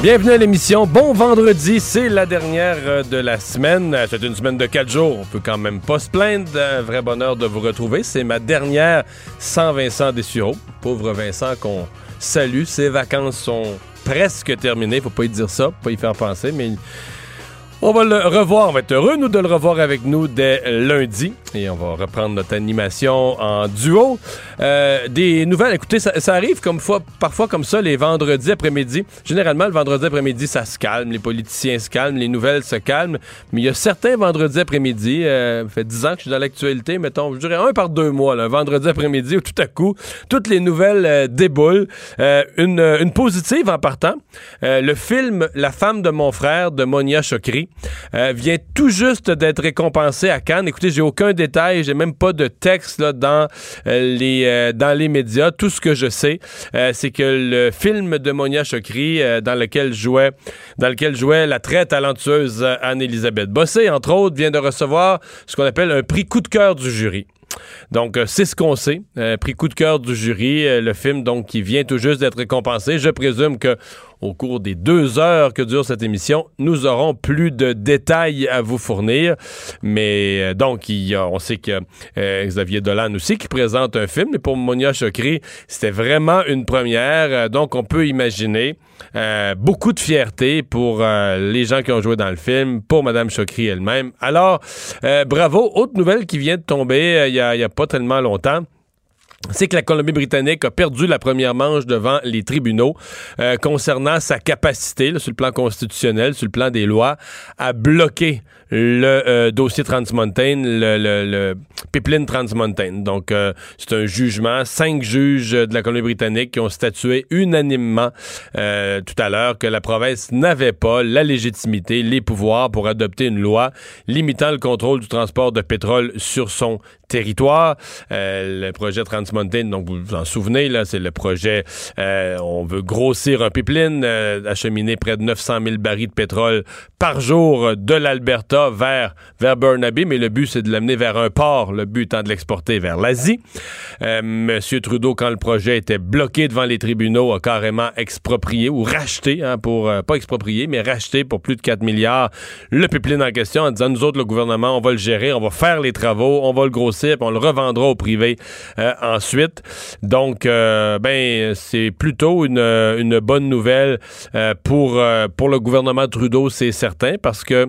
Bienvenue à l'émission. Bon vendredi, c'est la dernière euh, de la semaine. Euh, C'est une semaine de quatre jours. On peut quand même pas se plaindre. Un vrai bonheur de vous retrouver. C'est ma dernière sans Vincent Dessureau. Pauvre Vincent qu'on salue. Ses vacances sont presque terminées. Faut pas y dire ça, faut pas y faire penser, mais on va le revoir. On va être heureux, nous, de le revoir avec nous dès lundi. Et on va reprendre notre animation en duo. Euh, des nouvelles. Écoutez, ça, arrive comme fois, parfois comme ça les vendredis après-midi. Généralement, le vendredi après-midi, ça se calme. Les politiciens se calment, les nouvelles se calment. Mais il y a certains vendredis après-midi, euh, ça fait 10 ans que je suis dans l'actualité, mettons, je dirais un par deux mois, là, vendredi après-midi où tout à coup, toutes les nouvelles euh, déboulent. Euh, une, une positive en partant. Euh, le film La femme de mon frère de Monia Chokri euh, vient tout juste d'être récompensé à Cannes. Écoutez, j'ai aucun détail, j'ai même pas de texte là, dans, euh, les, euh, dans les médias. Tout ce que je sais, c'est que le film de Monia Chokri, dans lequel jouait, dans lequel jouait la très talentueuse Anne-Elisabeth Bossé, entre autres, vient de recevoir ce qu'on appelle un prix coup de cœur du jury. Donc, c'est ce qu'on sait. Euh, prix coup de cœur du jury, le film donc qui vient tout juste d'être récompensé. Je présume que au cours des deux heures que dure cette émission, nous aurons plus de détails à vous fournir. Mais euh, donc, on sait que euh, Xavier Dolan aussi qui présente un film. Mais pour Monia Chokri, c'était vraiment une première. Euh, donc, on peut imaginer euh, beaucoup de fierté pour les gens qui ont joué dans le film, pour Madame Chokri elle-même. Alors, bravo. Autre nouvelle qui vient de tomber il y a- il y a pas tellement longtemps c'est que la Colombie-Britannique a perdu la première manche devant les tribunaux euh, concernant sa capacité, sur le plan constitutionnel, sur le plan des lois, à bloquer le euh, dossier Trans Mountain, le, le, le pipeline Trans Mountain. Donc, euh, c'est un jugement. Cinq juges de la Colombie-Britannique qui ont statué unanimement euh, tout à l'heure que la province n'avait pas la légitimité, les pouvoirs pour adopter une loi limitant le contrôle du transport de pétrole sur son territoire. Euh, le projet Trans Mountain, donc vous vous en souvenez, là, c'est le projet, euh, on veut grossir un pipeline, euh, acheminer près de 900 000 barils de pétrole par jour de l'Alberta vers, Burnaby, mais le but, c'est de l'amener vers un port, le but étant de l'exporter vers l'Asie. Euh, Monsieur Trudeau, quand le projet était bloqué devant les tribunaux, a carrément exproprié ou racheté, hein, pour, euh, pas exproprié, mais racheté pour plus de 4 milliards le pipeline en question en disant, nous autres, le gouvernement, on va le gérer, on va faire les travaux, on va le grossir, puis on le revendra au privé euh, ensuite. Donc, ben, c'est plutôt une, bonne nouvelle pour, pour le gouvernement Trudeau, c'est certain, parce que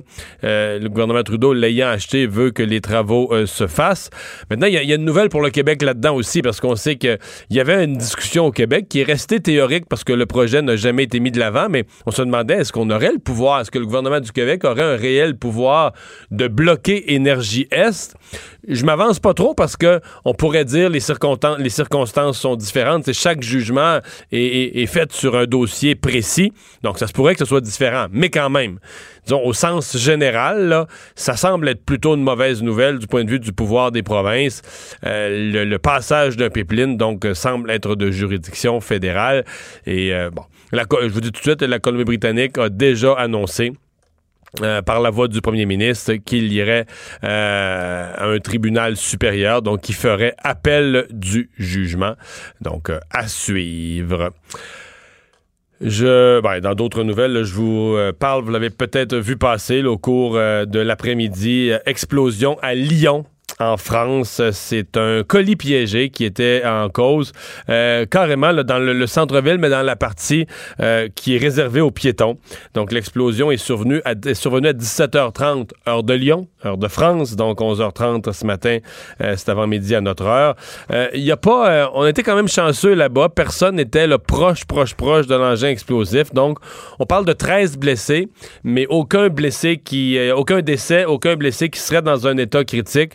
le gouvernement Trudeau, l'ayant acheté, veut que les travaux euh, se fassent. Maintenant, il y, a- une nouvelle pour le Québec là-dedans aussi, parce qu'on sait qu'il y avait une discussion au Québec qui est restée théorique parce que le projet n'a jamais été mis de l'avant, mais on se demandait est-ce qu'on aurait le pouvoir, est-ce que le gouvernement du Québec aurait un réel pouvoir de bloquer Énergie Est? Je m'avance pas trop parce que on pourrait dire les circonstances, les circonstances sont différentes. C'est chaque jugement est, est- est fait sur un dossier précis, donc ça se pourrait que ce soit différent, mais quand même, disons au sens général, ça semble être plutôt une mauvaise nouvelle du point de vue du pouvoir des provinces. Euh, le, passage d'un pipeline donc euh, semble être de juridiction fédérale et euh, bon, je vous dis tout de suite, la Colombie-Britannique a déjà annoncé par la voix du premier ministre qu'il irait euh, à un tribunal supérieur, donc qui ferait appel du jugement. Donc, à suivre. Je, ben, dans d'autres nouvelles, je vous euh, parle, vous l'avez peut-être vu passer au cours euh, de l'après-midi, euh, explosion à Lyon. En France, c'est un colis piégé qui était en cause, euh, carrément là, dans le, le centre-ville, mais dans la partie qui est réservée aux piétons. Donc l'explosion est est survenue à 17h30 heure de Lyon, heure de France, donc 11h30 ce matin, euh, c'est avant-midi à notre heure. Euh, Il y a pas, euh, on était quand même chanceux là-bas, personne n'était là, proche, proche, proche de l'engin explosif. Donc on parle de 13 blessés, mais aucun blessé qui, euh, aucun décès, aucun blessé qui serait dans un état critique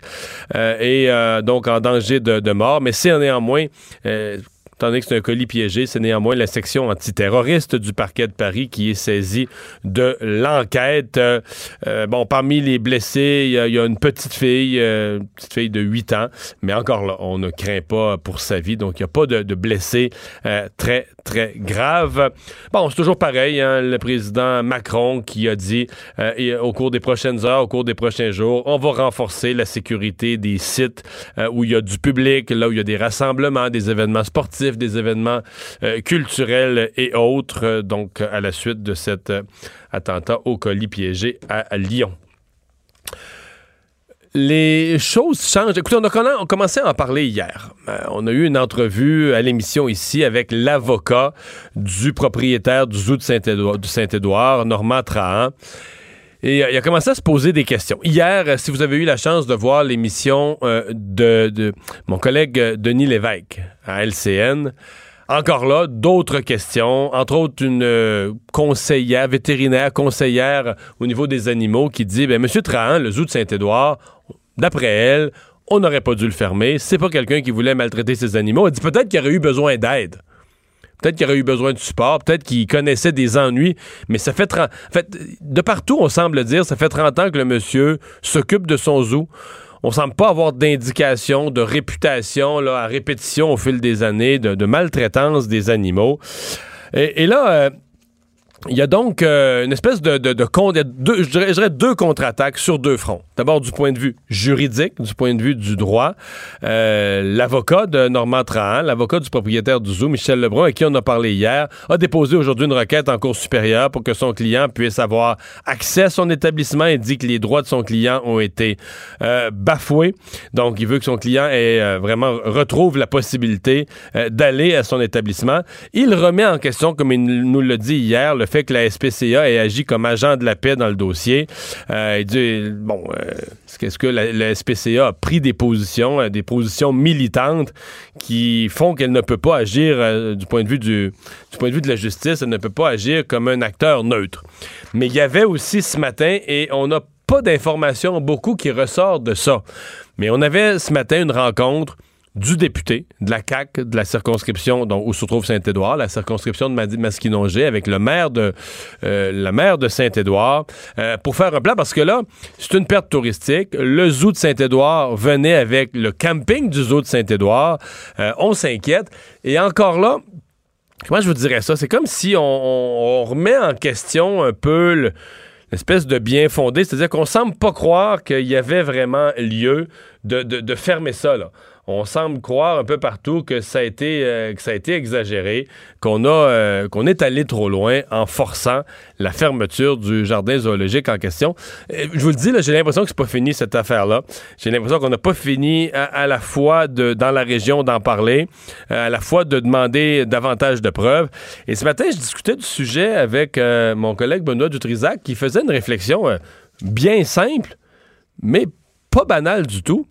euh, et euh, donc en danger de, de mort. Mais c'est néanmoins euh, donné que c'est un colis piégé, c'est néanmoins la section antiterroriste du parquet de Paris qui est saisie de l'enquête. Euh, euh, bon, parmi les blessés, il y, a une petite fille, euh, une petite fille de 8 ans, mais encore là, on ne craint pas pour sa vie, donc il n'y a pas de, de blessés très, très graves. Bon, c'est toujours pareil, hein, le président Macron qui a dit au cours des prochaines heures, au cours des prochains jours, on va renforcer la sécurité des sites où il y a du public, là où il y a des rassemblements, des événements sportifs, des événements culturels et autres, donc à la suite de cet attentat au colis piégé à Lyon les choses changent. Écoutez, on a, commencé à en parler hier. Euh, on a eu une entrevue à l'émission ici avec l'avocat du propriétaire du zoo de Saint-Édouard, Normand Trahan. Et euh, il a commencé à se poser des questions. Hier, euh, si vous avez eu la chance de voir l'émission de, de, mon collègue Denis Lévesque à LCN, encore là, d'autres questions, entre autres une euh, conseillère, vétérinaire, conseillère au niveau des animaux qui dit, ben, Monsieur Trahan, le zoo de Saint-Édouard, d'après elle, on n'aurait pas dû le fermer. C'est pas quelqu'un qui voulait maltraiter ses animaux. Elle dit peut-être qu'il aurait eu besoin d'aide. Peut-être qu'il aurait eu besoin de support, peut-être qu'il connaissait des ennuis, mais ça fait 30... En fait, de partout, on semble dire, ça fait 30 ans que le monsieur s'occupe de son zoo on semble pas avoir d'indication de réputation là, à répétition au fil des années de, maltraitance des animaux. Et, là, euh, il y a donc euh, une espèce de, de, de, je, dirais, deux contre-attaques sur deux fronts. D'abord du point de vue juridique, du point de vue du droit. Euh, l'avocat de Normand Trahan, l'avocat du propriétaire du zoo, Michel Lebrun, avec qui on a parlé hier, a déposé aujourd'hui une requête en cour supérieure pour que son client puisse avoir accès à son établissement et dit que les droits de son client ont été euh, bafoués. Donc, il veut que son client ait, vraiment retrouve la possibilité d'aller à son établissement. Il remet en question, comme il nous l'a dit hier, le fait que la SPCA ait agi comme agent de la paix dans le dossier. Euh, bon, euh, est-ce que la, SPCA a pris des positions, euh, des positions militantes qui font qu'elle ne peut pas agir du point de vue du point de vue de la justice, elle ne peut pas agir comme un acteur neutre. Mais il y avait aussi ce matin, et on n'a pas d'informations beaucoup qui ressortent de ça. Mais on avait ce matin une rencontre du député de la CAC de la circonscription où se trouve Saint-Édouard, la circonscription de Masquinongé, avec le maire de euh, maire de Saint-Édouard, euh, pour faire un plan parce que là, c'est une perte touristique. Le zoo de Saint-Édouard venait avec le camping du zoo de Saint-Édouard. Euh, on s'inquiète. Et encore là, comment je vous dirais ça? C'est comme si on, remet en question un peu l'espèce de bien fondé, c'est-à-dire qu'on semble pas croire qu'il y avait vraiment lieu de, de fermer ça. Là on semble croire un peu partout que ça a été, euh, que ça a été exagéré, qu'on a, euh, qu'on est allé trop loin en forçant la fermeture du jardin zoologique en question. Euh, je vous le dis, j'ai l'impression que c'est pas fini cette affaire-là. J'ai l'impression qu'on n'a pas fini à, la fois de, dans la région d'en parler, à la fois de demander davantage de preuves. Et ce matin, je discutais du sujet avec mon collègue Benoît Dutrisac qui faisait une réflexion bien simple, mais pas banale du tout.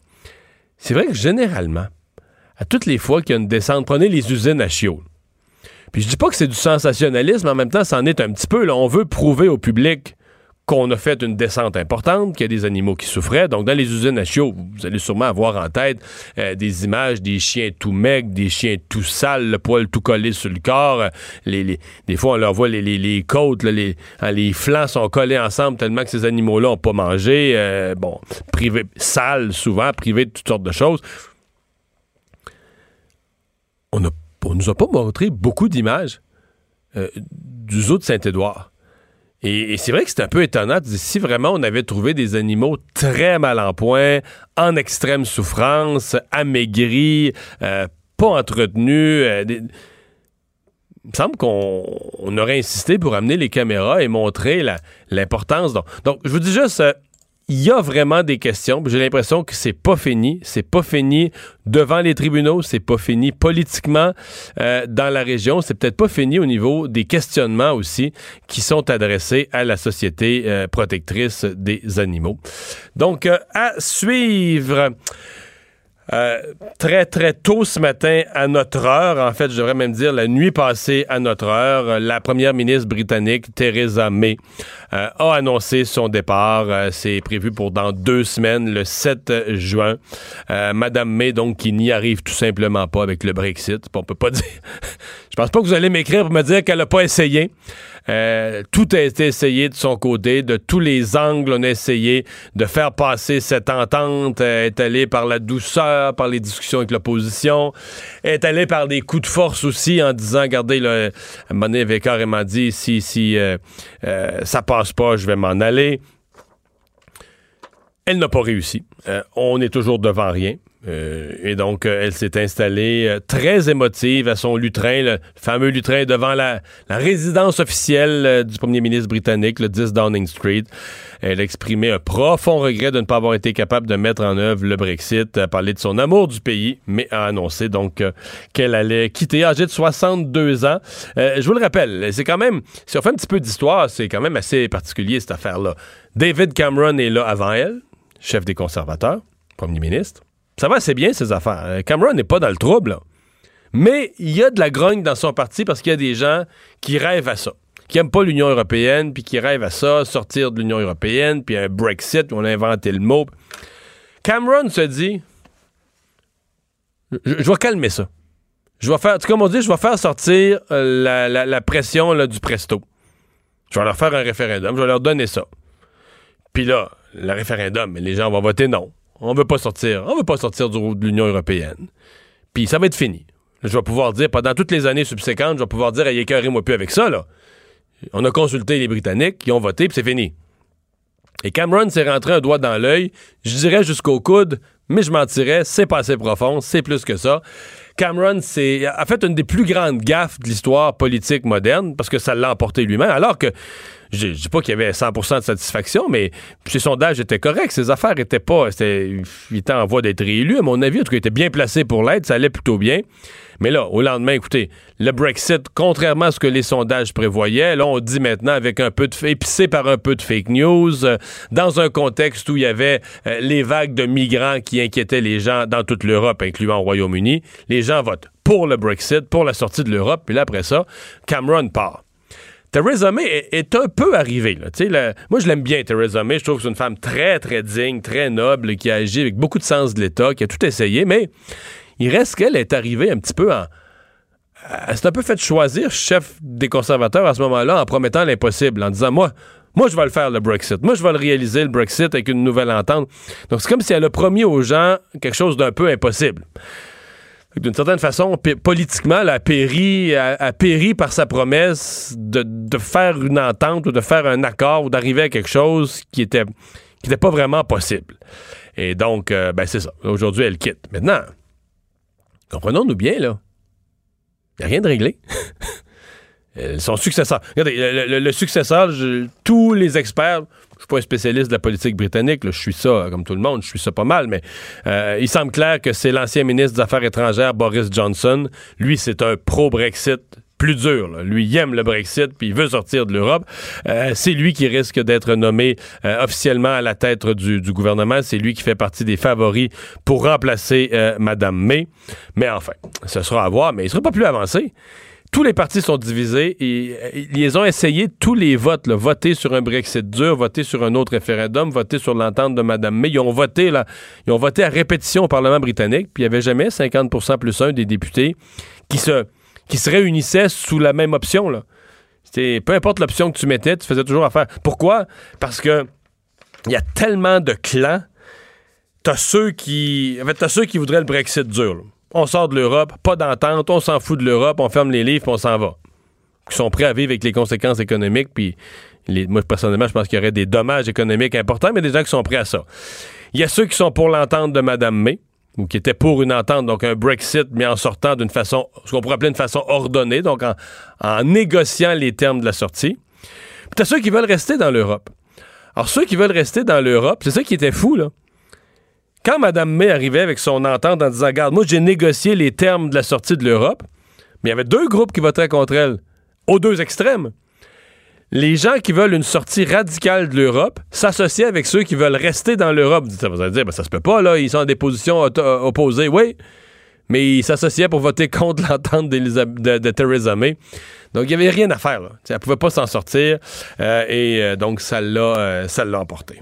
C'est vrai que généralement, à toutes les fois qu'il y a une descente, prenez les usines à chiots. Puis je dis pas que c'est du sensationnalisme, en même temps, ça en est un petit peu. On veut prouver au public qu'on a fait une descente importante, qu'il y a des animaux qui souffraient. Donc, dans les usines à chiots, vous allez sûrement avoir en tête euh, des images des chiens tout maigres, des chiens tout sales, le poil tout collé sur le corps. Euh, des fois, on leur voit les, côtes, les, hein, les flancs sont collés ensemble tellement que ces animaux-là n'ont pas mangé. Euh, bon, privés, sales souvent, privés de toutes sortes de choses. On ne nous a pas montré beaucoup d'images du zoo de Saint-Édouard. Et, c'est vrai que c'est un peu étonnant. Si vraiment on avait trouvé des animaux très mal en point, en extrême souffrance, amaigris, euh, pas entretenus, euh, il me semble qu'on aurait insisté pour amener les caméras et montrer l'importance. Donc, je vous dis juste, euh, il y a vraiment des questions. J'ai l'impression que c'est pas fini. C'est pas fini devant les tribunaux. C'est pas fini politiquement euh, dans la région. C'est peut-être pas fini au niveau des questionnements aussi qui sont adressés à la société euh, protectrice des animaux. Donc, euh, à suivre. Euh, très, très tôt ce matin, à notre heure, en fait, je devrais même dire la nuit passée à notre heure, la première ministre britannique, Theresa May, euh, a annoncé son départ. Euh, c'est prévu pour dans deux semaines, le 7 juin. Madame May, donc, qui n'y arrive tout simplement pas avec le Brexit. On peut pas dire... je pense pas que vous allez m'écrire pour me dire qu'elle n'a pas essayé. Euh, tout a été essayé de son côté, de tous les angles, on a essayé de faire passer cette entente, euh, est allé par la douceur, par les discussions avec l'opposition, est allé par des coups de force aussi en disant, regardez, là, Monet avait carrément dit, si, si euh, ça passe pas, je vais m'en aller. Elle n'a pas réussi. on est toujours devant rien. Euh, et donc, euh, elle s'est installée euh, très émotive à son lutrin, le fameux lutrin devant la, résidence officielle du premier ministre britannique, le 10 Downing Street. Elle a exprimé un profond regret de ne pas avoir été capable de mettre en œuvre le Brexit, a parlé de son amour du pays, mais a annoncé donc qu'elle allait quitter, âgée de 62 ans. je vous le rappelle, c'est quand même, si on fait un petit peu d'histoire, c'est quand même assez particulier cette affaire-là. David Cameron est là avant elle, chef des conservateurs, premier ministre. Ça va assez bien, ces affaires. Euh, Cameron n'est pas dans le trouble, Mais il y a de la grogne dans son parti parce qu'il y a des gens qui rêvent à ça, qui n'aiment pas l'Union européenne, puis qui rêvent à ça, sortir de l'Union européenne, puis un Brexit, on a inventé le mot. Cameron se dit je, vais calmer ça. Je vais faire, comme on dit, je vais faire sortir euh, la, pression du presto. Je vais leur faire un référendum, je vais leur donner ça. Puis là, le référendum, les gens vont voter non. On veut pas sortir. On veut pas sortir de l'Union européenne. Puis ça va être fini. Je vais pouvoir dire, pendant toutes les années subséquentes, je vais pouvoir dire, écœurez-moi plus avec ça, là. On a consulté les Britanniques, qui ont voté, puis c'est fini. Et Cameron s'est rentré un doigt dans l'œil, je dirais jusqu'au coude, mais je mentirais, c'est pas assez profond, c'est plus que ça. Cameron a fait une des plus grandes gaffes de l'histoire politique moderne parce que ça l'a emporté lui-même, alors que je dis pas qu'il y avait 100% de satisfaction, mais ses sondages étaient corrects. Ses affaires étaient pas. il était en voie d'être réélu, à mon avis. En tout cas, il était bien placé pour l'être. Ça allait plutôt bien. Mais là, au lendemain, écoutez, le Brexit, contrairement à ce que les sondages prévoyaient, là, on dit maintenant avec un peu de épicé par un peu de fake news, euh, dans un contexte où il y avait euh, les vagues de migrants qui inquiétaient les gens dans toute l'Europe, incluant au Royaume-Uni, les gens votent pour le Brexit, pour la sortie de l'Europe, puis là, après ça, Cameron part. Theresa May est, un peu arrivée. Moi, je l'aime bien, Theresa May. Je trouve que c'est une femme très, très digne, très noble, qui a agi avec beaucoup de sens de l'État, qui a tout essayé, mais il reste qu'elle est arrivée un petit peu en... Elle s'est un peu fait choisir chef des conservateurs à ce moment-là en promettant l'impossible, en disant, moi, moi, je vais le faire, le Brexit. Moi, je vais le réaliser, le Brexit, avec une nouvelle entente. Donc, c'est comme si elle a promis aux gens quelque chose d'un peu impossible d'une certaine façon, politiquement, elle a péri, a, péri par sa promesse de, faire une entente ou de faire un accord ou d'arriver à quelque chose qui était, qui n'était pas vraiment possible. Et donc, euh, ben c'est ça. Aujourd'hui, elle quitte. Maintenant, comprenons-nous bien, là. Il n'y a rien de réglé. Son successeur. Regardez, le, successeur, tous les experts, suis pas un spécialiste de la politique britannique, je suis ça comme tout le monde, je suis ça pas mal, mais euh, il semble clair que c'est l'ancien ministre des Affaires étrangères, Boris Johnson. Lui, c'est un pro-Brexit plus dur. Lui, aime le Brexit, puis il veut sortir de l'Europe. Euh, c'est lui qui risque d'être nommé euh, officiellement à la tête du, gouvernement. C'est lui qui fait partie des favoris pour remplacer Mme May. Mais enfin, ce sera à voir, mais il ne sera pas plus avancé tous les partis sont divisés et, ils ont essayé tous les votes, voter sur un Brexit dur, voter sur un autre référendum, voter sur l'entente de Mme May. Ils ont voté là, ils ont voté à répétition au Parlement britannique, puis il n'y avait jamais 50% plus un des députés qui se qui se réunissaient sous la même option là. peu importe l'option que tu mettais, tu faisais toujours affaire. Pourquoi? Parce que il y a tellement de clans. T'as ceux qui, en ceux qui voudraient le Brexit dur on sort de l'Europe, pas d'entente, on s'en fout de l'Europe, on ferme les livres, puis on s'en va. Qui sont prêts à vivre avec les conséquences économiques, puis moi, personnellement, je pense qu'il y aurait des dommages économiques importants, mais des gens qui sont prêts à ça. Il y a ceux qui sont pour l'entente de Mme May, ou qui étaient pour une entente, donc un Brexit, mais en sortant d'une façon, ce qu'on pourrait appeler une façon ordonnée, donc en, négociant les termes de la sortie. Puis t'as ceux qui veulent rester dans l'Europe. Alors, ceux qui veulent rester dans l'Europe, c'est ça qui était fou, là quand Mme May arrivait avec son entente en disant Regarde, moi, j'ai négocié les termes de la sortie de l'Europe, mais il y avait deux groupes qui votaient contre elle, aux deux extrêmes. les gens qui veulent une sortie radicale de l'Europe s'associent avec ceux qui veulent rester dans l'Europe. Ça va dire, ben, ça se peut pas, là, ils sont dans des positions opposées. Oui, mais ils s'associaient pour voter contre l'entente de, Theresa May. Donc, il n'y avait rien à faire. Là. Elle ne pouvait pas s'en sortir. Euh, et euh, donc, ça l'a, euh, emporté.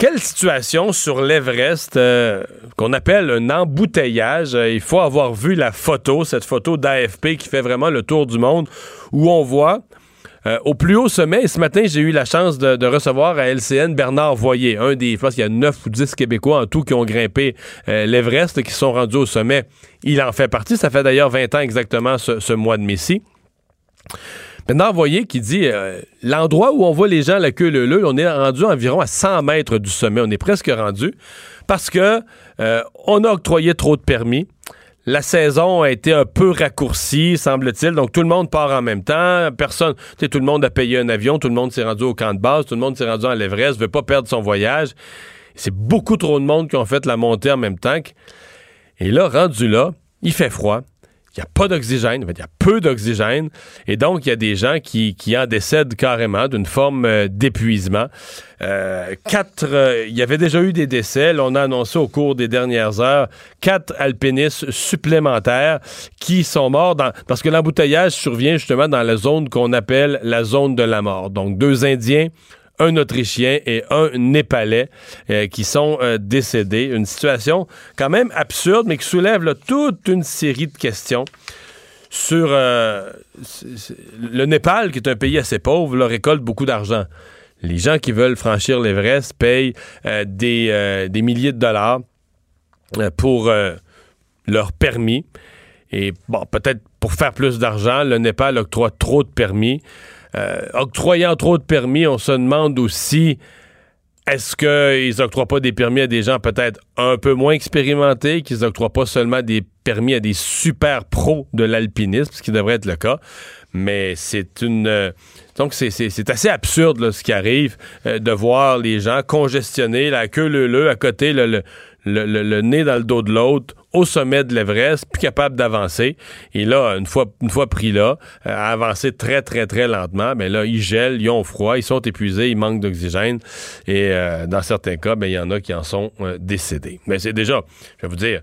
Quelle situation sur l'Everest qu'on appelle un embouteillage? il faut avoir vu la photo, cette photo d'AFP qui fait vraiment le tour du monde, où on voit euh, au plus haut sommet, ce matin, j'ai eu la chance de, recevoir à LCN Bernard Voyer, un des, je pense qu'il y a 9 ou 10 Québécois en tout qui ont grimpé euh, l'Everest, qui sont rendus au sommet. Il en fait partie. Ça fait d'ailleurs 20 ans exactement ce, mois de Messie. Bernard Voyer qui dit euh, l'endroit où on voit les gens la queue leu, on est rendu environ à 100 mètres du sommet. On est presque rendu parce que on a octroyé trop de permis. La saison a été un peu raccourcie, semble-t-il. Donc, tout le monde part en même temps. Personne, tu tout le monde a payé un avion, tout le monde s'est rendu au camp de base, tout le monde s'est rendu à l'Everest, veut pas perdre son voyage. C'est beaucoup trop de monde qui ont fait la montée en même temps. Et là, rendu là, il fait froid il n'y a pas d'oxygène, il y a peu d'oxygène, et donc il y a des gens qui, en décèdent carrément d'une forme euh, d'épuisement. Euh, quatre, euh, il y avait déjà eu des décès, on a annoncé au cours des dernières heures quatre alpinistes supplémentaires qui sont morts parce que l'embouteillage survient justement dans la zone qu'on appelle la zone de la mort. Donc deux Indiens, un Autrichien et un Népalais euh, qui sont euh, décédés. Une situation quand même absurde, mais qui soulève toute une série de questions sur euh, le Népal, qui est un pays assez pauvre, leur récolte beaucoup d'argent. Les gens qui veulent franchir l'Everest payent des, des, milliers de dollars pour leur permis. Et bon, peut-être pour faire plus d'argent, le Népal octroie trop de permis. Euh, octroyant trop de permis, on se demande aussi est-ce qu'ils n'octroient pas des permis à des gens peut-être un peu moins expérimentés, qu'ils n'octroient pas seulement des permis à des super pros de l'alpinisme, ce qui devrait être le cas. Mais c'est une. Euh, donc, c'est assez absurde ce qui arrive euh, de voir les gens congestionnés, la queue leu à côté, le, nez dans le dos de l'autre au sommet de l'Everest, plus capable d'avancer. Et là, une fois, une fois pris là, euh, à avancer très, très, très lentement, mais là, ils gèlent, ils ont froid, ils sont épuisés, ils manquent d'oxygène. Et euh, dans certains cas, ben, il y en a qui en sont euh, décédés. Mais c'est déjà, je vais vous dire,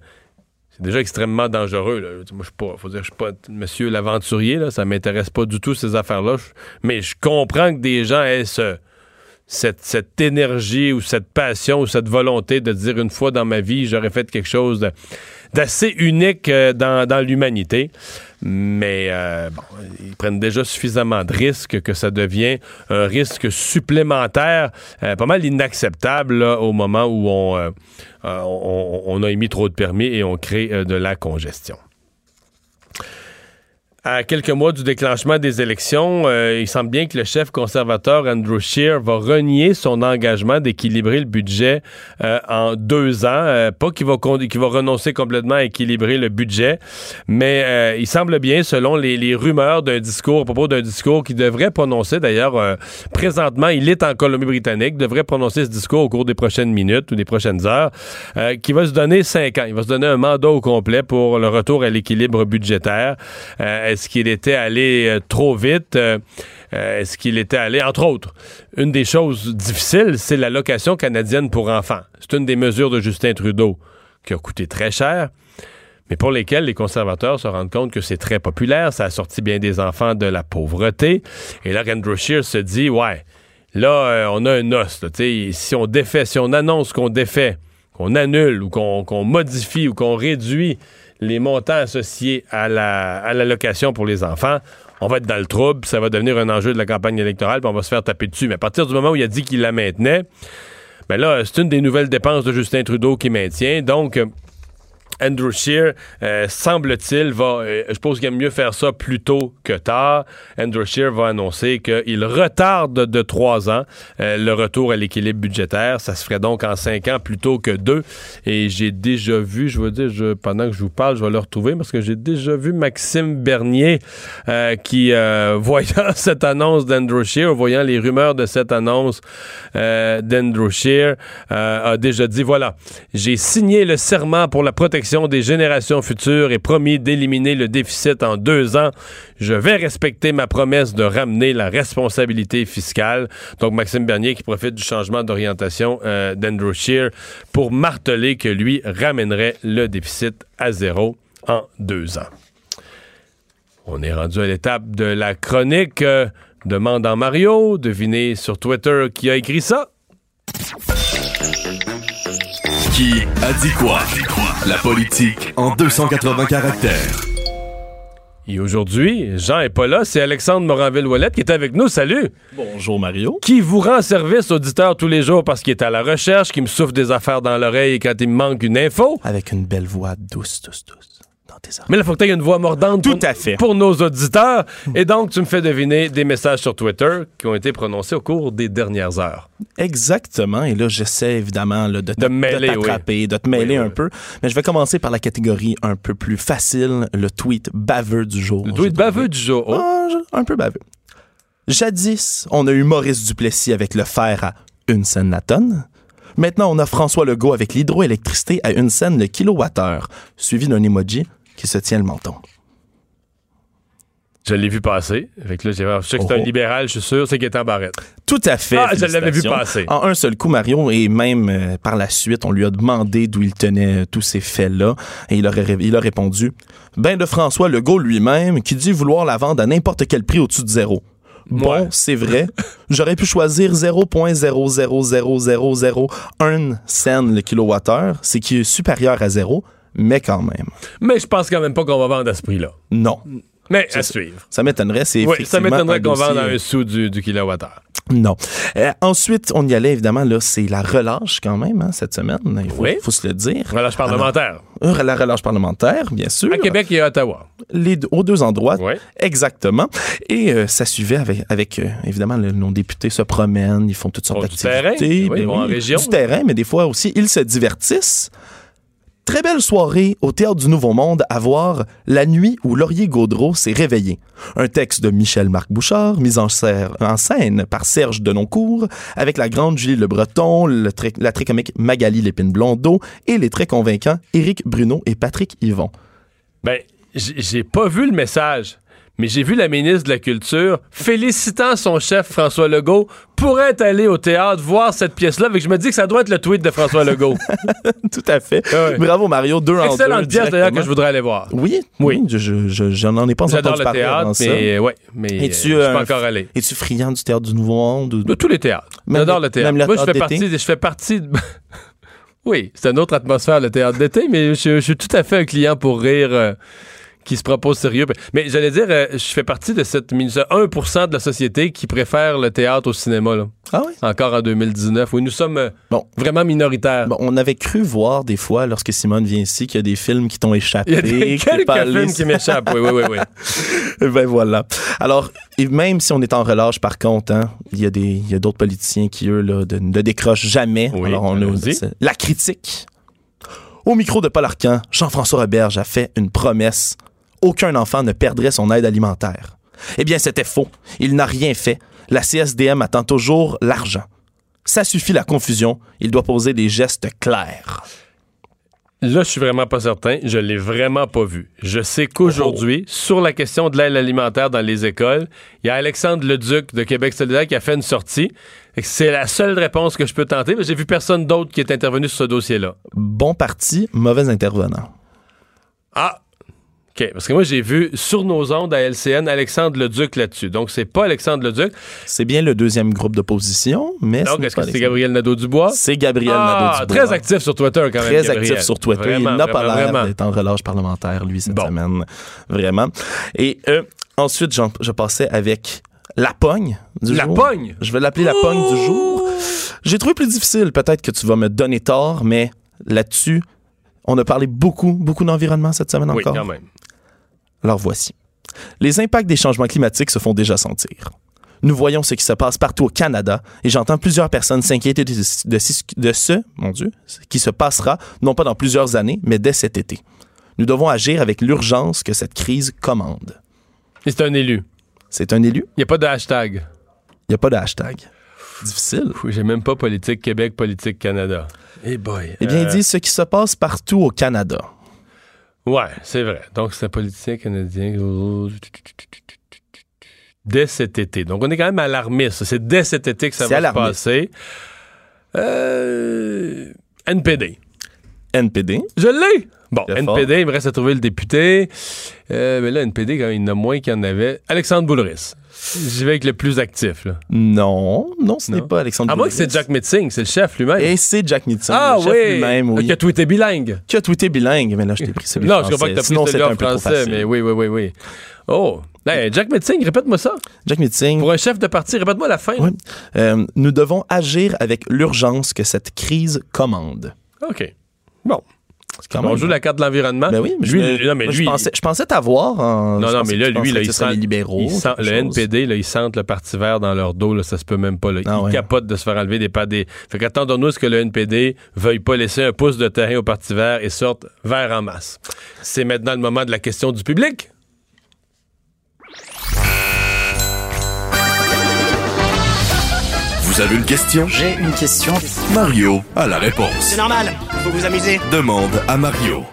c'est déjà extrêmement dangereux. Là. Moi, je suis pas, faut dire, je suis pas monsieur l'aventurier, là, ça m'intéresse pas du tout ces affaires-là. Mais je comprends que des gens aient ce cette, énergie ou cette passion ou cette volonté de dire une fois dans ma vie, j'aurais fait quelque chose d'assez unique euh, dans, l'humanité. Mais euh, bon, ils prennent déjà suffisamment de risques que ça devient un risque supplémentaire, euh, pas mal inacceptable au moment où on, on, a émis trop de permis et on crée de la congestion. À quelques mois du déclenchement des élections, euh, il semble bien que le chef conservateur Andrew Scheer va renier son engagement d'équilibrer le budget euh, en deux ans. Euh, pas qu'il va, qu'il va renoncer complètement à équilibrer le budget, mais il semble bien, selon les, les rumeurs d'un discours, à propos d'un discours qu'il devrait prononcer, d'ailleurs, présentement, il est en Colombie-Britannique, devrait prononcer ce discours au cours des prochaines minutes ou des prochaines heures, qui va se donner cinq ans. Il va se donner un mandat au complet pour le retour à l'équilibre budgétaire est-ce qu'il était allé euh, trop vite? Euh, euh, est-ce qu'il était allé, entre autres, une des choses difficiles, c'est l'allocation canadienne pour enfants. C'est une des mesures de Justin Trudeau qui a coûté très cher, mais pour lesquelles les conservateurs se rendent compte que c'est très populaire. Ça a sorti bien des enfants de la pauvreté. Et là, Andrew Scheer se dit, ouais, là, on a un os. si on défait, si on annonce qu'on défait, qu'on annule ou qu'on modifie ou qu'on réduit les montants associés à la, location pour les enfants, on va être dans le trouble, ça va devenir un enjeu de la campagne électorale, puis on va se faire taper dessus. Mais à partir du moment où il a dit qu'il la maintenait, ben là, c'est une des nouvelles dépenses de Justin Trudeau qui maintient. Donc, Andrew Shear, euh, semble-t-il, va, euh, je pense qu'il aime mieux faire ça plus tôt que tard. Andrew Shear va annoncer qu'il retarde de trois ans euh, le retour à l'équilibre budgétaire. Ça se ferait donc en cinq ans plutôt que deux. Et j'ai déjà vu, je veux dire, je, pendant que je vous parle, je vais le retrouver parce que j'ai déjà vu Maxime Bernier qui, voyant cette annonce d'Andrew Shear, voyant les rumeurs de cette annonce d'Andrew Shear, a déjà dit, voilà, j'ai signé le serment pour la protection des générations futures et promis d'éliminer le déficit en deux ans. Je vais respecter ma promesse de ramener la responsabilité fiscale. Donc, Maxime Bernier qui profite du changement d'orientation euh, d'Andrew Scheer pour marteler que lui ramènerait le déficit à zéro en deux ans. On est rendu à l'étape de la chronique. Euh, demande en Mario. Devinez sur Twitter qui a écrit ça. Qui a dit quoi? La politique en 280 caractères. Et aujourd'hui, Jean est pas là, c'est Alexandre Moranville-Ouellette qui est avec nous. Salut! Bonjour Mario. Qui vous rend service auditeur tous les jours parce qu'il est à la recherche, qui me souffle des affaires dans l'oreille quand il me manque une info? Avec une belle voix douce, douce, douce. Dans tes oreilles. Mais là, il faut que tu aies une voix mordante Tout pour, à fait. pour nos auditeurs. Et donc, tu me fais deviner des messages sur Twitter qui ont été prononcés au cours des dernières heures. Exactement. Et là, j'essaie évidemment là, de, De me mêler, t'attraper, de te mêler Oui, oui, un peu. Mais je vais commencer par la catégorie un peu plus facile, le tweet baveux du jour. Le tweet baveux du jour. Oh. Ah, un peu baveux. Jadis, on a eu Maurice Duplessis avec le fer à une scène la tonne. Maintenant, on a François Legault avec l'hydroélectricité à une scène le kilowattheure, suivi d'un emoji qui se tient le menton. Je l'ai vu passer. Fait que là, je sais que c'est un Oh. libéral, je suis sûr, c'est en barrette. Tout à fait. Ah, je l'avais vu passer. En un seul coup, Mario, et même euh, par la suite, on lui a demandé d'où il tenait euh, tous ces faits-là, et il, aurait, ré- il a répondu Ben de François Legault lui-même, qui dit vouloir la vendre à n'importe quel prix au-dessus de zéro. Bon, Ouais. c'est vrai. J'aurais pu choisir 0.0000001 cent le kilowattheure, c'est qui est supérieur à zéro, mais quand même. Mais je pense quand même pas qu'on va vendre à ce prix-là. Non. Mais à ça. suivre. Ça m'étonnerait, c'est Oui, ça m'étonnerait qu'on vende à un sou du, du kilowattheure. Non. Euh, ensuite, on y allait évidemment, là, c'est la relâche quand même, hein, cette semaine. Il faut, Oui. faut se le dire. Relâche parlementaire. Euh, La relâche parlementaire, bien sûr. À Québec et à Ottawa. Les aux deux endroits. Oui. Exactement. Et euh, ça suivait avec, avec euh, évidemment, le- nos députés se promènent, ils font toutes sortes Font du d'activités. terrain. Oui, ils vont en région. Du terrain, mais des fois aussi, ils se divertissent. Très belle soirée au Théâtre du Nouveau Monde à voir La nuit où Laurier Gaudreau s'est réveillé. Un texte de Michel-Marc Bouchard, mis en, scène par Serge Denoncourt, avec la grande Julie Le Breton, la très comique Magali Lépine-Blondeau et les très convaincants Éric Bruno et Patrick Yvon. Ben, j'ai pas vu le message, mais j'ai vu la ministre de la Culture félicitant son chef François Legault pour être allé au théâtre voir cette pièce-là. Fait que je me dis que ça doit être le tweet de François Legault. Tout à fait. Ah. Bravo Mario, deux en deux. Excellente pièce d'ailleurs que je voudrais aller voir. Oui, Oui. oui, je, je, en ai pas J'adore entendu le parler avant théâtre, ça. mais ouais, mais euh, je suis euh, pas encore allé. Es-tu friand du théâtre du Nouveau Monde? Ou... De tous les théâtres. J'adore le- le théâtre. même le Moi, je fais, théâtre partie, de- je fais partie de... oui, c'est une autre atmosphère, le théâtre d'été, mais je, je suis tout à fait un client pour rire euh, qui se propose sérieux. Mais j'allais dire, euh, je fais partie de cette min- ce 1% de la société qui préfère le théâtre au cinéma, là. Ah oui? Encore en 2019, où nous sommes euh, Bon. vraiment minoritaires. Bon, on avait cru voir des fois, lorsque Simone vient ici, qu'il y a des films qui t'ont échappé. Il y a des, quelques pas allé films qui m'échappent, oui, oui, oui, oui. ben voilà. Alors, et même si on est en relâche, par contre, hein, il y a des, il y a d'autres politiciens qui, eux, là, de- ne décrochent jamais. Oui, Alors, on allons-y. c'est- la critique. Au micro de Paul Arcan, Jean-François Roberge a fait une promesse. Aucun enfant ne perdrait son aide alimentaire. Eh bien, c'était faux. Il n'a rien fait. La CSDM attend toujours l'argent. Ça suffit la confusion. Il doit poser des gestes clairs. Là, je suis vraiment pas certain. Je l'ai vraiment pas vu. Je sais qu'aujourd'hui, Oh. sur la question de l'aide alimentaire dans les écoles, il y a Alexandre Leduc de Québec solidaire qui a fait une sortie. C'est la seule réponse que je peux tenter, mais j'ai vu personne d'autre qui est intervenu sur ce dossier-là. Bon parti, mauvais intervenant. Ah! OK. Parce que moi, j'ai vu sur nos ondes à LCN Alexandre Leduc là-dessus. Donc, c'est pas Alexandre Leduc. C'est bien le deuxième groupe d'opposition, mais Donc, est-ce que c'est. Gabriel Nadeau-Dubois? C'est Gabriel Ah, Nadeau-Dubois. très actif sur Twitter quand même. Très Gabriel. actif sur Twitter. Vraiment, il n'a pas l'air d'être en relâche parlementaire, lui, cette Bon. semaine. Vraiment. Et euh, ensuite, je passais avec la pogne du La jour. pogne? Je vais l'appeler la pogne du jour. J'ai trouvé plus difficile. Peut-être que tu vas me donner tort, mais là-dessus, on a parlé beaucoup, beaucoup d'environnement cette semaine Oui, encore. quand même. Alors voici. Les impacts des changements climatiques se font déjà sentir. Nous voyons ce qui se passe partout au Canada et j'entends plusieurs personnes s'inquiéter de, de- de ce, mon Dieu, ce qui se passera non pas dans plusieurs années, mais dès cet été. Nous devons agir avec l'urgence que cette crise commande. Et c'est un élu. C'est un élu, Il n'y a pas de hashtag. il n'y a pas de hashtag. Difficile. J'ai même pas politique Québec, politique Canada. Eh boy. Eh bien, Euh, il dit ce qui se passe partout au Canada. Ouais, c'est vrai. Donc, c'est un politicien canadien. Dès cet été. Donc, on est quand même alarmiste. C'est dès cet été que ça va se passer. Euh, NPD. NPD. Je l'ai! Bon, Très NPD, il me reste à trouver le député. Euh, mais là, NPD, quand même, il y en a moins qu'il y en avait. Alexandre Boulris. J'y vais avec le plus actif. Là. Non, non, ce n'est pas Alexandre À moins que Boulris. c'est Jack Metzing, c'est le chef lui-même. Et c'est Jack Meeting, ah le chef oui! lui-même, oui. Qui a tweeté bilingue. Qui a tweeté bilingue, mais là, je t'ai pris celui Non, je français. comprends que t'as pris Sinon, c'est celui un en français, mais oui, oui, oui, oui. Oh! Hey, Jack Metzing, répète-moi ça. Jack Meeting, Pour un chef de parti, répète-moi la fin. Oui. euh, nous devons agir avec l'urgence que cette crise commande. OK. Bon. Quand on joue la carte de l'environnement. Ben oui, mais lui, je, non, mais moi, je lui, pensais, je pensais t'avoir en. Non, non, mais là, lui, là, il sent, les libéraux. il sent- quelque le. NPD, là, ils sentent le Parti vert dans leur dos, là, ça se peut même pas. Là. Ils Ah ouais. capotent de se faire enlever des pas des. Fait qu'attendons-nous à ce que le NPD veuille pas laisser un pouce de terrain au Parti vert et sorte vert en masse. C'est maintenant le moment de la question du public. Vous avez une question? J'ai une question. Mario a la réponse. C'est normal, faut vous amuser. Demande à Mario.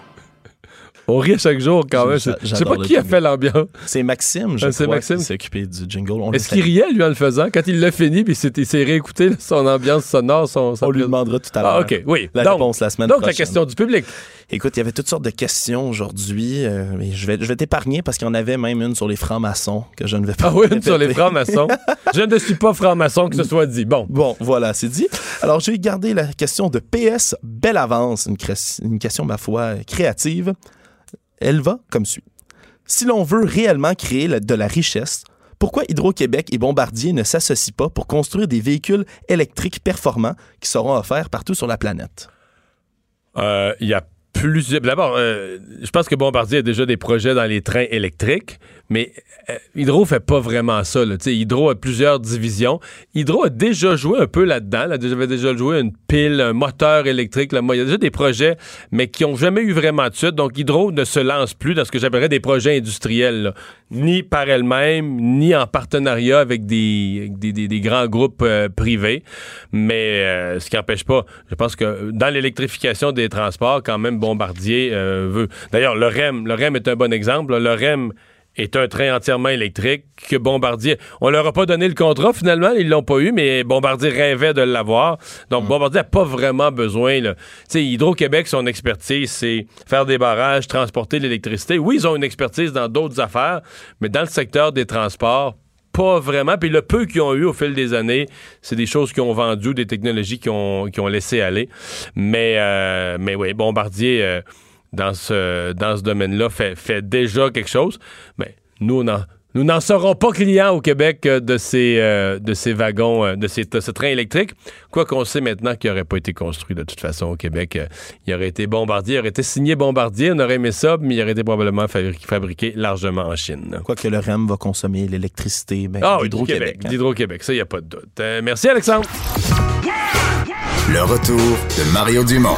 On rit à chaque jour quand même. Je sais pas qui a fait l'ambiance. C'est Maxime, je Ah, c'est crois, Maxime? qui s'est occupé du jingle. Est-ce qu'il riait, lui, en le faisant? Quand il l'a fini, puis il s'est- réécouté là, son ambiance sonore, son. On lui demandera tout à l'heure. Ah, OK, oui. La donc, réponse la semaine donc la prochaine. question du public. Écoute, il y avait toutes sortes de questions aujourd'hui. euh, mais je vais, je vais t'épargner parce qu'il y en avait même une sur les francs-maçons que je ne vais pas Ah oui, une sur les francs-maçons. je ne suis pas franc-maçon, que ce soit dit. Bon. Bon, voilà, c'est dit. Alors, j'ai gardé la question de PS Belle Avance, une, une question, ma foi, créative. Elle va comme suit. Si l'on veut réellement créer de la richesse, pourquoi Hydro-Québec et Bombardier ne s'associent pas pour construire des véhicules électriques performants qui seront offerts partout sur la planète? Euh, Il y a plusieurs. D'abord, euh, je pense que Bombardier a déjà des projets dans les trains électriques, mais euh, Hydro fait pas vraiment ça. Hydro a plusieurs divisions. Hydro a déjà joué un peu là-dedans. Là. J'avais déjà joué une pile, un moteur électrique. Il y a déjà des projets, mais qui ont jamais eu vraiment de suite. Donc, Hydro ne se lance plus dans ce que j'appellerais des projets industriels, ni par elle-même, ni en partenariat avec des, grands groupes euh, privés. Mais euh, ce qui n'empêche pas, je pense que dans l'électrification des transports, quand même, Bombardier euh, veut. D'ailleurs, le REM, le REM est un bon exemple. Le REM est un train entièrement électrique que Bombardier. On leur a pas donné le contrat finalement, ils l'ont pas eu, mais Bombardier rêvait de l'avoir. Donc Bombardier n'a pas vraiment besoin. là. Tu sais, Hydro-Québec, son expertise, c'est faire des barrages, transporter l'électricité. Oui, ils ont une expertise dans d'autres affaires, mais dans le secteur des transports, pas vraiment. Puis le peu qu'ils ont eu au fil des années, c'est des choses qu'ils ont vendues, des technologies qu'ils ont, qu'ils ont laissé aller. Mais, euh, mais oui, Bombardier, euh, dans ce, dans ce domaine-là, fait, fait déjà quelque chose. Mais nous, on en- nous n'en serons pas clients au Québec euh, de ces, euh, de ces wagons, euh, de, ces, de ce train électrique. Quoi qu'on sait maintenant qu'il n'aurait pas été construit de toute façon au Québec. Il aurait été Bombardier, il aurait été signé Bombardier, on aurait aimé ça, mais il aurait été probablement fabri- fabriqué largement en Chine. Quoique le REM va consommer l'électricité ben, Ah d'Hydro-Québec. Québec. hein. D'Hydro-Québec, ça, il n'y a pas de doute. Euh, merci, Alexandre. Le retour de Mario Dumont.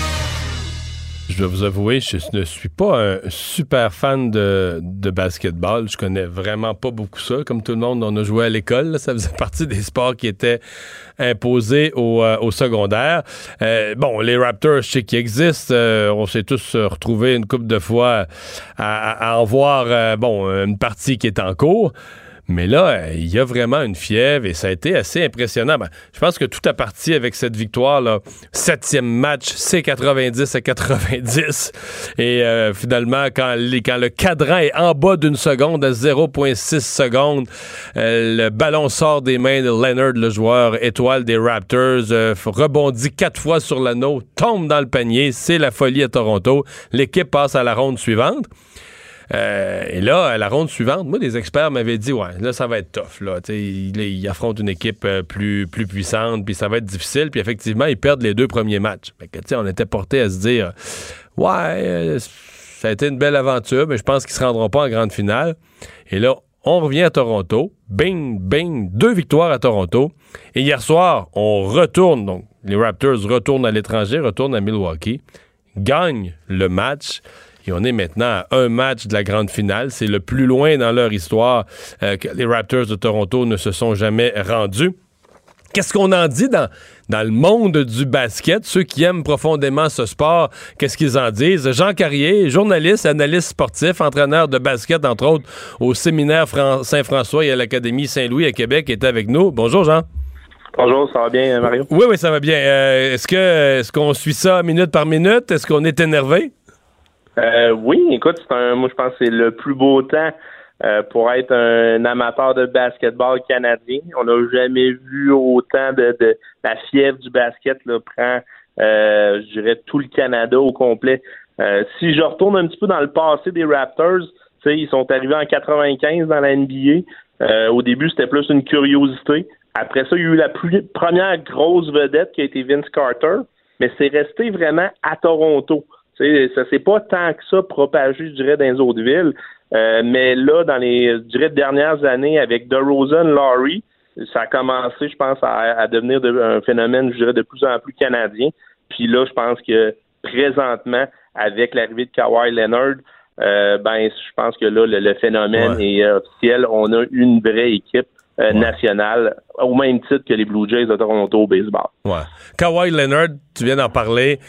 Je dois vous avouer, je ne suis pas un super fan de, de basketball. Je connais vraiment pas beaucoup ça. Comme tout le monde, on a joué à l'école. Ça faisait partie des sports qui étaient imposés au, euh, au secondaire. Euh, bon, les Raptors, je sais qu'ils existent. Euh, on s'est tous retrouvés une couple de fois à, à- en voir, bon, une partie qui est en cours. Mais là, il y a vraiment une fièvre et ça a été assez impressionnant. Ben, je pense que tout a parti avec cette victoire-là. Septième match, c'est 90 à 90. Et euh, finalement, quand le cadran est en bas d'une seconde, à 0,6 secondes, euh, le ballon sort des mains de Leonard, le joueur étoile des Raptors, euh, rebondit quatre fois sur l'anneau, tombe dans le panier. C'est la folie à Toronto. L'équipe passe à la ronde suivante. Euh, et là, à la ronde suivante, moi, des experts m'avaient dit, ouais, là, ça va être tough. Là, Tu sais, il, il affronte une équipe euh, plus, plus puissante, puis ça va être difficile. Puis effectivement, ils perdent les deux premiers matchs. Fait que, on était porté à se dire, ouais, euh, ça a été une belle aventure, mais je pense qu'ils se rendront pas en grande finale. Et là, on revient à Toronto. Bing, bing, deux victoires à Toronto. Et hier soir, on retourne, donc les Raptors retournent à l'étranger, retournent à Milwaukee, gagnent le match. Et on est maintenant à un match de la grande finale. C'est le plus loin dans leur histoire euh, que les Raptors de Toronto ne se sont jamais rendus. Qu'est-ce qu'on en dit dans, dans le monde du basket? Ceux qui aiment profondément ce sport, qu'est-ce qu'ils en disent? Jean Carrier, journaliste, analyste sportif, entraîneur de basket, entre autres, au séminaire Saint-François et à l'Académie Saint-Louis à Québec, est avec nous. Bonjour, Jean. Bonjour, ça va bien, Mario? Oui, oui, ça va bien. Euh, est-ce que est-ce qu'on suit ça minute par minute? Est-ce qu'on est énervé? Euh, oui, écoute, c'est un, moi je pense que c'est le plus beau temps euh, pour être un amateur de basketball canadien. On n'a jamais vu autant de, de, la fièvre du basket là, prend, euh, je dirais, tout le Canada au complet. Si je retourne un petit peu dans le passé des Raptors, ils sont arrivés en 95 dans la NBA. au début, c'était plus une curiosité. Après ça, il y a eu la première grosse vedette qui a été Vince Carter, mais c'est resté vraiment à Toronto. T'sais, ça s'est pas tant que ça propagé, je dirais, dans les autres villes. Euh, mais là, dans les je dirais, dernières années, avec DeRozan, Laurie, ça a commencé, je pense, à, devenir un phénomène, je dirais, de plus en plus canadien. Puis là, je pense que présentement, avec l'arrivée de Kawhi Leonard, euh, ben, je pense que là, le, phénomène est officiel. On a une vraie équipe euh, nationale, au même titre que les Blue Jays de Toronto au baseball. Ouais. Kawhi Leonard, tu viens d'en parler.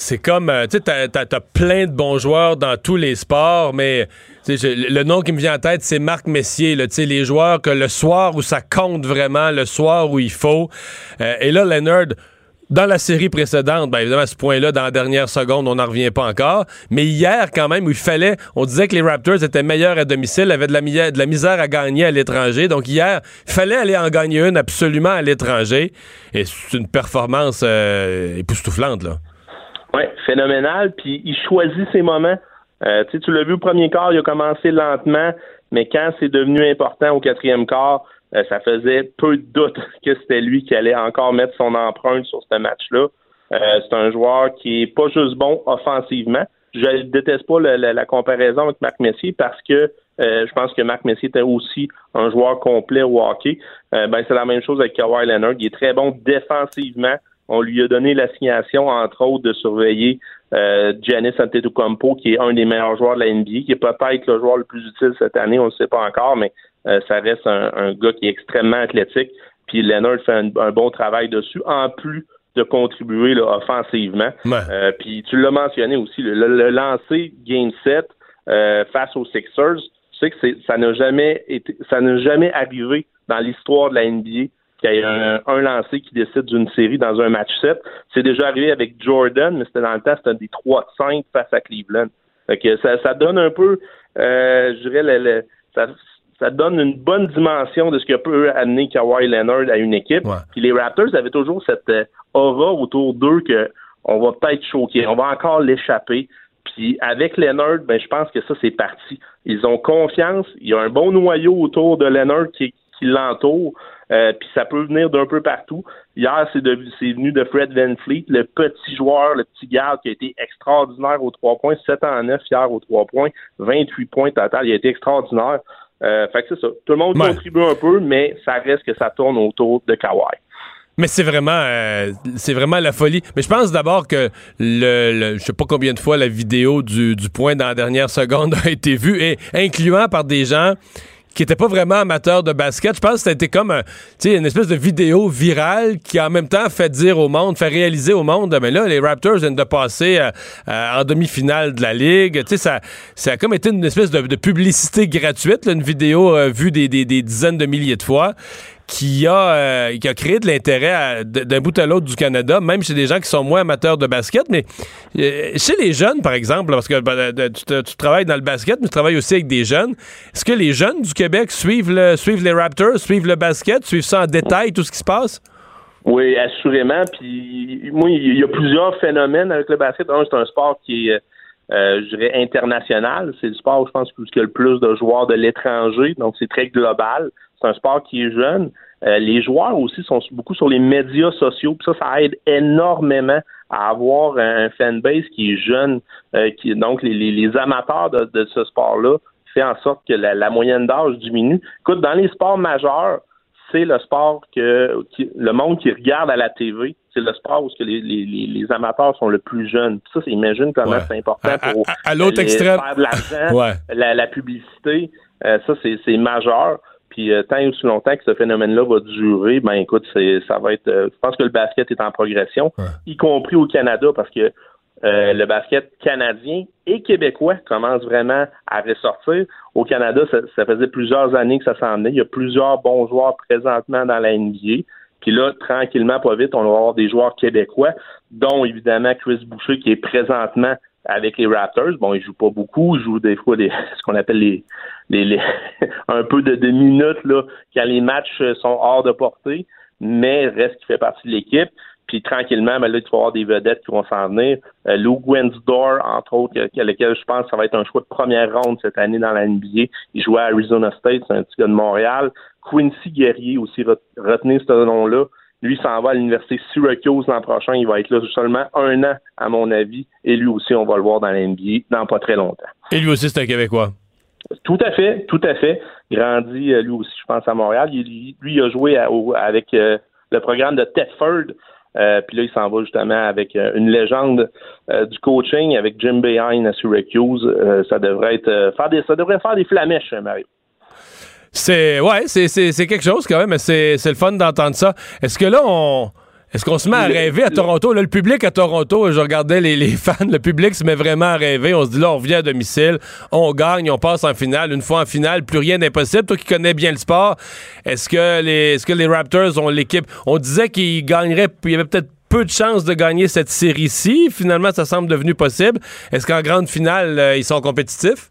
C'est comme, euh, tu sais, t'as, as, plein de bons joueurs dans tous les sports, mais le nom qui me vient en tête, c'est Marc Messier, sais, les joueurs que le soir où ça compte vraiment, le soir où il faut. Euh, et là, Leonard, dans la série précédente, bien évidemment, à ce point-là, dans la dernière seconde, on n'en revient pas encore. Mais hier, quand même, où il fallait, on disait que les Raptors étaient meilleurs à domicile, avaient de la, de la misère à gagner à l'étranger. Donc hier, il fallait aller en gagner une absolument à l'étranger. Et c'est une performance euh, époustouflante, là. Oui, phénoménal. Puis il choisit ses moments. Euh, tu l'as vu au premier quart, il a commencé lentement, mais quand c'est devenu important au quatrième quart, euh, ça faisait peu de doute que c'était lui qui allait encore mettre son empreinte sur ce match-là. Euh, c'est un joueur qui est pas juste bon offensivement. Je déteste pas la, comparaison avec Marc Messier parce que je pense que Marc Messier était aussi un joueur complet au hockey. ben, c'est la même chose avec Kawhi Leonard. Il est très bon défensivement. On lui a donné l'assignation, entre autres, de surveiller euh, Giannis Antetokounmpo, qui est un des meilleurs joueurs de la NBA, qui est peut-être le joueur le plus utile cette année, on ne sait pas encore, mais euh, ça reste un, gars qui est extrêmement athlétique. Puis Leonard fait un, bon travail dessus, en plus de contribuer là, offensivement. Euh, puis tu l'as mentionné aussi, le, le, lancer Game 7 euh, face aux Sixers, tu sais que ça n'a jamais été, ça n'a jamais arrivé dans l'histoire de la NBA qu'il y ait un, un, lancé qui décide d'une série dans un match 7. C'est déjà arrivé avec Jordan, mais c'était dans le temps, c'était des 3-5 face à Cleveland. que ça, ça donne un peu, euh, je dirais, le, ça, ça donne une bonne dimension de ce que peut amener Kawhi Leonard à une équipe. Puis les Raptors avaient toujours cette euh, aura autour d'eux que on va peut-être choquer, on va encore l'échapper. Puis avec Leonard, ben je pense que ça c'est parti. Ils ont confiance, il y a un bon noyau autour de Leonard qui, qui l'entoure. Euh, puis ça peut venir d'un peu partout. Hier, c'est, venu de Fred Van Fleet, le petit joueur, le petit garde qui a été extraordinaire aux trois points, 7 en 9 hier aux trois points, 28 points total, il a été extraordinaire. Euh, fait que c'est ça. Tout le monde contribue un peu, mais ça reste que ça tourne autour de Kawhi. Mais c'est vraiment, euh, c'est vraiment la folie. Mais je pense d'abord que le, le, je sais pas combien de fois la vidéo du, du point dans la dernière seconde a été vue, et incluant par des gens qui était pas vraiment amateur de basket. Je pense que c'était comme une espèce de vidéo virale qui en même temps fait dire au monde, fait réaliser au monde, mais là, les Raptors viennent de passer euh, euh, en demi-finale de la Ligue. Tu sais, ça, ça a comme été une espèce de, publicité gratuite, une vidéo euh, vue des, des, des dizaines de milliers de fois qui a, euh, qui a créé de l'intérêt d'un bout à l'autre du Canada, même chez des gens qui sont moins amateurs de basket. Mais euh, chez les jeunes, par exemple, parce que ben, tu, travailles dans le basket, mais tu travailles aussi avec des jeunes, est-ce que les jeunes du Québec suivent, suivent les Raptors, suivent le basket, suivent ça en détail, tout ce qui se passe? Oui, assurément. Puis, moi, il y a plusieurs phénomènes avec le basket. Un, c'est un sport qui est, euh, je dirais, international. C'est le sport, je pense, où il y a le plus de joueurs de l'étranger. Donc, c'est très global. C'est un sport qui est jeune. Euh, les joueurs aussi sont beaucoup sur les médias sociaux. Puis ça, ça aide énormément à avoir un fanbase qui est jeune. Euh, qui, donc, les, les, amateurs de, ce sport-là fait en sorte que la, moyenne d'âge diminue. Écoute, dans les sports majeurs, c'est le sport que qui- le monde qui regarde à la TV, c'est le sport où les, les, les, amateurs sont le plus jeunes. Ça, c'est imagine comment Ouais. c'est important À- pour à- à l'autre extrême. faire de l'argent, Ouais. la, la publicité. Euh, ça, c'est majeur. Puis euh, tant et aussi longtemps que ce phénomène-là va durer, ben écoute, ça va être. euh, je pense que le basket est en progression, y compris au Canada, parce que euh, le basket canadien et québécois commence vraiment à ressortir. Au Canada, ça, ça faisait plusieurs années que ça s'en venait. Il y a plusieurs bons joueurs présentement dans la NBA. Puis là, tranquillement, pas vite, on va avoir des joueurs québécois, dont évidemment Chris Boucher, qui est présentement avec les Raptors. Bon, il joue pas beaucoup, il joue des fois ce qu'on appelle les, les, les- un peu de, de minutes là, quand les matchs sont hors de portée, mais reste qu'il fait partie de l'équipe. Puis tranquillement, ben là, il va y avoir des vedettes qui vont s'en venir. Euh, Lou Gwensdor, entre autres, que- lequel je pense que ça va être un choix de première ronde cette année dans la NBA. Il jouait à Arizona State, c'est un petit gars de Montréal. Quincy Guerrier aussi, re- retenez ce nom-là. Lui il s'en va à l'université Syracuse l'an prochain. Il va être là seulement un an, à mon avis. Et lui aussi, on va le voir dans la NBA dans pas très longtemps. Et lui aussi, c'est un Québécois? Tout à fait, tout à fait. Grandi, euh, lui aussi, je pense, à Montréal. Il- lui, il a joué à- au- avec euh, le programme de Thetford. Euh, puis là, il s'en va justement avec euh, une légende euh, du coaching, avec Jim Behind à Syracuse. Euh, ça devrait être faire des, ça devrait faire des flamèches, Mario. C'est ouais, c'est, quelque chose quand même, mais c'est le fun d'entendre ça. Est-ce que là on est-ce qu'on se met à rêver à Toronto? Là, le public à Toronto, je regardais les, les fans, le public se met vraiment à rêver. On se dit là, on revient à domicile, on gagne, on passe en finale. Une fois en finale, plus rien n'est possible. Toi qui connais bien le sport, est-ce que les, est-ce que les Raptors ont l'équipe? On disait qu'ils gagneraient, il y avait peut-être peu de chances de gagner cette série-ci. Finalement, ça semble devenu possible. Est-ce qu'en grande finale, euh, ils sont compétitifs?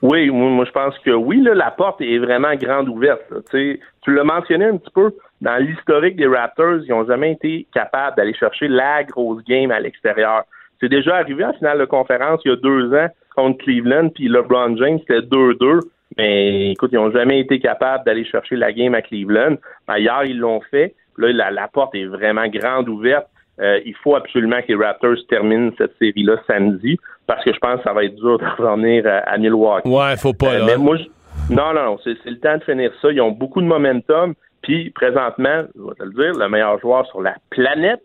Oui, moi, moi, je pense que oui, là, la porte est vraiment grande ouverte. Tu l'as mentionné un petit peu, dans l'historique des Raptors, ils n'ont jamais été capables d'aller chercher la grosse game à l'extérieur. C'est déjà arrivé en finale de conférence il y a deux ans contre Cleveland, puis LeBron James, c'était 2-2. Mais écoute, ils n'ont jamais été capables d'aller chercher la game à Cleveland. Ben, hier, ils l'ont fait. Là, la, la porte est vraiment grande ouverte. Euh, il faut absolument que les Raptors terminent cette série-là samedi parce que je pense que ça va être dur de revenir à, à Milwaukee. Ouais, faut pas, Euh, là. mais moi, je- non, non, non, c'est le temps de finir ça. Ils ont beaucoup de momentum. Puis, présentement, je vais te le dire, le meilleur joueur sur la planète,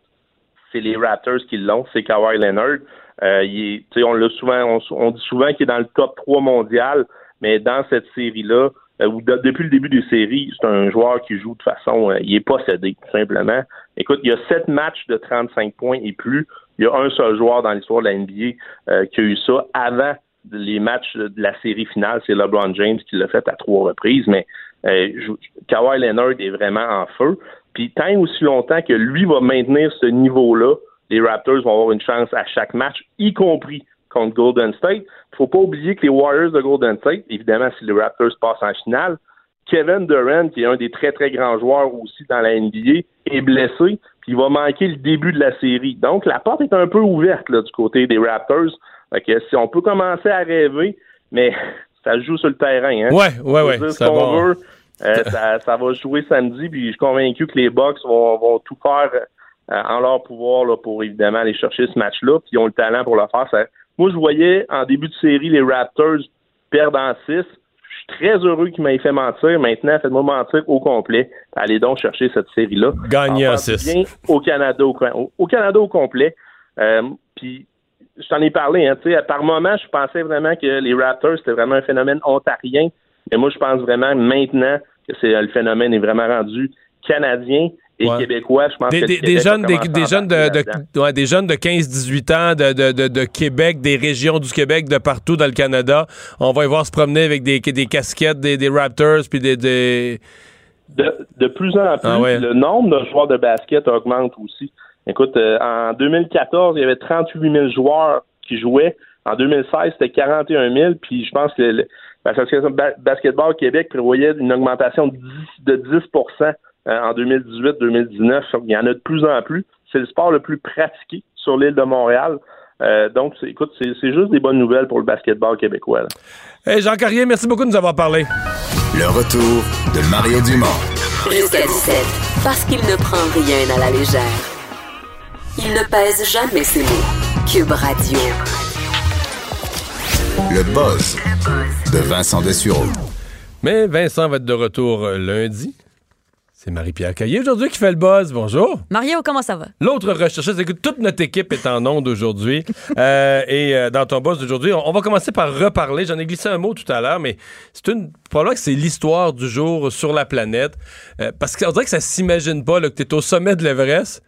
c'est les Raptors qui l'ont, c'est Kawhi Leonard. Euh, on souvent, on, dit souvent qu'il est dans le top 3 mondial, mais dans cette série-là, euh, ou de- depuis le début des séries, c'est un joueur qui joue de façon, euh, il est possédé, tout simplement. Écoute, il y a sept matchs de 35 points et plus. Il y a un seul joueur dans l'histoire de la NBA qui a eu ça avant les matchs de la série finale. C'est LeBron James qui l'a fait à trois reprises, mais Kawhi Leonard est vraiment en feu. Puis tant aussi longtemps que lui va maintenir ce niveau-là, les Raptors vont avoir une chance à chaque match, y compris contre Golden State. Faut pas oublier que les Warriors de Golden State, évidemment, si les Raptors passent en finale, Kevin Durant, qui est un des très très grands joueurs aussi dans la NBA, est blessé, puis il va manquer le début de la série. Donc la porte est un peu ouverte là, du côté des Raptors. Fait que si on peut commencer à rêver, mais ça joue sur le terrain. Hein? Ouais, ouais, ouais, dire ça ce qu'on va. veut. Euh, ça, ça va jouer samedi, puis je suis convaincu que les Bucks vont, vont tout faire euh, en leur pouvoir là, pour évidemment aller chercher ce match-là, puis ils ont le talent pour le faire. Ça- moi, je voyais en début de série les Raptors perdre en 6. Je suis très heureux qu'ils m'aient fait mentir. Maintenant, faites-moi mentir au complet. Allez donc chercher cette série-là. Gagner en En faire du 6. bien Au Canada au, au- au Canada au complet. Euh, puis je t'en ai parlé, hein, tu sais, par moment, je pensais vraiment que les Raptors, c'était vraiment un phénomène ontarien. Mais moi, je pense vraiment maintenant que c'est le phénomène est vraiment rendu canadien et Ouais. québécois. Je pense Des, que des- des jeunes, des, jeunes de, ouais, des jeunes de 15-18 ans de, de, de, Québec, des régions du Québec, de partout dans le Canada. On va y voir se promener avec des, des casquettes des, des Raptors puis des. De, de plus en plus, Ah ouais. le nombre de joueurs de basket augmente aussi. Écoute, euh, en 2014, il y avait 38 000 joueurs qui jouaient. En 2016, c'était 41 000. Puis je pense que le- l'Association de ba- basketball Québec prévoyait une augmentation de 10, de 10 euh, en 2018-2019. Il y en a de plus en plus. C'est le sport le plus pratiqué sur l'île de Montréal. Euh, donc, c'est- écoute, c'est c'est juste des bonnes nouvelles pour le basketball québécois. là. Hey, Jean Carrier, merci beaucoup de nous avoir parlé. Le retour de Mario Dumont. Jusqu'à 17, parce qu'il ne prend rien à la légère. Il ne pèse jamais ses mots. Cube Radio. Le buzz de Vincent Dessureau. Mais Vincent va être de retour euh, lundi. C'est Marie-Pierre Caillé aujourd'hui qui fait le buzz. Bonjour. Mario, comment ça va? L'autre rechercheuse, écoute, toute notre équipe est en onde aujourd'hui. Euh, et euh, dans ton buzz d'aujourd'hui, on, on va commencer par reparler. J'en ai glissé un mot tout à l'heure, mais c'est une. Probablement que c'est l'histoire du jour sur la planète. Euh, parce qu'on dirait que ça s'imagine pas là, que t'es au sommet de l'Everest,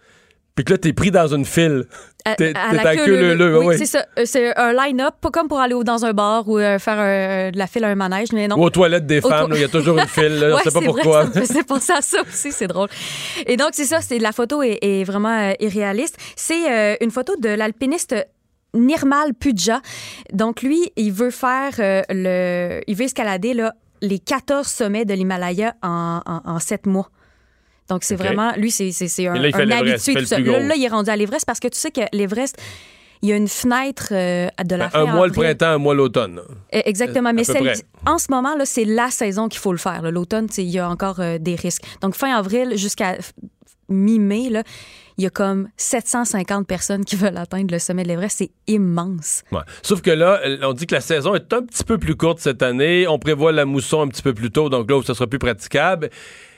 puis que là, t'es pris dans une file. À, T'es- à la à queue Oui, c'est ça. Euh, C'est un line-up, pas comme pour aller dans un bar ou euh, faire un- de la file à un manège, mais non. Ou aux toilettes des Aux femmes, to- il y a toujours une file. là, on Ouais, sait pas c'est pourquoi. faisait penser à ça aussi, c'est drôle. Et donc, c'est ça, c'est la photo est, est vraiment euh, irréaliste. C'est euh, une photo de l'alpiniste Nirmal Pudja. Donc, lui, il veut faire euh, le. Il veut escalader là, les 14 sommets de l'Himalaya en, en, en 7 mois. Donc, c'est vraiment. Lui, c'est un, là, un habitué, tout ça. Là, il est rendu à l'Everest parce que tu sais que l'Everest. Il y a une fenêtre euh, de la fin un mois le printemps, un mois l'automne. Eh, Exactement, À mais celle- en ce moment, là, c'est la saison qu'il faut le faire. L'automne, il y a encore euh, des risques. Donc, fin avril jusqu'à mi-mai, il y a comme 750 personnes qui veulent atteindre le sommet de l'Everest. C'est immense. Ouais. Sauf que là, on dit que la saison est un petit peu plus courte cette année. On prévoit la mousson un petit peu plus tôt, donc là où ça sera plus praticable.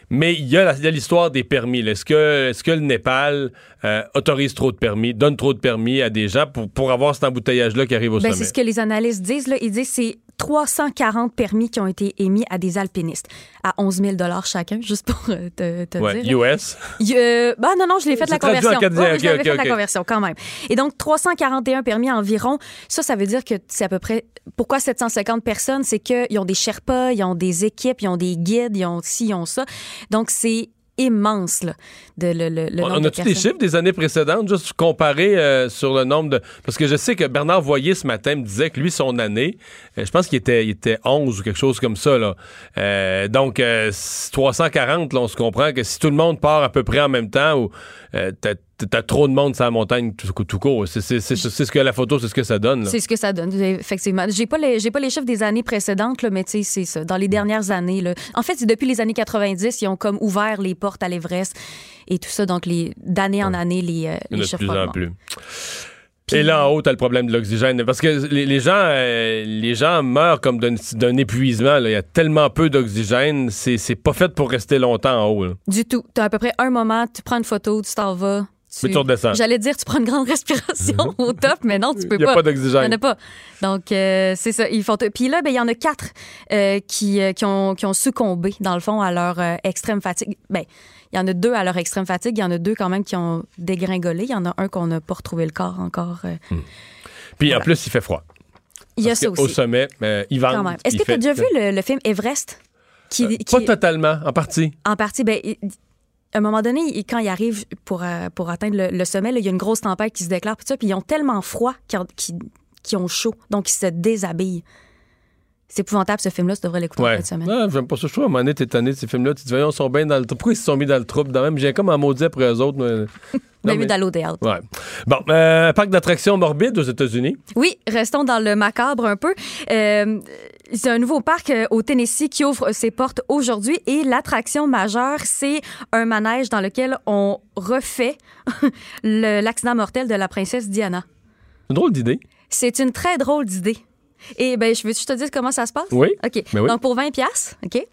Mais il y a l'histoire des permis. Est-ce que, est-ce que le Népal euh, autorise trop de permis, donne trop de permis à des gens pour, pour avoir cet embouteillage-là qui arrive au Ben, c'est ce que les analystes disent. Là. Ils disent que c'est 340 permis qui ont été émis à des alpinistes à 11 000 chacun, juste pour euh, te, te Ouais, dire. US. Euh, bah non, non, je l'ai fait de la conversion. canadien, Ouais, ok, je l'avais ok, fait la conversion quand même. Et donc, 341 permis environ. Ça, ça veut dire que c'est à peu près... Pourquoi 750 personnes? C'est qu'ils ont des Sherpas, ils ont des équipes, ils ont des guides, ils ont ci, ils ont ça. Donc, c'est immense, là, de, le, le, le On, nombre on de a-tu des chiffres des années précédentes, juste comparer euh, sur le nombre de... Parce que je sais que Bernard Voyer, ce matin, me disait que lui, son année, euh, je pense qu'il était, il était 11 ou quelque chose comme ça. Là. Euh, donc, euh, 340, là, on se comprend que si tout le monde part à peu près en même temps, ou euh, t'as, t'as trop de monde sur la montagne tout, tout court, c'est, ce que la photo, c'est ce que ça donne. C'est ce que ça donne, effectivement. J'ai pas les, j'ai pas les chiffres des années précédentes, là, mais tu sais, c'est ça. Dans les dernières années, là. En fait, c'est depuis les années 90, ils ont comme ouvert les portes à l'Everest et tout ça. Donc, les, d'année en année, les, euh, les a de chiffres plus en plus. Et là en haut, t'as le problème de l'oxygène. Parce que les, les gens, euh, les gens meurent comme d'un, épuisement. Il y a tellement peu d'oxygène, c'est, pas fait pour rester longtemps en haut. là. Du tout. Tu as à peu près un moment, tu prends une photo, tu t'en vas. Mais tu redescends. J'allais dire, tu prends une grande respiration au top, mais non, tu peux Il n'y a pas. pas Il n'y d'oxygène. en a pas. Donc, euh, c'est ça. Ils font. Puis là, ben, il y en a quatre euh, qui, euh, qui, ont, qui ont succombé, dans le fond, à leur extrême fatigue. Ben, il y en a deux à leur extrême fatigue. Il y en a deux, quand même, qui ont dégringolé. Il y en a un qu'on n'a pas retrouvé le corps encore. euh. Puis en plus, il fait froid. Il y a ça que Au aussi. sommet, euh, il même. Est-ce que tu as déjà vu le, le film Everest? Qui, qui- Pas totalement, en partie. en partie, ben, à un moment donné, il- quand ils arrivent pour, euh, pour atteindre le, le sommet, là, il y a une grosse tempête qui se déclare, puis ça, puis ils ont tellement froid qu'ils ont, chaud, donc ils se déshabillent. C'est épouvantable, ce film-là, tu devrais l'écouter en Ouais. fin de semaine. Ah, j'aime pas ça. Je trouve à un moment donné, t'es tanné de ces films-là. Tu te dis, voyons, ils sont bien dans le trouble. Pourquoi ils se sont mis dans le trouble? Dans même, j'ai comme en maudit après eux autres. mais- Non, mais- dans Out. Ouais. Bon, euh, parc d'attractions morbide aux États-Unis. Oui, restons dans le macabre un peu. Euh, c'est un nouveau parc euh, au Tennessee qui ouvre ses portes aujourd'hui et l'attraction majeure, c'est un manège dans lequel on refait l'accident mortel de la princesse Diana. C'est une drôle d'idée. C'est une très drôle d'idée. Et ben, je veux que je te dise comment ça se passe? Oui. OK. Ben oui. Donc, pour 20 pièces, OK?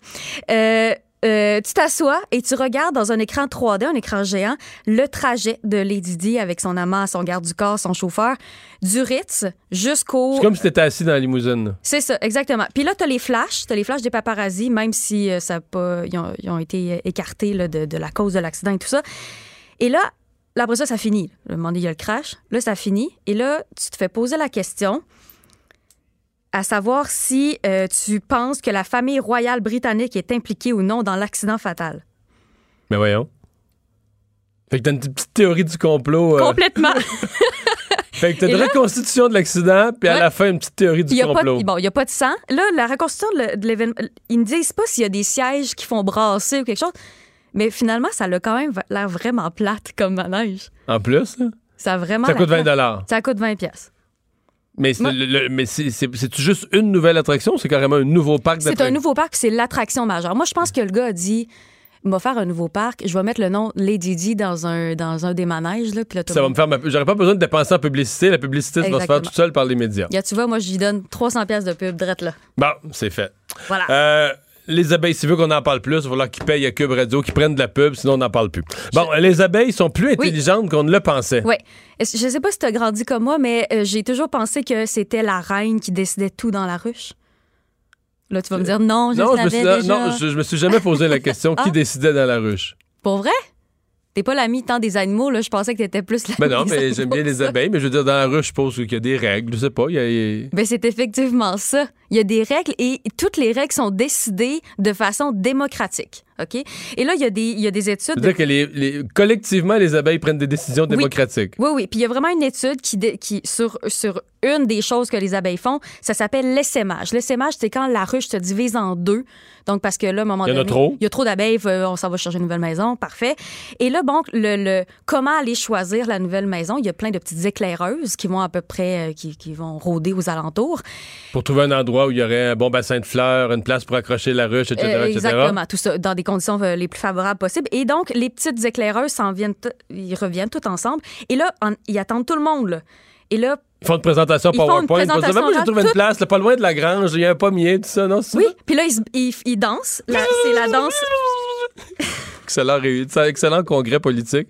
Euh, euh, tu t'assois et tu regardes dans un écran 3D, un écran géant, le trajet de Lady Di avec son amant, son garde du corps, son chauffeur, du Ritz jusqu'au... C'est comme si t'étais assis dans la limousine. C'est ça, exactement. Puis là, tu as les flashs, tu as les flashs des paparazzis, même si euh, ça pas, ils, ont, ils ont été euh, écartés là, de, de la cause de l'accident et tout ça. Et là, là, après ça, ça finit. Le moment il y a le crash. Là, ça finit. Et là, tu te fais poser la question à savoir si euh, tu penses que la famille royale britannique est impliquée ou non dans l'accident fatal. Mais voyons. Fait que t'as une petite théorie du complot. euh, Complètement. fait que t'as une là- reconstitution de l'accident, puis à Ouais. la fin, une petite théorie du Il y a pas complot. de, bon, il n'y a pas de sang. Là, la reconstitution de l'événement, ils ne disent pas s'il y a des sièges qui font brasser ou quelque chose, mais finalement, ça a quand même l'air vraiment plate comme manège. En plus, là, Ça a vraiment ça coûte 20 plate. Ça coûte 20 pièces. Mais c'est juste une nouvelle attraction ou c'est carrément un nouveau parc C'est un d'attractions? nouveau parc, c'est l'attraction majeure. Moi, je pense que le gars a dit va faire un nouveau parc, je vais mettre le nom Lady Di dans un, dans un des manèges. Là, puis là, tout Ça va me faire ma... J'aurais pas besoin de dépenser en publicité. La publicité ça va se faire toute seule par les médias. Tu vois, moi, je lui donne 300 pièces de pub, drette là. Bon, c'est fait. Voilà. Euh, les abeilles, s'il veut qu'on en parle plus, il va falloir qu'ils payent à Cube Radio, qu'ils prennent de la pub, sinon on n'en parle plus. Bon, les abeilles sont plus intelligentes qu'on ne le pensait. Oui. Je sais pas si tu as grandi comme moi, mais euh, j'ai toujours pensé que c'était la reine qui décidait tout dans la ruche. Là, tu vas me dire non, je non, savais je me suis, déjà. non, je, je me suis jamais posé la question qui Ah. décidait dans la ruche? Pour vrai? T'es pas l'ami tant des animaux, là. Je pensais que t'étais plus l'ami Ben non, mais j'aime bien les abeilles, mais je veux dire, dans la ruche, je suppose qu'il y a des règles, je sais pas. il y a- il y a- Ben, c'est effectivement ça. Il y a des règles et toutes les règles sont décidées de façon démocratique. OK? Et là, il y a des, il y a des études. C'est-à-dire que les, les- collectivement, les abeilles prennent des décisions démocratiques. Oui, oui. Puis il y a vraiment une étude qui, sur, sur une des choses que les abeilles font, ça s'appelle l'essaimage. L'essaimage, c'est quand la ruche se divise en deux. Donc, parce que là, à un moment Il y en a trop. il y a trop d'abeilles, on s'en va chercher une nouvelle maison. Parfait. Et là, bon, le, le- comment aller choisir la nouvelle maison? Il y a plein de petites éclaireuses qui vont à peu près, euh, qui, qui vont rôder aux alentours. Pour trouver un endroit où il y aurait un bon bassin de fleurs, une place pour accrocher la ruche, etc. Euh, etc. exactement, tout ça dans des conditions euh, les plus favorables possibles. Et donc, les petites éclaireuses s'en viennent, ils reviennent tout ensemble. Et là, en- ils attendent tout le monde. là. Et là, Ils font une présentation Ils font une PowerPoint. Ils vont dire, présentation Moi, j'ai trouvé une place, là, pas loin de la grange, il y a un pommier, tout ça, non? oui, puis là, ils, ils- ils dansent. C'est la danse. Excellent, réu- c'est un excellent congrès politique.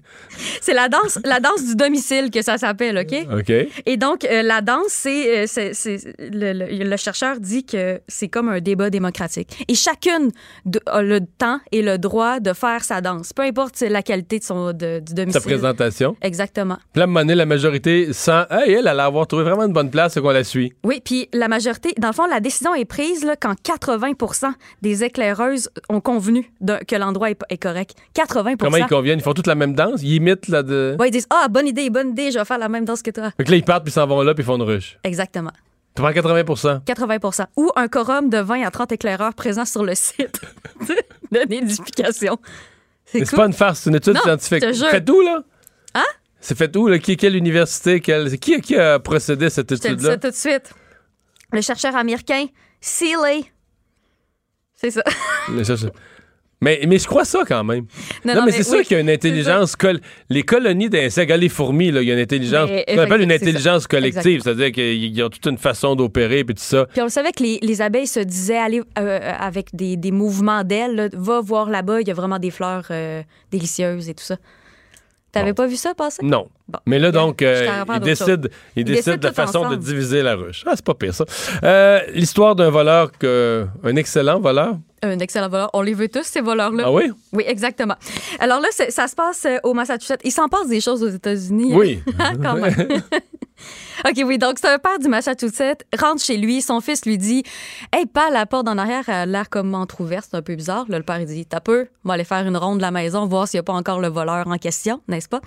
C'est la danse, la danse du domicile que ça s'appelle, OK? OK. Et donc, euh, la danse, c'est, euh, le, le- le chercheur dit que c'est comme un débat démocratique. Et chacune de- a le temps et le droit de faire sa danse, peu importe la qualité de son, de- du domicile. Sa présentation. Exactement. Moment donné, la majorité sent, hey, elle, elle allait avoir trouvé vraiment une bonne place qu'on la suit. Oui, puis la majorité, dans le fond, la décision est prise là, quand 80% des éclaireuses ont convenu de- que l'endroit est, est correct. 80 Comment ils conviennent? Ils font toute la même danse? Ils imitent là de. Ouais, ils disent Ah, bonne idée, bonne idée, je vais faire la même danse que toi. Fait que là, ils partent puis ils s'en vont là puis ils font une ruche. Exactement. Tu prends 80 80 Ou un quorum de 20 à 30 éclaireurs présents sur le site de nidification. C'est cool. pas une farce, c'est une étude Non, scientifique. Fait où, là? Hein? C'est fait où, là? Qui, quelle université? Quelle... Qui, qui a procédé à cette Je te dis étude-là? ça tout de suite. Le chercheur américain Seeley. C'est ça. Le chercheur. Mais, mais je crois ça quand même. Non, Non, non, mais, mais c'est sûr qu'il y a une intelligence. col- Les colonies d'insectes, les fourmis, là, il y a une intelligence. Qu'on appelle une intelligence collective, c'est-à-dire qu'ils ont toute une façon d'opérer puis tout ça. Puis on le savait que les, les abeilles se disaient aller euh, avec des, des mouvements d'ailes. Va voir là-bas, il y a vraiment des fleurs euh, délicieuses et tout ça. T'avais pas vu ça passer? Non. Bon. Mais là, donc, euh, décident décident la tout façon de diviser la ruche. Ah, c'est pas pire, ça. Euh, L'histoire d'un voleur, que, un excellent voleur. Un excellent voleur. On les veut tous, ces voleurs-là. Ah oui? Oui, exactement. Alors là, ça se passe euh, au Massachusetts. Il s'en passe des choses aux États-Unis. Oui. Quand même. OK, oui. Donc, c'est un père du Massachusetts, rentre chez lui. Son fils lui dit Hey, pas la porte en arrière a l'air comme entrouverte. C'est un peu bizarre. Là, le père, il dit T'as peu, on va aller faire une ronde de la maison, voir s'il n'y a pas encore le voleur en question, n'est-ce pas?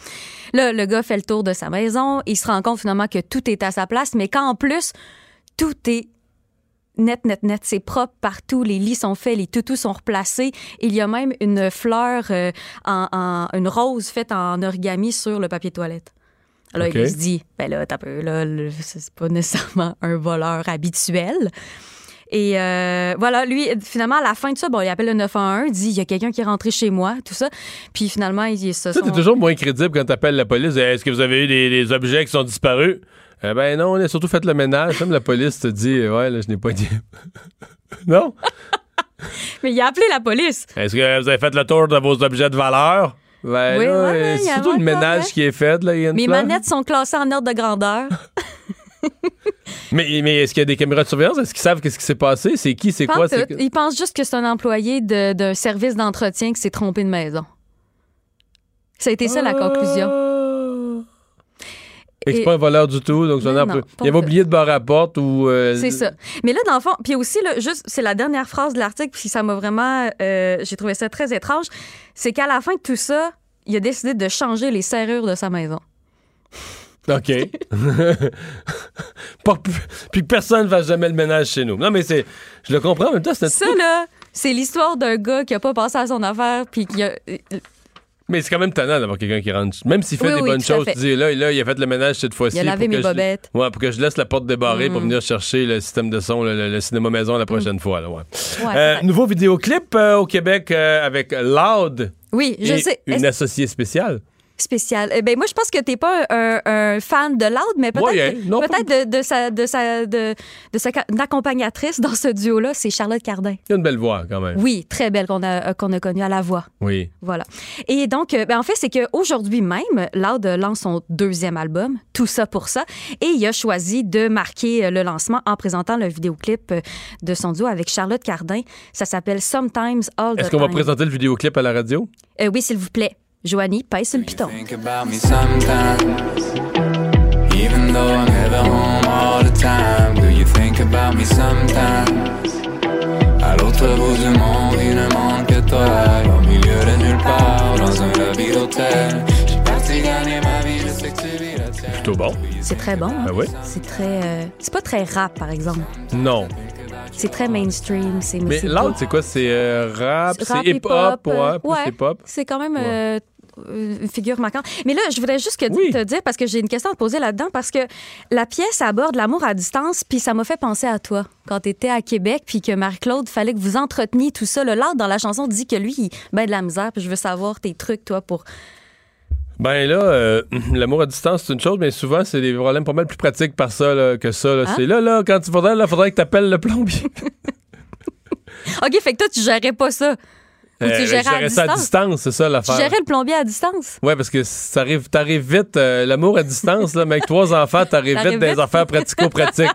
Là, le gars fait le tour de sa maison. Il se rend compte finalement que tout est à sa place, mais qu'en plus, tout est net, net, net. C'est propre partout. Les lits sont faits, les toutous sont replacés. Il y a même une fleur, euh, en, en- une rose faite en origami sur le papier de toilette. Alors, il se dit, ben là, t'as peu, là, c'est pas nécessairement un voleur habituel. Et euh, voilà, lui, finalement, à la fin de ça, bon, il appelle le 911, il dit, il y a quelqu'un qui est rentré chez moi, tout ça. Puis finalement, il se Ça, t'es toujours moins crédible quand t'appelles la police. Est-ce que vous avez eu des, des objets qui sont disparus? Eh ben non, on a surtout fait le ménage. Même la police te dit, ouais, là, je n'ai pas dit. non? Mais il a appelé la police. Est-ce que vous avez fait le tour de vos objets de valeur? Ben Oui, ouais, euh, y c'est surtout le ménage ouais. qui est fait. Là, il y a une Mes manettes sont classées en ordre de grandeur. Mais, mais est-ce qu'il y a des caméras de surveillance? Est-ce qu'ils savent qu'est-ce qui s'est passé? C'est qui? C'est quoi? tout. C'est... Il pense juste que c'est un employé de- d'un service d'entretien qui s'est trompé de maison. Ça a été ça la conclusion. Ah. Fait que c'est Et- pas un voleur du tout, donc Non, non, pas Il avait oublié de barrer la porte ou. euh, C'est ça. Mais là, dans le fond, puis aussi, là, juste, c'est la dernière phrase de l'article, puis ça m'a vraiment. euh, J'ai trouvé ça très étrange. C'est qu'à la fin de tout ça, il a décidé de changer les serrures de sa maison. OK. Pas- Puis que personne ne fasse jamais le ménage chez nous. Non, mais c'est. Je le comprends en même temps, Ça, là, c'est l'histoire d'un gars qui a pas pensé à son affaire, puis qui a. Mais c'est quand même tannant d'avoir quelqu'un qui rentre. Même s'il fait Oui, des oui, bonnes choses, tu dis là, là, il a fait le ménage cette fois-ci. Il a lavé mes que je- bobettes. Ouais, pour que je laisse la porte débarrée pour Mhm. venir chercher le système de son, le, cinéma maison la prochaine fois. Là, ouais. Ouais, Euh, nouveau vidéoclip euh, au Québec euh, avec Loud oui, je et sais. une associée spéciale. Spécial. Eh ben moi, je pense que t'es pas un, un fan de Loud, mais peut-être que- Non, peut-être de, de sa, de, sa, de, de sa accompagnatrice dans ce duo-là, c'est Charlotte Cardin. Il y a une belle voix quand même. Oui, très belle qu'on a, euh, qu'on a connue à la voix. Oui. Voilà. Et donc, euh, ben, en fait, c'est qu'aujourd'hui même, Loud lance son deuxième album, Tout ça pour ça, et il a choisi de marquer euh, le lancement en présentant le vidéoclip de son duo avec Charlotte Cardin. Ça s'appelle Sometimes All the Est-ce qu'on va présenter le vidéoclip à la radio? Euh, oui, s'il vous plaît. Joanie, le piton. Think about me sometimes, even though I'm never home all the time. Do you think about me sometimes? À l'autre bout du monde, il ne manque que toi. Au milieu de nulle part, dans un lobby d'hôtel. J'ai parti gagner ma vie, je sais que tu vis la tienne. Plutôt bon. C'est très bon. hein? Ben oui. C'est très. euh, c'est pas très rap, par exemple. Non. C'est très mainstream. C'est Mais c'est l'autre, c'est quoi? C'est euh, rap, C'est c'est hip-hop, euh, ouais, plus ouais. hip-hop. C'est quand même Ouais. euh, une figure marquante. Mais là, je voudrais juste que- Oui. te dire, parce que j'ai une question à te poser là-dedans, parce que la pièce aborde l'amour à distance, puis ça m'a fait penser à toi quand tu étais à Québec, puis que Marie-Claude, fallait que vous entreteniez tout ça. Le Lard, dans la chanson, dit que lui, il ben de la misère, puis je veux savoir tes trucs, toi, pour... Ben là, euh, l'amour à distance, c'est une chose, mais souvent, c'est des problèmes pas mal plus pratiques par ça là, que ça. là. Ah. C'est là, là, quand il faudrait, là, faudrait que tu appelles le plombier. OK, fait que toi, tu gérais pas ça. Ou tu Euh, gérais à ça à distance? c'est ça Tu l'affaire. gérais le plombier à distance? Ouais, parce que ça arrive, t'arrives vite, euh, l'amour à distance, là, mais avec trois enfants, t'arrives T'arrives vite dans les vite. affaires pratico-pratiques.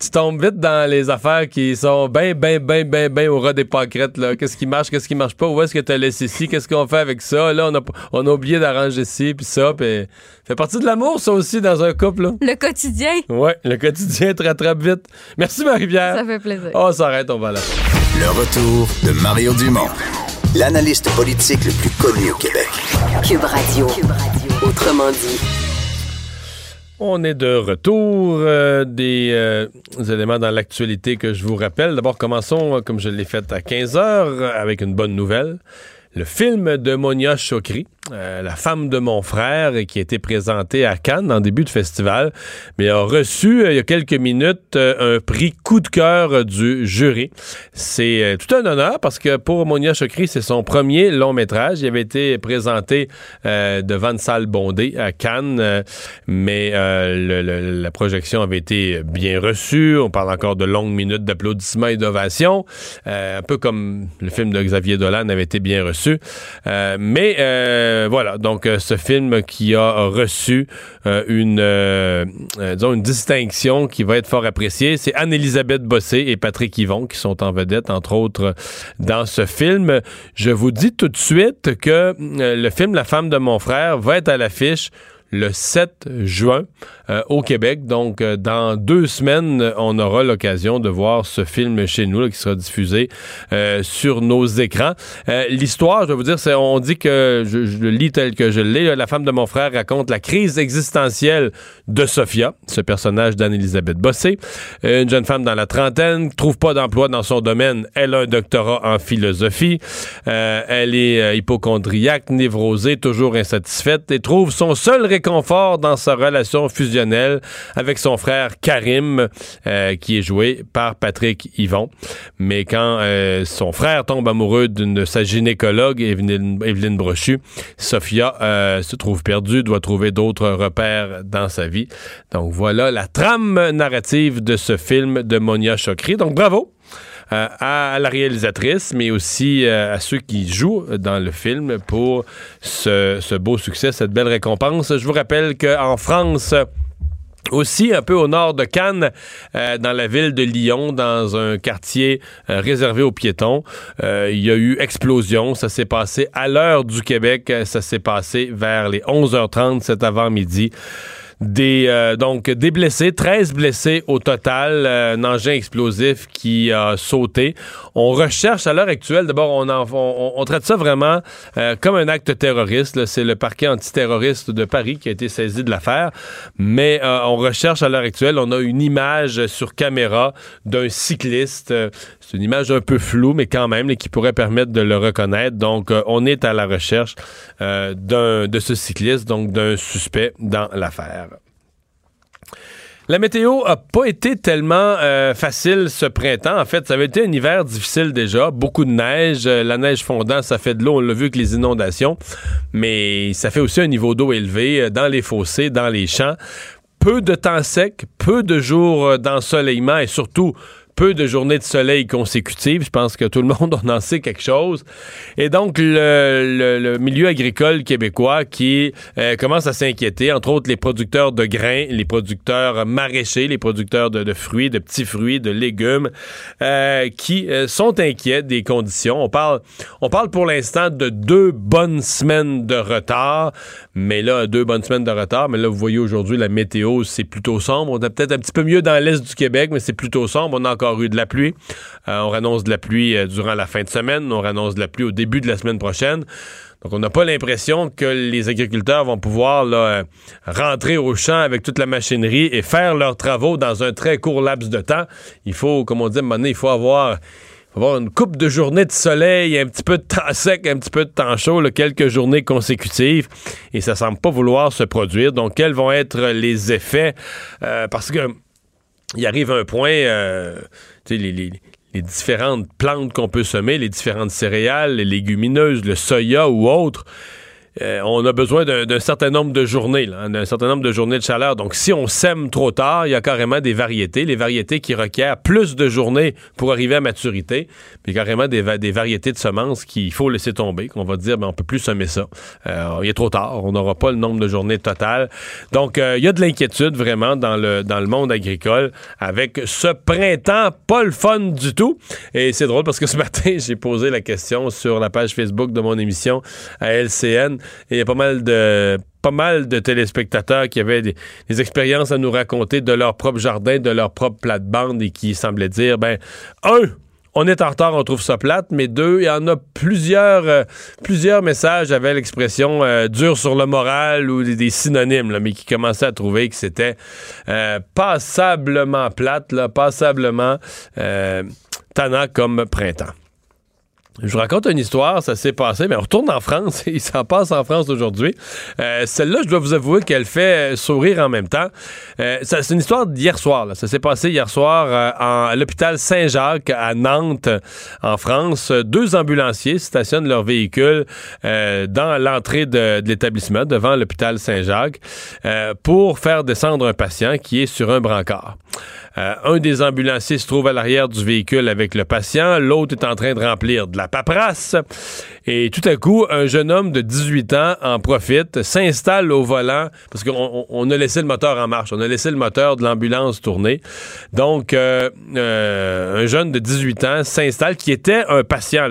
Tu tombes vite dans les affaires qui sont ben, ben, ben, ben, ben au ras des pâquerettes. Qu'est-ce qui marche, qu'est-ce qui marche pas, où est-ce que t'as laissé ci, qu'est-ce qu'on fait avec ça, là, on a, on a oublié d'arranger ci, puis ça, puis fait partie de l'amour, ça aussi, dans un couple, là. Le quotidien, Ouais, le quotidien te rattrape vite. Merci, Marie-Pierre. ça fait plaisir. Oh, ça arrête, on va là. Le retour de Mario Dumont, l'analyste politique le plus connu au Québec. Cube Radio. Autrement dit. On est de retour. euh, des, euh, éléments dans l'actualité que je vous rappelle. D'abord, commençons, euh, comme je l'ai fait à 15 heures, avec une bonne nouvelle. Le film de Monia Chokri, euh, la femme de mon frère, qui a été présenté à Cannes en début de festival, mais a reçu euh, il y a quelques minutes euh, un prix coup de cœur du jury. C'est tout un honneur parce que pour Monia Chokri, c'est son premier long métrage. Il avait été présenté devant une salle à Cannes, mais la projection avait été bien reçue. On parle encore de longues minutes d'applaudissements et d'ovations, un peu comme le film de Xavier Dolan avait été bien reçu. Euh, mais euh, voilà, donc euh, ce film qui a reçu une, une distinction qui va être fort appréciée, c'est Anne-Élisabeth Bossé et Patrick Yvon qui sont en vedette, entre autres, dans ce film. Je vous dis tout de suite que le film La femme de mon frère va être à l'affiche le 7 juin euh, au Québec. Donc, euh, dans deux semaines, on aura l'occasion de voir ce film chez nous qui sera diffusé euh, sur nos écrans. L'histoire, je vais vous dire, c'est, on dit que, je, le lis tel que je l'ai, la femme de mon frère raconte la crise existentielle de Sophia, ce personnage d'Anne-Élisabeth Bossé. Une jeune femme dans la trentaine, trouve pas d'emploi dans son domaine. Elle a un doctorat en philosophie. Elle est hypochondriaque, névrosée, toujours insatisfaite et trouve son seul dans sa relation fusionnelle avec son frère Karim, euh, qui est joué par Patrick Yvon. Mais quand euh, son frère tombe amoureux de sa gynécologue, Evelyne, Evelyne Brochu, Sophia euh, se trouve perdue, doit trouver d'autres repères dans sa vie. Donc voilà la trame narrative de ce film de Monia Chokri. Donc bravo euh, à la réalisatrice, mais aussi euh, à ceux qui jouent dans le film pour ce, beau succès, cette belle récompense. Je vous rappelle qu'en France, aussi, un peu au nord de Cannes, euh, dans la ville de Lyon, dans un quartier réservé aux piétons, il y a eu explosion. Ça s'est passé à l'heure du Québec. Ça s'est passé vers les 11h30 cet avant-midi. Des, euh, donc, des blessés, 13 blessés au total, euh, un engin explosif qui a sauté. On recherche à l'heure actuelle, d'abord, on, traite ça vraiment euh, comme un acte terroriste. C'est le parquet antiterroriste de Paris qui a été saisi de l'affaire. Mais on recherche à l'heure actuelle, on a une image sur caméra d'un cycliste. C'est une image un peu floue, mais quand même, là, qui pourrait permettre de le reconnaître. Donc, euh, on est à la recherche euh, de ce cycliste, donc d'un suspect dans l'affaire. La météo a pas été tellement euh, facile ce printemps. En fait, ça avait été un hiver difficile déjà. Beaucoup de neige. La neige fondant, ça fait de l'eau. On l'a vu avec les inondations. Mais ça fait aussi un niveau d'eau élevé dans les fossés, dans les champs. Peu de temps sec, peu de jours d'ensoleillement et surtout peu de journées de soleil consécutives. Je pense que tout le monde en sait quelque chose. Et donc, le, milieu agricole québécois qui euh, commence à s'inquiéter, entre autres les producteurs de grains, les producteurs maraîchers, les producteurs de, fruits, de petits fruits, de légumes, euh, qui euh, sont inquiets des conditions. On parle, on parle pour l'instant de deux bonnes semaines de retard, mais là, deux bonnes semaines de retard. Mais là, vous voyez aujourd'hui, la météo, c'est plutôt sombre. On est peut-être un petit peu mieux dans l'est du Québec, mais c'est plutôt sombre. On a encore eu de la pluie. Euh, on annonce de la pluie euh, durant la fin de semaine. On annonce de la pluie au début de la semaine prochaine. Donc, on n'a pas l'impression que les agriculteurs vont pouvoir euh, rentrer au champ avec toute la machinerie et faire leurs travaux dans un très court laps de temps. Il faut, comme on dit à il faut avoir une coupe de journées de soleil, un petit peu de temps sec, un petit peu de temps chaud, quelques journées consécutives, et ça semble pas vouloir se produire. Donc, quels vont être les effets? Parce que il arrive un point, euh, les différentes plantes qu'on peut semer, les différentes céréales, les légumineuses, le soya ou autres, euh, on a besoin d'un certain nombre de journées, hein, d'un certain nombre de journées de chaleur. Donc, si on sème trop tard, il y a carrément des variétés, les variétés qui requièrent plus de journées pour arriver à maturité, puis carrément des, des variétés de semences qu'il faut laisser tomber, qu'on va dire, ben, on peut plus semer ça. Euh, il est trop tard, on n'aura pas le nombre de journées totales. Donc, euh, il y a de l'inquiétude vraiment dans le, dans le monde agricole avec ce printemps pas le fun du tout. Et c'est drôle parce que ce matin, j'ai posé la question sur la page Facebook de mon émission à LCN il y a pas mal de pas mal de téléspectateurs qui avaient des, expériences à nous raconter de leur propre jardin, de leur propre plate-bande et qui semblaient dire, ben, un, on est en retard, on trouve ça plate, mais deux, il y en a plusieurs, euh, plusieurs messages avaient l'expression euh, dur sur le moral ou des, des synonymes, là, mais qui commençaient à trouver que c'était euh, passablement plate, là, passablement euh, tannant comme printemps. Je vous raconte une histoire, ça s'est passé, mais on retourne en France, il s'en passe en France aujourd'hui. Euh, Celle-là, je dois vous avouer qu'elle fait euh, sourire en même temps. Euh, c'est une histoire d'hier soir, là. ça s'est passé hier soir en, à l'hôpital Saint-Jacques à Nantes, en France. Deux ambulanciers stationnent leur véhicule dans l'entrée de, de l'établissement, devant l'hôpital Saint-Jacques, pour faire descendre un patient qui est sur un brancard. Euh, un des ambulanciers se trouve à l'arrière du véhicule avec le patient, l'autre est en train de remplir de la paperasse. Et tout à coup, un jeune homme de 18 ans en profite, s'installe au volant, parce qu'on on- on a laissé le moteur en marche, on a laissé le moteur de l'ambulance tourner. Donc, euh, euh, un jeune de 18 ans s'installe, qui était un patient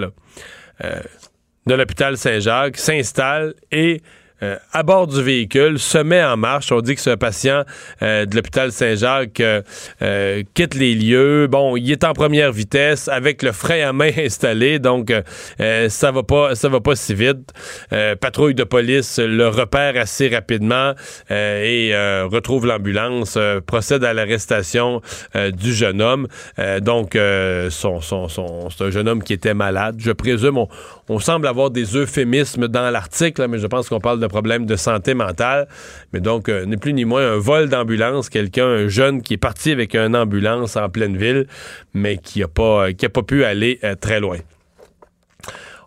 de l'hôpital Saint-Jacques, s'installe et euh, à bord du véhicule, se met en marche. On dit que ce patient euh, de l'hôpital Saint-Jacques euh, quitte les lieux. Bon, il est en première vitesse avec le frein à main installé, donc ça va pas, ça va pas si vite. Patrouille de police le repère assez rapidement et retrouve l'ambulance, procède à l'arrestation du jeune homme. Donc, c'est un jeune homme qui était malade. Je présume, on, semble avoir des euphémismes dans l'article, mais je pense qu'on parle de problèmes de santé mentale. Mais donc, euh, ni plus ni moins, un vol d'ambulance, quelqu'un, un jeune qui est parti avec une ambulance en pleine ville, mais qui n'a pas, a pas pu aller euh, très loin.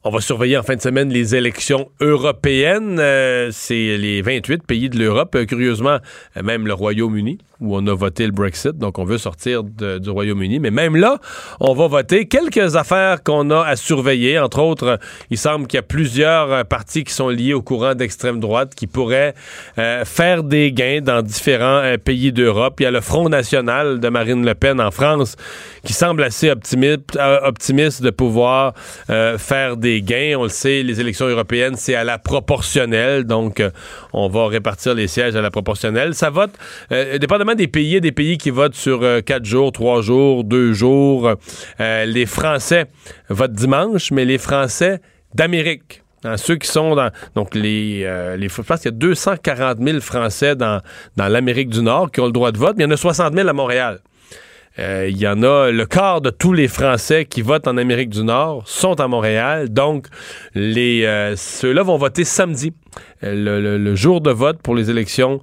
On va surveiller en fin de semaine les élections européennes. Euh, c'est les 28 pays de l'Europe. Euh, curieusement, euh, même le Royaume-Uni, où on a voté le Brexit. Donc, on veut sortir du Royaume-Uni. Mais même là, on va voter quelques affaires qu'on a à surveiller. Entre autres, il semble qu'il y a plusieurs euh, partis qui sont liés au courant d'extrême droite qui pourraient euh, faire des gains dans différents euh, pays d'Europe. Il y a le Front national de Marine Le Pen en France qui semble assez optimiste, optimiste de pouvoir faire des gains. On le sait, les élections européennes, c'est à la proportionnelle. Donc, on va répartir les sièges à la proportionnelle. Ça vote, des pays, des pays qui votent sur euh, quatre jours, trois jours, deux jours. Euh, les Français votent dimanche, mais les Français d'Amérique. Hein, ceux qui sont dans. Donc, les, euh, les, je pense qu'il y a 240 000 Français dans, dans l'Amérique du Nord qui ont le droit de vote, mais il y en a 60 000 à Montréal. Il y en a le quart de tous les Français qui votent en Amérique du Nord sont à Montréal. Donc, ceux-là vont voter samedi, le, jour de vote pour les élections,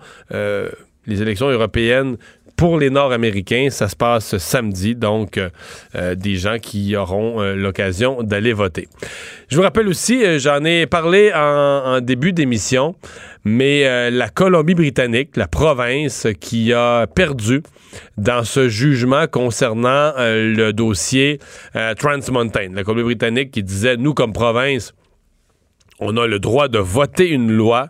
les élections européennes pour les Nord-Américains. Ça se passe samedi, donc euh, des gens qui auront l'occasion d'aller voter. Je vous rappelle aussi, j'en ai parlé en, début d'émission, mais la Colombie-Britannique, la province qui a perdu dans ce jugement concernant le dossier Trans Mountain. La Colombie-Britannique qui disait, nous comme province, on a le droit de voter une loi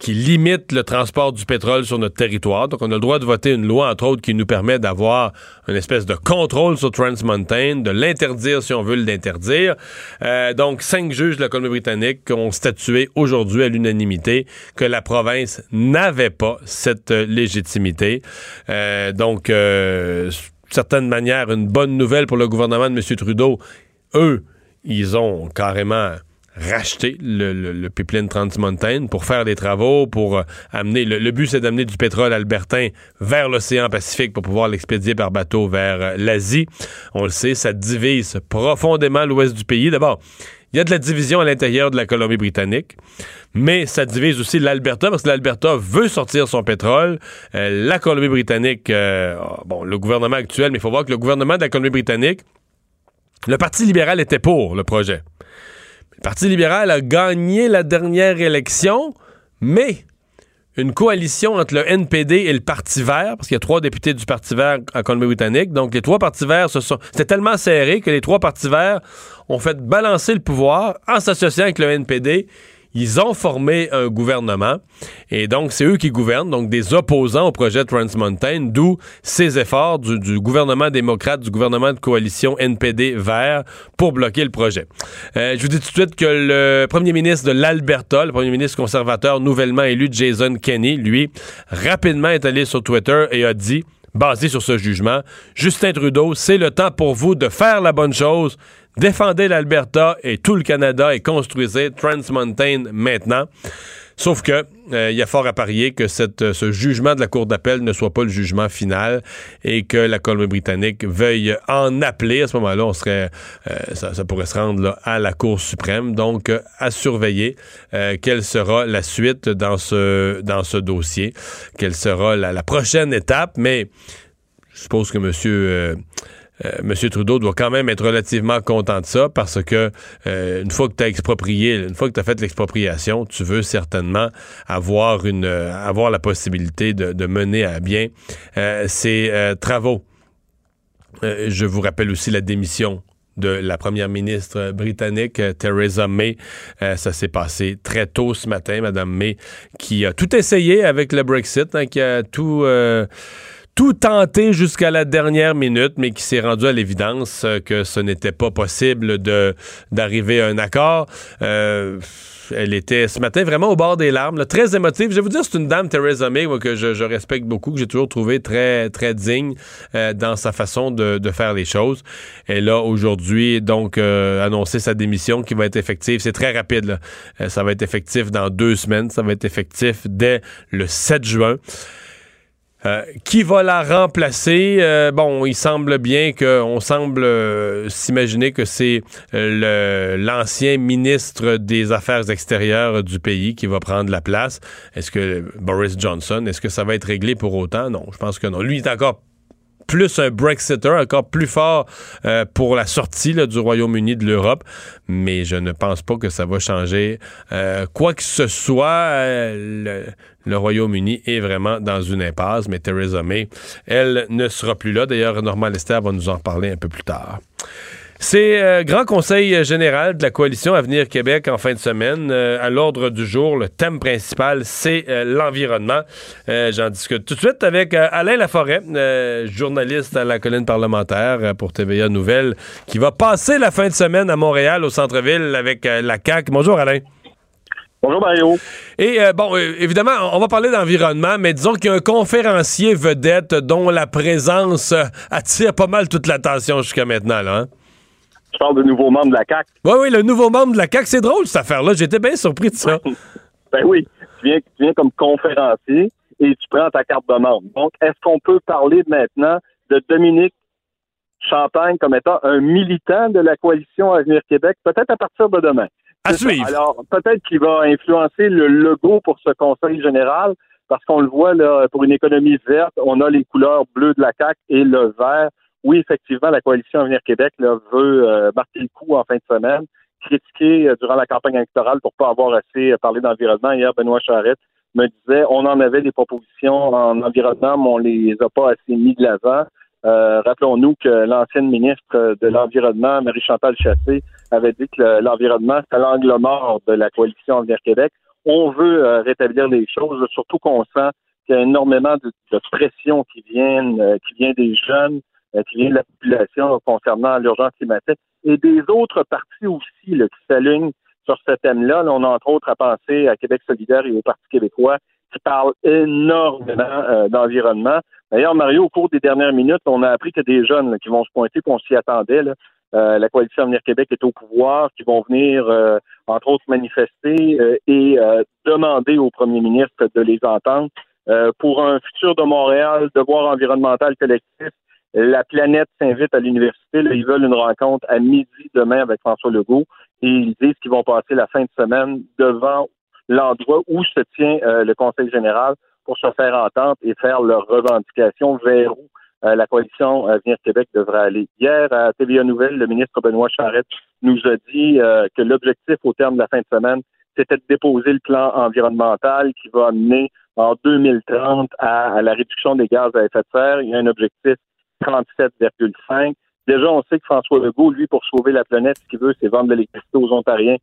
qui limite le transport du pétrole sur notre territoire. Donc, on a le droit de voter une loi, entre autres, qui nous permet d'avoir une espèce de contrôle sur Trans Mountain, de l'interdire si on veut l'interdire. Euh, donc, cinq juges de la Colombie-Britannique ont statué aujourd'hui à l'unanimité que la province n'avait pas cette légitimité. Euh, donc, euh, certaine manière, une bonne nouvelle pour le gouvernement de M. Trudeau. Eux, ils ont carrément racheter le, le, pipeline Trans Mountain pour faire des travaux, pour euh, amener. Le, but, c'est d'amener du pétrole albertain vers l'océan Pacifique pour pouvoir l'expédier par bateau vers euh, l'Asie. On le sait, ça divise profondément l'ouest du pays. D'abord, il y a de la division à l'intérieur de la Colombie-Britannique, mais ça divise aussi l'Alberta parce que l'Alberta veut sortir son pétrole. Euh, la Colombie-Britannique, bon, le gouvernement actuel, mais il faut voir que le gouvernement de la Colombie-Britannique, le Parti libéral était pour le projet. Le Parti libéral a gagné la dernière élection, mais une coalition entre le NPD et le Parti vert, parce qu'il y a trois députés du Parti vert en Colombie-Britannique. Donc, les trois partis verts se sont. C'était tellement serré que les trois partis verts ont fait balancer le pouvoir en s'associant avec le NPD ils ont formé un gouvernement et donc c'est eux qui gouvernent, donc des opposants au projet Trans Mountain, d'où ces efforts du, gouvernement démocrate, du gouvernement de coalition NPD vert pour bloquer le projet. Euh, je vous dis tout de suite que le premier ministre de l'Alberta, le premier ministre conservateur nouvellement élu, Jason Kenney, lui, rapidement est allé sur Twitter et a dit basé sur ce jugement. Justin Trudeau, c'est le temps pour vous de faire la bonne chose défendez l'Alberta et tout le Canada et construisez Trans Mountain maintenant. Sauf que euh, il y a fort à parier que cette, ce jugement de la Cour d'appel ne soit pas le jugement final et que la Colombie-Britannique veuille en appeler. À ce moment-là, on serait, euh, ça, pourrait se rendre à la Cour suprême. Donc, euh, à surveiller quelle sera la suite dans ce, dans ce dossier, quelle sera la, la prochaine étape. Mais je suppose que euh, M. Trudeau doit quand même être relativement content de ça parce que euh, une fois que tu as exproprié, une fois que tu as fait l'expropriation, tu veux certainement avoir une euh, avoir la possibilité de, mener à bien ces travaux. je vous rappelle aussi la démission de la première ministre britannique, Theresa May. ça s'est passé très tôt ce matin, Madame May, qui a tout essayé avec le Brexit, hein, qui a tout tout tenté jusqu'à la dernière minute, mais qui s'est rendu à l'évidence euh, que ce n'était pas possible d'arriver à un accord. Euh, elle était ce matin vraiment au bord des larmes, très émotive. Je vais vous dire, c'est une dame, Theresa May, que je, respecte beaucoup, que j'ai toujours trouvé très, très digne euh, dans sa façon de, faire les choses. Elle a aujourd'hui donc annoncé sa démission qui va être effective. C'est très rapide. ça va être effectif dans deux semaines. Ça va être effectif dès le 7 juin. Euh, qui va la remplacer? Euh, bon, il semble bien qu'on semble euh, s'imaginer que c'est l'ancien ministre des Affaires extérieures du pays qui va prendre la place. Est-ce que Boris Johnson, est-ce que ça va être réglé pour autant? Non, je pense que non. Lui est encore plus un Brexiter, encore plus fort pour la sortie du Royaume-Uni de l'Europe. Mais je ne pense pas que ça va changer quoi que ce soit. Royaume-Uni est vraiment dans une impasse, mais Theresa May, elle ne sera plus là. D'ailleurs, Normand Lester va nous en parler un peu plus tard. C'est euh, Grand Conseil général de la coalition Avenir Québec en fin de semaine. Euh, à l'ordre du jour, le thème principal, c'est euh, l'environnement. J'en discute tout de suite avec Alain Laforêt, journaliste à la colline parlementaire pour TVA Nouvelles, qui va passer la fin de semaine à Montréal, au centre-ville, avec la CAQ. Bonjour Alain. Bonjour Mario. Et bon, évidemment, on va parler d'environnement, mais disons qu'il y a un conférencier vedette dont la présence attire pas mal toute l'attention jusqu'à maintenant. Là, hein? Tu parles de nouveau membre de la CAC. Oui, oui, le nouveau membre de la CAC. C'est drôle, cette affaire-là. J'étais bien surpris de ça. ben oui. Tu viens, tu viens comme conférencier et tu prends ta carte de membre. Donc, est-ce qu'on peut parler maintenant de Dominique Champagne comme étant un militant de la coalition Avenir Québec, peut-être à partir de demain? À suivre. Alors, peut-être qu'il va influencer le logo pour ce conseil général, parce qu'on le voit, là, pour une économie verte, on a les couleurs bleues de la CAQ et le vert. Oui, effectivement, la coalition Avenir Québec là, veut euh, marquer le coup en fin de semaine, critiquer euh, durant la campagne électorale pour pas avoir assez euh, parlé d'environnement. Hier, Benoît Charette me disait on en avait des propositions en environnement, mais on les a pas assez mis de l'avant. Euh, rappelons-nous que l'ancienne ministre de l'Environnement, Marie-Chantal Chassé, avait dit que l'environnement, c'est l'angle mort de la coalition Avenir Québec. On veut euh, rétablir les choses, surtout qu'on sent qu'il y a énormément de, pression qui vient, euh, qui vient des jeunes, qui vient de la population concernant l'urgence climatique, et des autres partis aussi là, qui s'alignent sur ce thème-là. Là, on a entre autres à penser à Québec solidaire et au Parti québécois qui parlent énormément d'environnement. D'ailleurs, Mario, au cours des dernières minutes, on a appris que des jeunes là, qui vont se pointer, qu'on s'y attendait. Là. Euh, la coalition Avenir Québec est au pouvoir, qui vont venir, euh, entre autres, manifester euh, et demander au premier ministre de les entendre. pour un futur de Montréal, devoir environnemental collectif, la planète s'invite à l'université. Ils veulent une rencontre à midi demain avec François Legault et ils disent qu'ils vont passer la fin de semaine devant l'endroit où se tient le Conseil général pour se faire entendre et faire leurs revendications vers où euh, la coalition Avenir Québec devrait aller. Hier, à TVA Nouvelle, le ministre Benoît Charette nous a dit euh, que l'objectif au terme de la fin de semaine, c'était de déposer le plan environnemental qui va amener en 2030 à, la réduction des gaz à effet de serre. Il y a un objectif 37,5. Déjà, on sait que François Legault, lui, pour sauver la planète, ce qu'il veut, c'est vendre de l'électricité aux Ontariens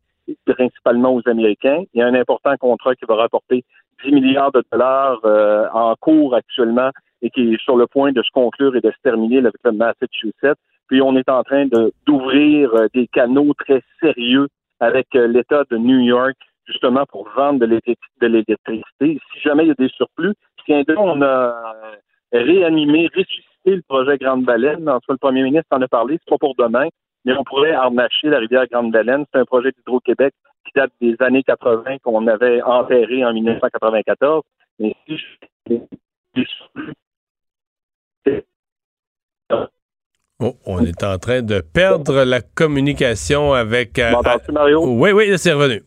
principalement aux Américains. Il y a un important contrat qui va rapporter 10 milliards de dollars euh, en cours actuellement et qui est sur le point de se conclure et de se terminer avec le Massachusetts. Puis on est en train d'ouvrir euh, des canaux très sérieux avec euh, l'État de New York, justement pour vendre de l'électricité. Si jamais il y a des surplus, tiens on a réanimé, ressuscité le projet Grande Baleine. En tout cas, le premier ministre en a parlé, c'est pas pour demain, mais on pourrait harnacher la rivière Grande-Baleine. C'est un projet d'Hydro-Québec qui date des années 80 qu'on avait enterré en 1994. Mais si Oh, on est en train de perdre la communication avec. Euh, Mario? Oui, oui, c'est revenu.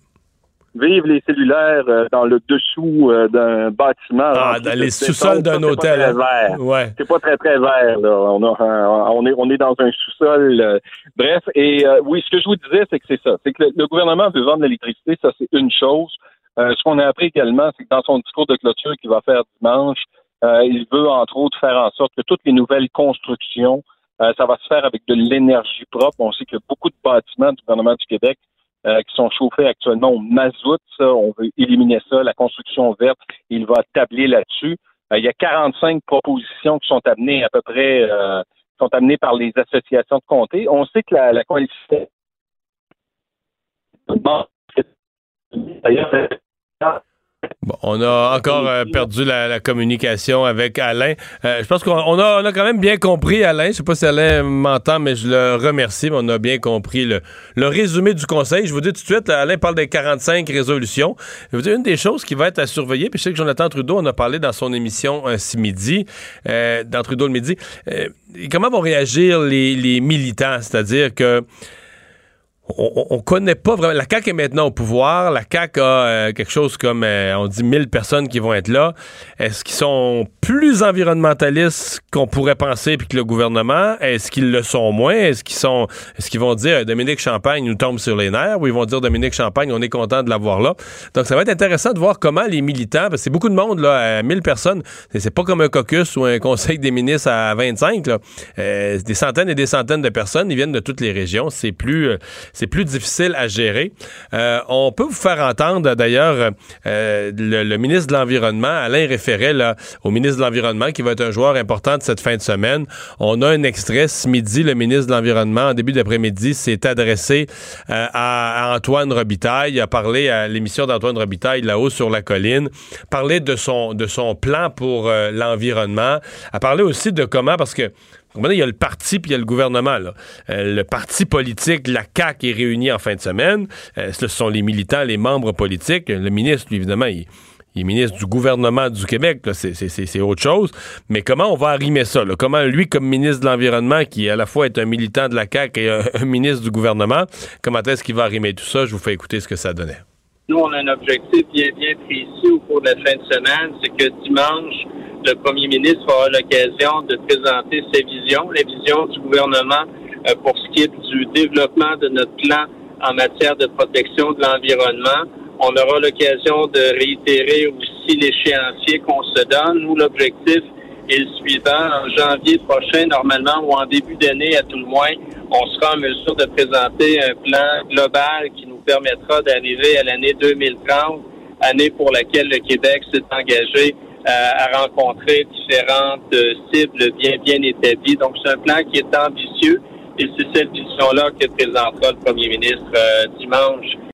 Vive les cellulaires euh, dans le dessous euh, d'un bâtiment. Ah, dans les sous-sols d'un hôtel. Hein. Ouais. C'est pas très très vert. Là. On, on, est, on est dans un sous-sol. Euh, bref, et oui, ce que je vous disais, c'est que c'est ça. C'est que le, gouvernement veut vendre l'électricité, ça c'est une chose. ce qu'on a appris également, c'est que dans son discours de clôture qu'il va faire dimanche, il veut entre autres faire en sorte que toutes les nouvelles constructions, ça va se faire avec de l'énergie propre. On sait qu'il y a beaucoup de bâtiments du gouvernement du Québec euh, qui sont chauffés actuellement au mazout. Ça, on veut éliminer ça. La construction verte, il va tabler là-dessus. Euh, il y a 45 propositions qui sont amenées à peu près, euh, sont amenées par les associations de comté. On sait que la, la coalition D'ailleurs, Bon, on a encore euh, perdu la, communication avec Alain. Euh, je pense qu'on a, on a, quand même bien compris, Alain. Je sais pas si Alain m'entend, mais je le remercie. Mais on a bien compris le, le, résumé du conseil. Je vous dis tout de suite, Alain parle des 45 résolutions. Je vous dis une des choses qui va être à surveiller, puis je sais que Jonathan Trudeau en a parlé dans son émission euh, ce midi, dans Trudeau le midi. comment vont réagir les, les militants? C'est-à-dire que on, on, connaît pas vraiment. La CAQ est maintenant au pouvoir. La CAQ a euh, quelque chose comme, euh, on dit, 1000 personnes qui vont être là. Est-ce qu'ils sont plus environnementalistes qu'on pourrait penser puis que le gouvernement? Est-ce qu'ils le sont moins? Est-ce qu'ils sont, est-ce qu'ils vont dire Dominique Champagne nous tombe sur les nerfs? Ou ils vont dire Dominique Champagne, on est content de l'avoir là? Donc, ça va être intéressant de voir comment les militants, parce que c'est beaucoup de monde, là, 1000 personnes. C'est pas comme un caucus ou un conseil des ministres à 25, là. Euh, des centaines et des centaines de personnes. Ils viennent de toutes les régions. C'est plus, c'est plus difficile à gérer. Euh, on peut vous faire entendre d'ailleurs euh, le, ministre de l'Environnement, Alain référait au ministre de l'Environnement qui va être un joueur important de cette fin de semaine. On a un extrait ce midi, le ministre de l'Environnement, en début d'après-midi, s'est adressé euh, à, Antoine Robitaille, il a parlé à l'émission d'Antoine Robitaille là-haut sur la colline, parlé de son, de son plan pour l'environnement, a parlé aussi de comment, parce que il y a le parti puis il y a le gouvernement. Euh, le parti politique, la CAQ, est réuni en fin de semaine. Euh, ce sont les militants, les membres politiques. Le ministre, lui, évidemment, il, est ministre du gouvernement du Québec. C'est autre chose. Mais comment on va arrimer ça? Comment lui, comme ministre de l'Environnement, qui à la fois est un militant de la CAQ et un, ministre du gouvernement, comment est-ce qu'il va arrimer tout ça? Je vous fais écouter ce que ça donnait. Nous, on a un objectif bien, bien précis au cours de la fin de semaine, c'est que dimanche, le premier ministre aura l'occasion de présenter ses visions, la vision du gouvernement euh, pour ce qui est du développement de notre plan en matière de protection de l'environnement. On aura l'occasion de réitérer aussi l'échéancier qu'on se donne. Nous, l'objectif est le suivant. En janvier prochain, normalement, ou en début d'année à tout le moins, on sera en mesure de présenter un plan global qui nous permettra d'arriver à l'année 2030, année pour laquelle le Québec s'est engagé à rencontrer différentes euh, cibles bien bien établies. Donc, c'est un plan qui est ambitieux et c'est cette vision-là que présentera le premier ministre euh, dimanche.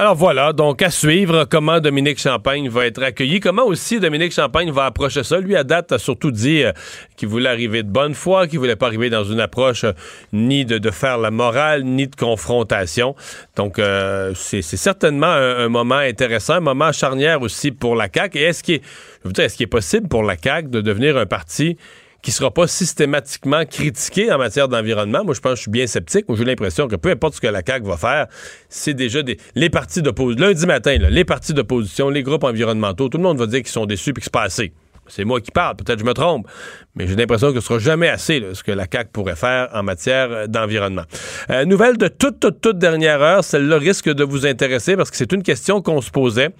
Alors voilà, donc à suivre comment Dominique Champagne va être accueilli, comment aussi Dominique Champagne va approcher ça. Lui, à date, a surtout dit euh, qu'il voulait arriver de bonne foi, qu'il voulait pas arriver dans une approche euh, ni de, faire la morale, ni de confrontation. Donc, euh, c'est certainement un, moment intéressant, un moment charnière aussi pour la CAQ. Et est-ce qu'il est, est, est, est possible pour la CAQ de devenir un parti qui sera pas systématiquement critiqué en matière d'environnement. Moi, je pense que je suis bien sceptique. Moi, j'ai l'impression que peu importe ce que la CAQ va faire, c'est déjà des les partis d'opposition. Lundi matin, les partis d'opposition, les groupes environnementaux, tout le monde va dire qu'ils sont déçus et que c'est pas assez. C'est moi qui parle, peut-être je me trompe, mais j'ai l'impression que ce sera jamais assez ce que la CAQ pourrait faire en matière d'environnement. Euh, nouvelle de toute, toute, toute dernière heure, celle-là risque de vous intéresser parce que c'est une question qu'on se posait.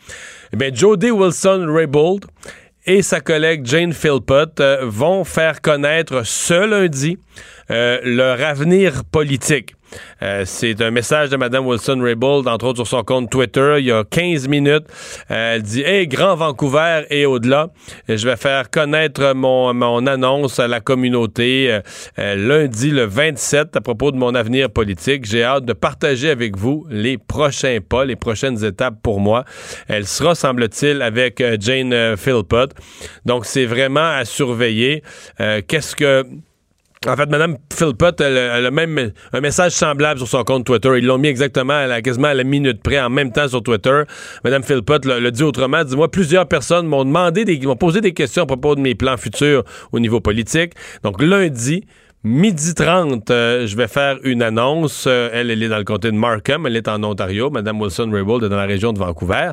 Eh bien, Jody Wilson-Raybould et sa collègue Jane Philpott euh, vont faire connaître ce lundi euh, leur avenir politique. Euh, c'est un message de Mme Wilson-Raybould, entre autres sur son compte Twitter, il y a 15 minutes. Euh, elle dit « Hey, Grand Vancouver et au-delà, je vais faire connaître mon, mon annonce à la communauté euh, lundi le 27 à propos de mon avenir politique. J'ai hâte de partager avec vous les prochains pas, les prochaines étapes pour moi. Elle sera, semble-t-il, avec Jane Philpott. Donc, c'est vraiment à surveiller. Qu'est-ce que en fait, Mme Philpott, elle, a même un message semblable sur son compte Twitter. Ils l'ont mis exactement à la, quasiment à la minute près, en même temps sur Twitter. Mme Philpott l'a dit autrement. Dis-moi, plusieurs personnes m'ont demandé, des, m'ont posé des questions à propos de mes plans futurs au niveau politique. Donc, lundi, midi 30, euh, je vais faire une annonce. Euh, elle, elle est dans le comté de Markham. Elle est en Ontario. Mme Wilson-Raybould est dans la région de Vancouver.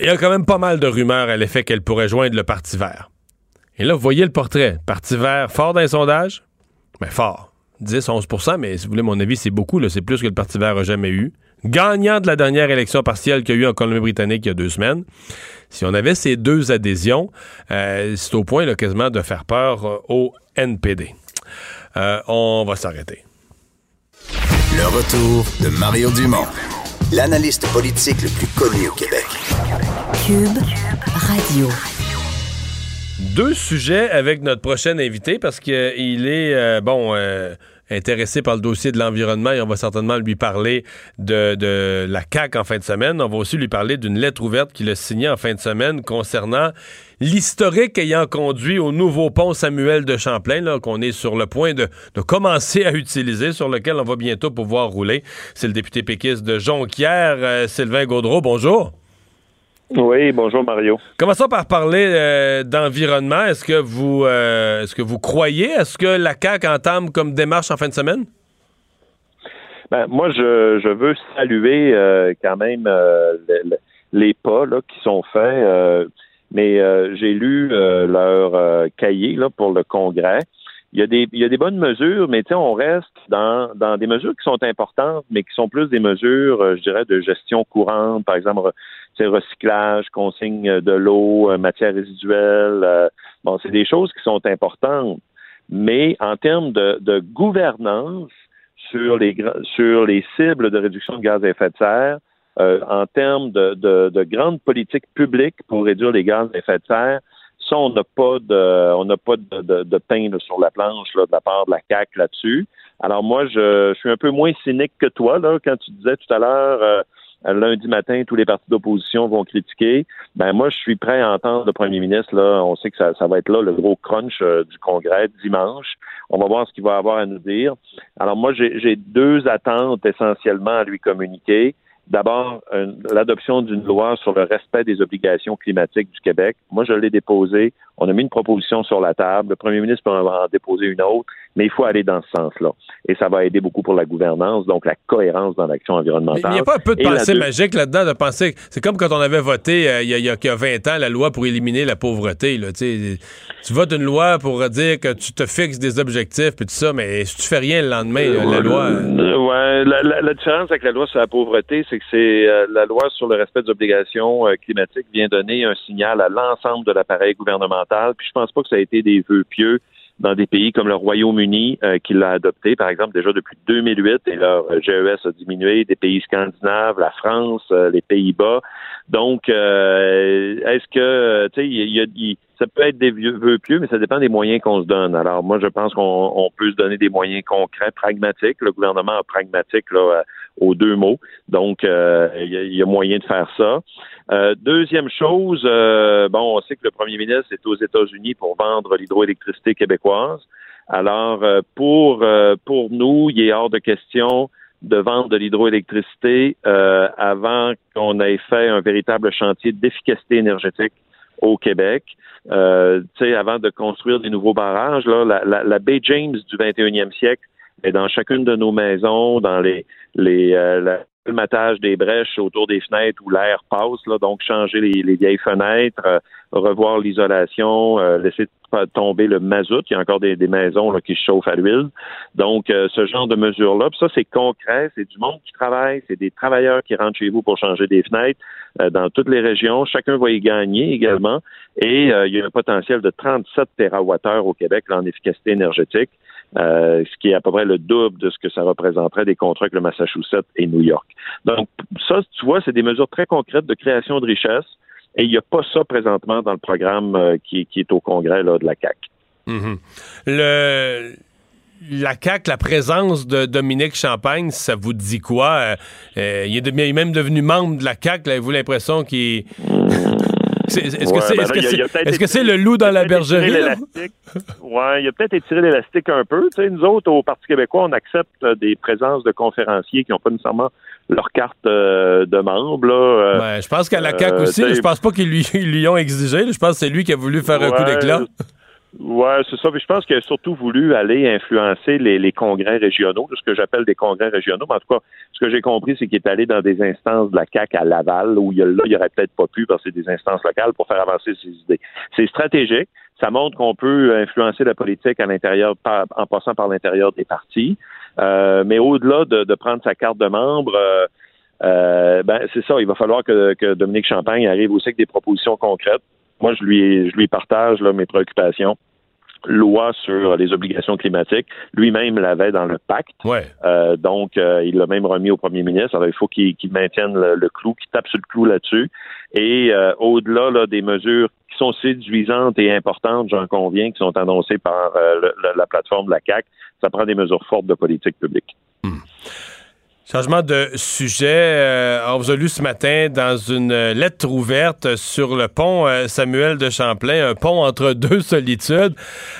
Il y a quand même pas mal de rumeurs à l'effet qu'elle pourrait joindre le Parti vert. Et là, vous voyez le portrait. Parti vert fort dans les sondages. Mais ben, fort. 10-11% mais si vous voulez mon avis, c'est beaucoup. C'est plus que le Parti vert a jamais eu. Gagnant de la dernière élection partielle qu'il y a eu en Colombie-Britannique il y a deux semaines. Si on avait ces deux adhésions, euh, c'est au point là, quasiment de faire peur euh, au NPD. Euh, on va s'arrêter. Le retour de Mario Dumont, l'analyste politique le plus connu au Québec. Cube Radio deux sujets avec notre prochain invité parce qu'il est, euh, bon, euh, intéressé par le dossier de l'environnement et on va certainement lui parler de, la CAQ en fin de semaine. On va aussi lui parler d'une lettre ouverte qu'il a signée en fin de semaine concernant l'historique ayant conduit au nouveau pont Samuel de Champlain, qu'on est sur le point de, de, commencer à utiliser, sur lequel on va bientôt pouvoir rouler. C'est le député péquiste de Jonquière, euh, Sylvain Gaudreau. Bonjour. Oui, bonjour Mario. Commençons par parler euh, d'environnement? Est-ce que vous euh, est-ce que vous croyez à ce que la CAQ entame comme démarche en fin de semaine? Ben, moi, je, je veux saluer euh, quand même les, les pas là, qui sont faits. mais j'ai lu leur cahier là, pour le congrès. Il y, a des, il y a des bonnes mesures, mais on reste dans, dans des mesures qui sont importantes, mais qui sont plus des mesures, je dirais, de gestion courante, par exemple, recyclage, consigne de l'eau, euh, matière résiduelle. Euh, bon, c'est des choses qui sont importantes. Mais en termes de, gouvernance sur les, sur les cibles de réduction de gaz à effet de serre, euh, en termes de, de, de grandes politiques publiques pour réduire les gaz à effet de serre, ça, on n'a pas de, on n'a pas de, pain sur la planche là, de la part de la CAC là-dessus. Alors moi, je, je, suis un peu moins cynique que toi là quand tu disais tout à l'heure lundi matin, tous les partis d'opposition vont critiquer. Ben moi, je suis prêt à entendre le premier ministre. Là, on sait que ça, va être là le gros crunch euh, du Congrès dimanche. On va voir ce qu'il va avoir à nous dire. Alors moi, j'ai deux attentes essentiellement à lui communiquer. D'abord, l'adoption d'une loi sur le respect des obligations climatiques du Québec. Moi, je l'ai déposé. On a mis une proposition sur la table. Le premier ministre peut en déposer une autre. Mais il faut aller dans ce sens-là. Et ça va aider beaucoup pour la gouvernance, donc la cohérence dans l'action environnementale. Mais il n'y a pas un peu de pensée deux- magique là-dedans, de penser. C'est comme quand on avait voté euh, il y, a- il y a il y a 20 ans la loi pour éliminer la pauvreté. Là, tu votes une loi pour dire que tu te fixes des objectifs puis tout ça, mais si tu fais rien le lendemain, la loi. Euh, ouais, la, la- la différence avec la loi sur la pauvreté, c'est que c'est euh, la loi sur le respect des obligations euh, climatiques vient donner un signal à l'ensemble de l'appareil gouvernemental. Puis je pense pas que ça a été des vœux pieux dans des pays comme le Royaume-Uni euh, qui l'a adopté, par exemple, déjà depuis 2008, et leur GES a diminué, des pays scandinaves, la France, euh, les Pays-Bas. Donc, euh, est-ce que, tu sais, il y a- il- ça peut être des vieux- vœux pieux, mais ça dépend des moyens qu'on se donne. Alors, moi, je pense qu'on on peut se donner des moyens concrets, pragmatiques. Le gouvernement a pragmatique là, euh, aux deux mots. Donc, euh, il y, a- il y a moyen de faire ça. Euh, deuxième chose, euh, bon, on sait que le premier ministre est aux États-Unis pour vendre l'hydroélectricité québécoise. Alors, euh, pour, euh, pour nous, il est hors de question de vendre de l'hydroélectricité euh, avant qu'on ait fait un véritable chantier d'efficacité énergétique au Québec. Euh, avant de construire des nouveaux barrages, là, la, la, la baie James du 21e siècle est dans chacune de nos maisons, dans les, les euh, la- le matage des brèches autour des fenêtres où l'air passe, là, donc changer les, les vieilles fenêtres, euh, revoir l'isolation, euh, laisser tomber le mazout. Il y a encore des, maisons qui se chauffent à l'huile. Donc, euh, ce genre de mesures-là, ça, c'est concret, c'est du monde qui travaille, c'est des travailleurs qui rentrent chez vous pour changer des fenêtres dans toutes les régions. Chacun va y gagner également. Et il y a un potentiel de 37 TWh au Québec en efficacité énergétique. Euh, ce qui est à peu près le double de ce que ça représenterait des contrats avec le Massachusetts et New York. Donc, ça, tu vois, c'est des mesures très concrètes de création de richesse. Et il n'y a pas ça présentement dans le programme euh, qui, est au Congrès là, de la CAC. Mhm. Le. La CAQ, la présence de Dominique Champagne, ça vous dit quoi? Euh, il, est de- il est même devenu membre de la CAQ. Avez-vous l'impression qu'il. C'est- Est-ce que Ouais, c'est ben est-ce que c'est- le loup dans la bergerie? Ouais, il a peut-être étiré l'élastique un peu. Tu sais, nous autres, au Parti québécois, on accepte euh, des présences de conférenciers qui n'ont pas nécessairement leur carte euh, de membre. Là, euh, Ouais, je pense qu'à la CAQ euh, aussi, je pense pas qu'ils lui, ont exigé. Je pense que c'est lui qui a voulu faire un coup d'éclat. Ouais, c'est ça. Puis je pense qu'il a surtout voulu aller influencer les, les congrès régionaux, ce que j'appelle des congrès régionaux. Mais en tout cas, ce que j'ai compris, c'est qu'il est allé dans des instances de la CAC à Laval, où il là, il aurait peut-être pas pu parce que c'est des instances locales pour faire avancer ses idées. C'est stratégique. Ça montre qu'on peut influencer la politique à l'intérieur, en passant par l'intérieur des partis. Euh, mais au-delà de, de prendre sa carte de membre, euh, euh, ben c'est ça. Il va falloir que, que Dominique Champagne arrive aussi avec des propositions concrètes. Moi, je lui, je lui partage là, mes préoccupations. Loi sur les obligations climatiques. Lui-même l'avait dans le pacte. Ouais. Euh, donc, euh, il l'a même remis au premier ministre. Alors, il faut qu'il maintienne le, le clou, qu'il tape sur le clou là-dessus. Et euh, au-delà là, des mesures qui sont séduisantes et importantes, j'en conviens, qui sont annoncées par euh, le- la plateforme de la CAC, ça prend des mesures fortes de politique publique. Changement de sujet. euh, on vous a lu ce matin dans une lettre ouverte sur le pont euh, Samuel de Champlain, un pont entre deux solitudes.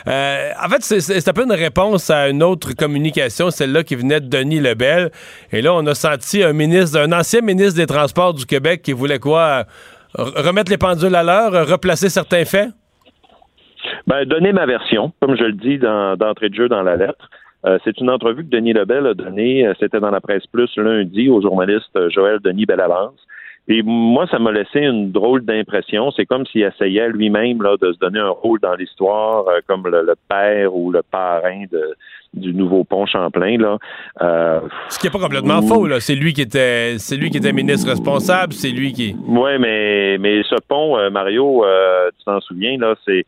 Euh, en fait, c'est- un peu une réponse à une autre communication, celle-là qui venait de Denis Lebel. Et là, on a senti un ministre, un ancien ministre des Transports du Québec qui voulait quoi? re- Remettre les pendules à l'heure, replacer certains faits? Ben, donner ma version, comme je le dis d'entrée de jeu dans la lettre. Euh, c'est une entrevue que Denis Lebel a donnée, euh, c'était dans la presse plus lundi au journaliste euh, Joël Denis Bellavance. Et moi, ça m'a laissé une drôle d'impression. C'est comme s'il essayait lui-même là, de se donner un rôle dans l'histoire, euh, comme le, le père ou le parrain de, du nouveau pont Champlain. Là. Euh, Ce qui n'est pas complètement faux, là. C'est lui qui était, c'est lui qui était ministre responsable, c'est lui qui. Oui, mais, mais ce pont, euh, Mario, tu t'en souviens, là, c'est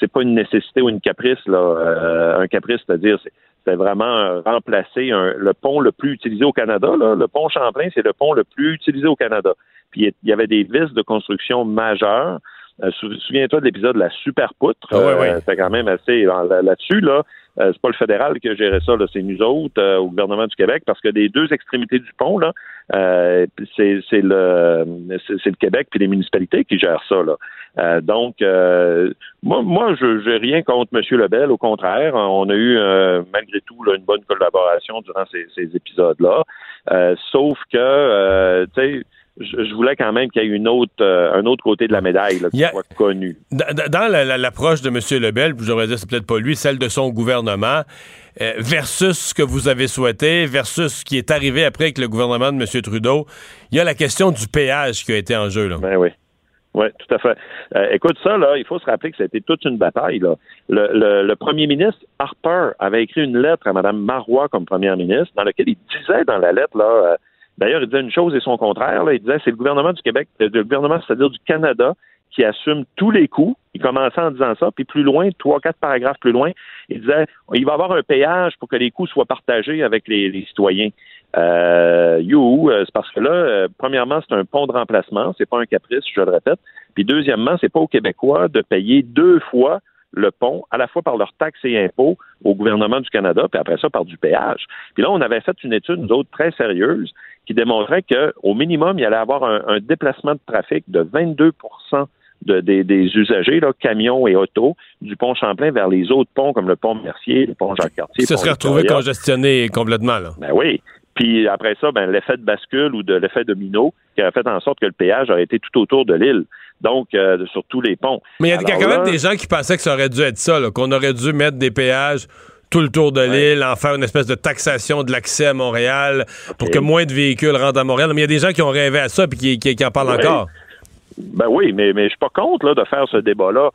c'est pas une nécessité ou une caprice, là. Euh, un caprice, c'est-à-dire, c'est vraiment euh, remplacer un- le pont le plus utilisé au Canada. Là. Le pont Champlain, c'est le pont le plus utilisé au Canada. Puis il y avait des vis de construction majeures. Euh, sou- Souviens-toi de l'épisode de la super poutre. Ah ouais, Euh, ouais. C'était quand même assez là- là- là-dessus, là. Euh, c'est pas le fédéral qui a géré ça, c'est nous autres euh, au gouvernement du Québec, parce que des deux extrémités du pont, là, euh, c'est le c'est le Québec puis les municipalités qui gèrent ça. Là. Euh, donc, euh, moi, moi, je j'ai rien contre M. Lebel. Au contraire, on a eu euh, malgré tout là, une bonne collaboration durant ces, ces épisodes-là. Sauf que, tu sais, je, je voulais quand même qu'il y ait une autre, euh, un autre côté de la médaille là, qui a- soit connu. Dans, dans la- la- l'approche de M. Lebel, puis j'aurais dit c'est peut-être pas lui, celle de son gouvernement, euh, versus ce que vous avez souhaité, versus ce qui est arrivé après avec le gouvernement de M. Trudeau, il y a la question du péage qui a été en jeu. Là. Ben oui. Oui, tout à fait. Euh, écoute, ça, là, il faut se rappeler que c'était toute une bataille. Là. Le, le- le premier ministre Harper avait écrit une lettre à Mme Marois comme première ministre, dans laquelle il disait dans la lettre, là, d'ailleurs, il disait une chose et son contraire. Il disait c'est le gouvernement du Québec, euh, le gouvernement, c'est-à-dire du Canada, qui assume tous les coûts. Il commençait en disant ça, puis plus loin, trois, quatre paragraphes plus loin, il disait il va y avoir un péage pour que les coûts soient partagés avec les, les citoyens. Euh, you, euh, c'est parce que là, euh, premièrement, c'est un pont de remplacement, c'est pas un caprice, je le répète. Puis deuxièmement, c'est pas aux Québécois de payer deux fois le pont, à la fois par leurs taxes et impôts au gouvernement du Canada, puis après ça par du péage. Puis là, on avait fait une étude, nous autres, très sérieuse, qui démontrait qu'au minimum, il y allait avoir un, un déplacement de trafic de 22 de, des, des usagers, là, camions et autos, du pont Champlain vers les autres ponts comme le pont Mercier, le pont Jacques-Cartier. Ça serait retrouvé congestionné complètement. Là. Ben oui. Puis après ça, ben, l'effet de bascule ou de l'effet domino qui a fait en sorte que le péage aurait été tout autour de l'île. Donc, euh, sur tous les ponts. Mais il y a, Alors quand même des gens qui pensaient que ça aurait dû être ça, qu'on aurait dû mettre des péages tout le tour de l'île, en faire une espèce de taxation de l'accès à Montréal pour que moins de véhicules rentrent à Montréal. Mais il y a des gens qui ont rêvé à ça et qui, qui- qui en parlent encore. Ben oui, mais, mais je suis pas contre là, de faire ce débat-là.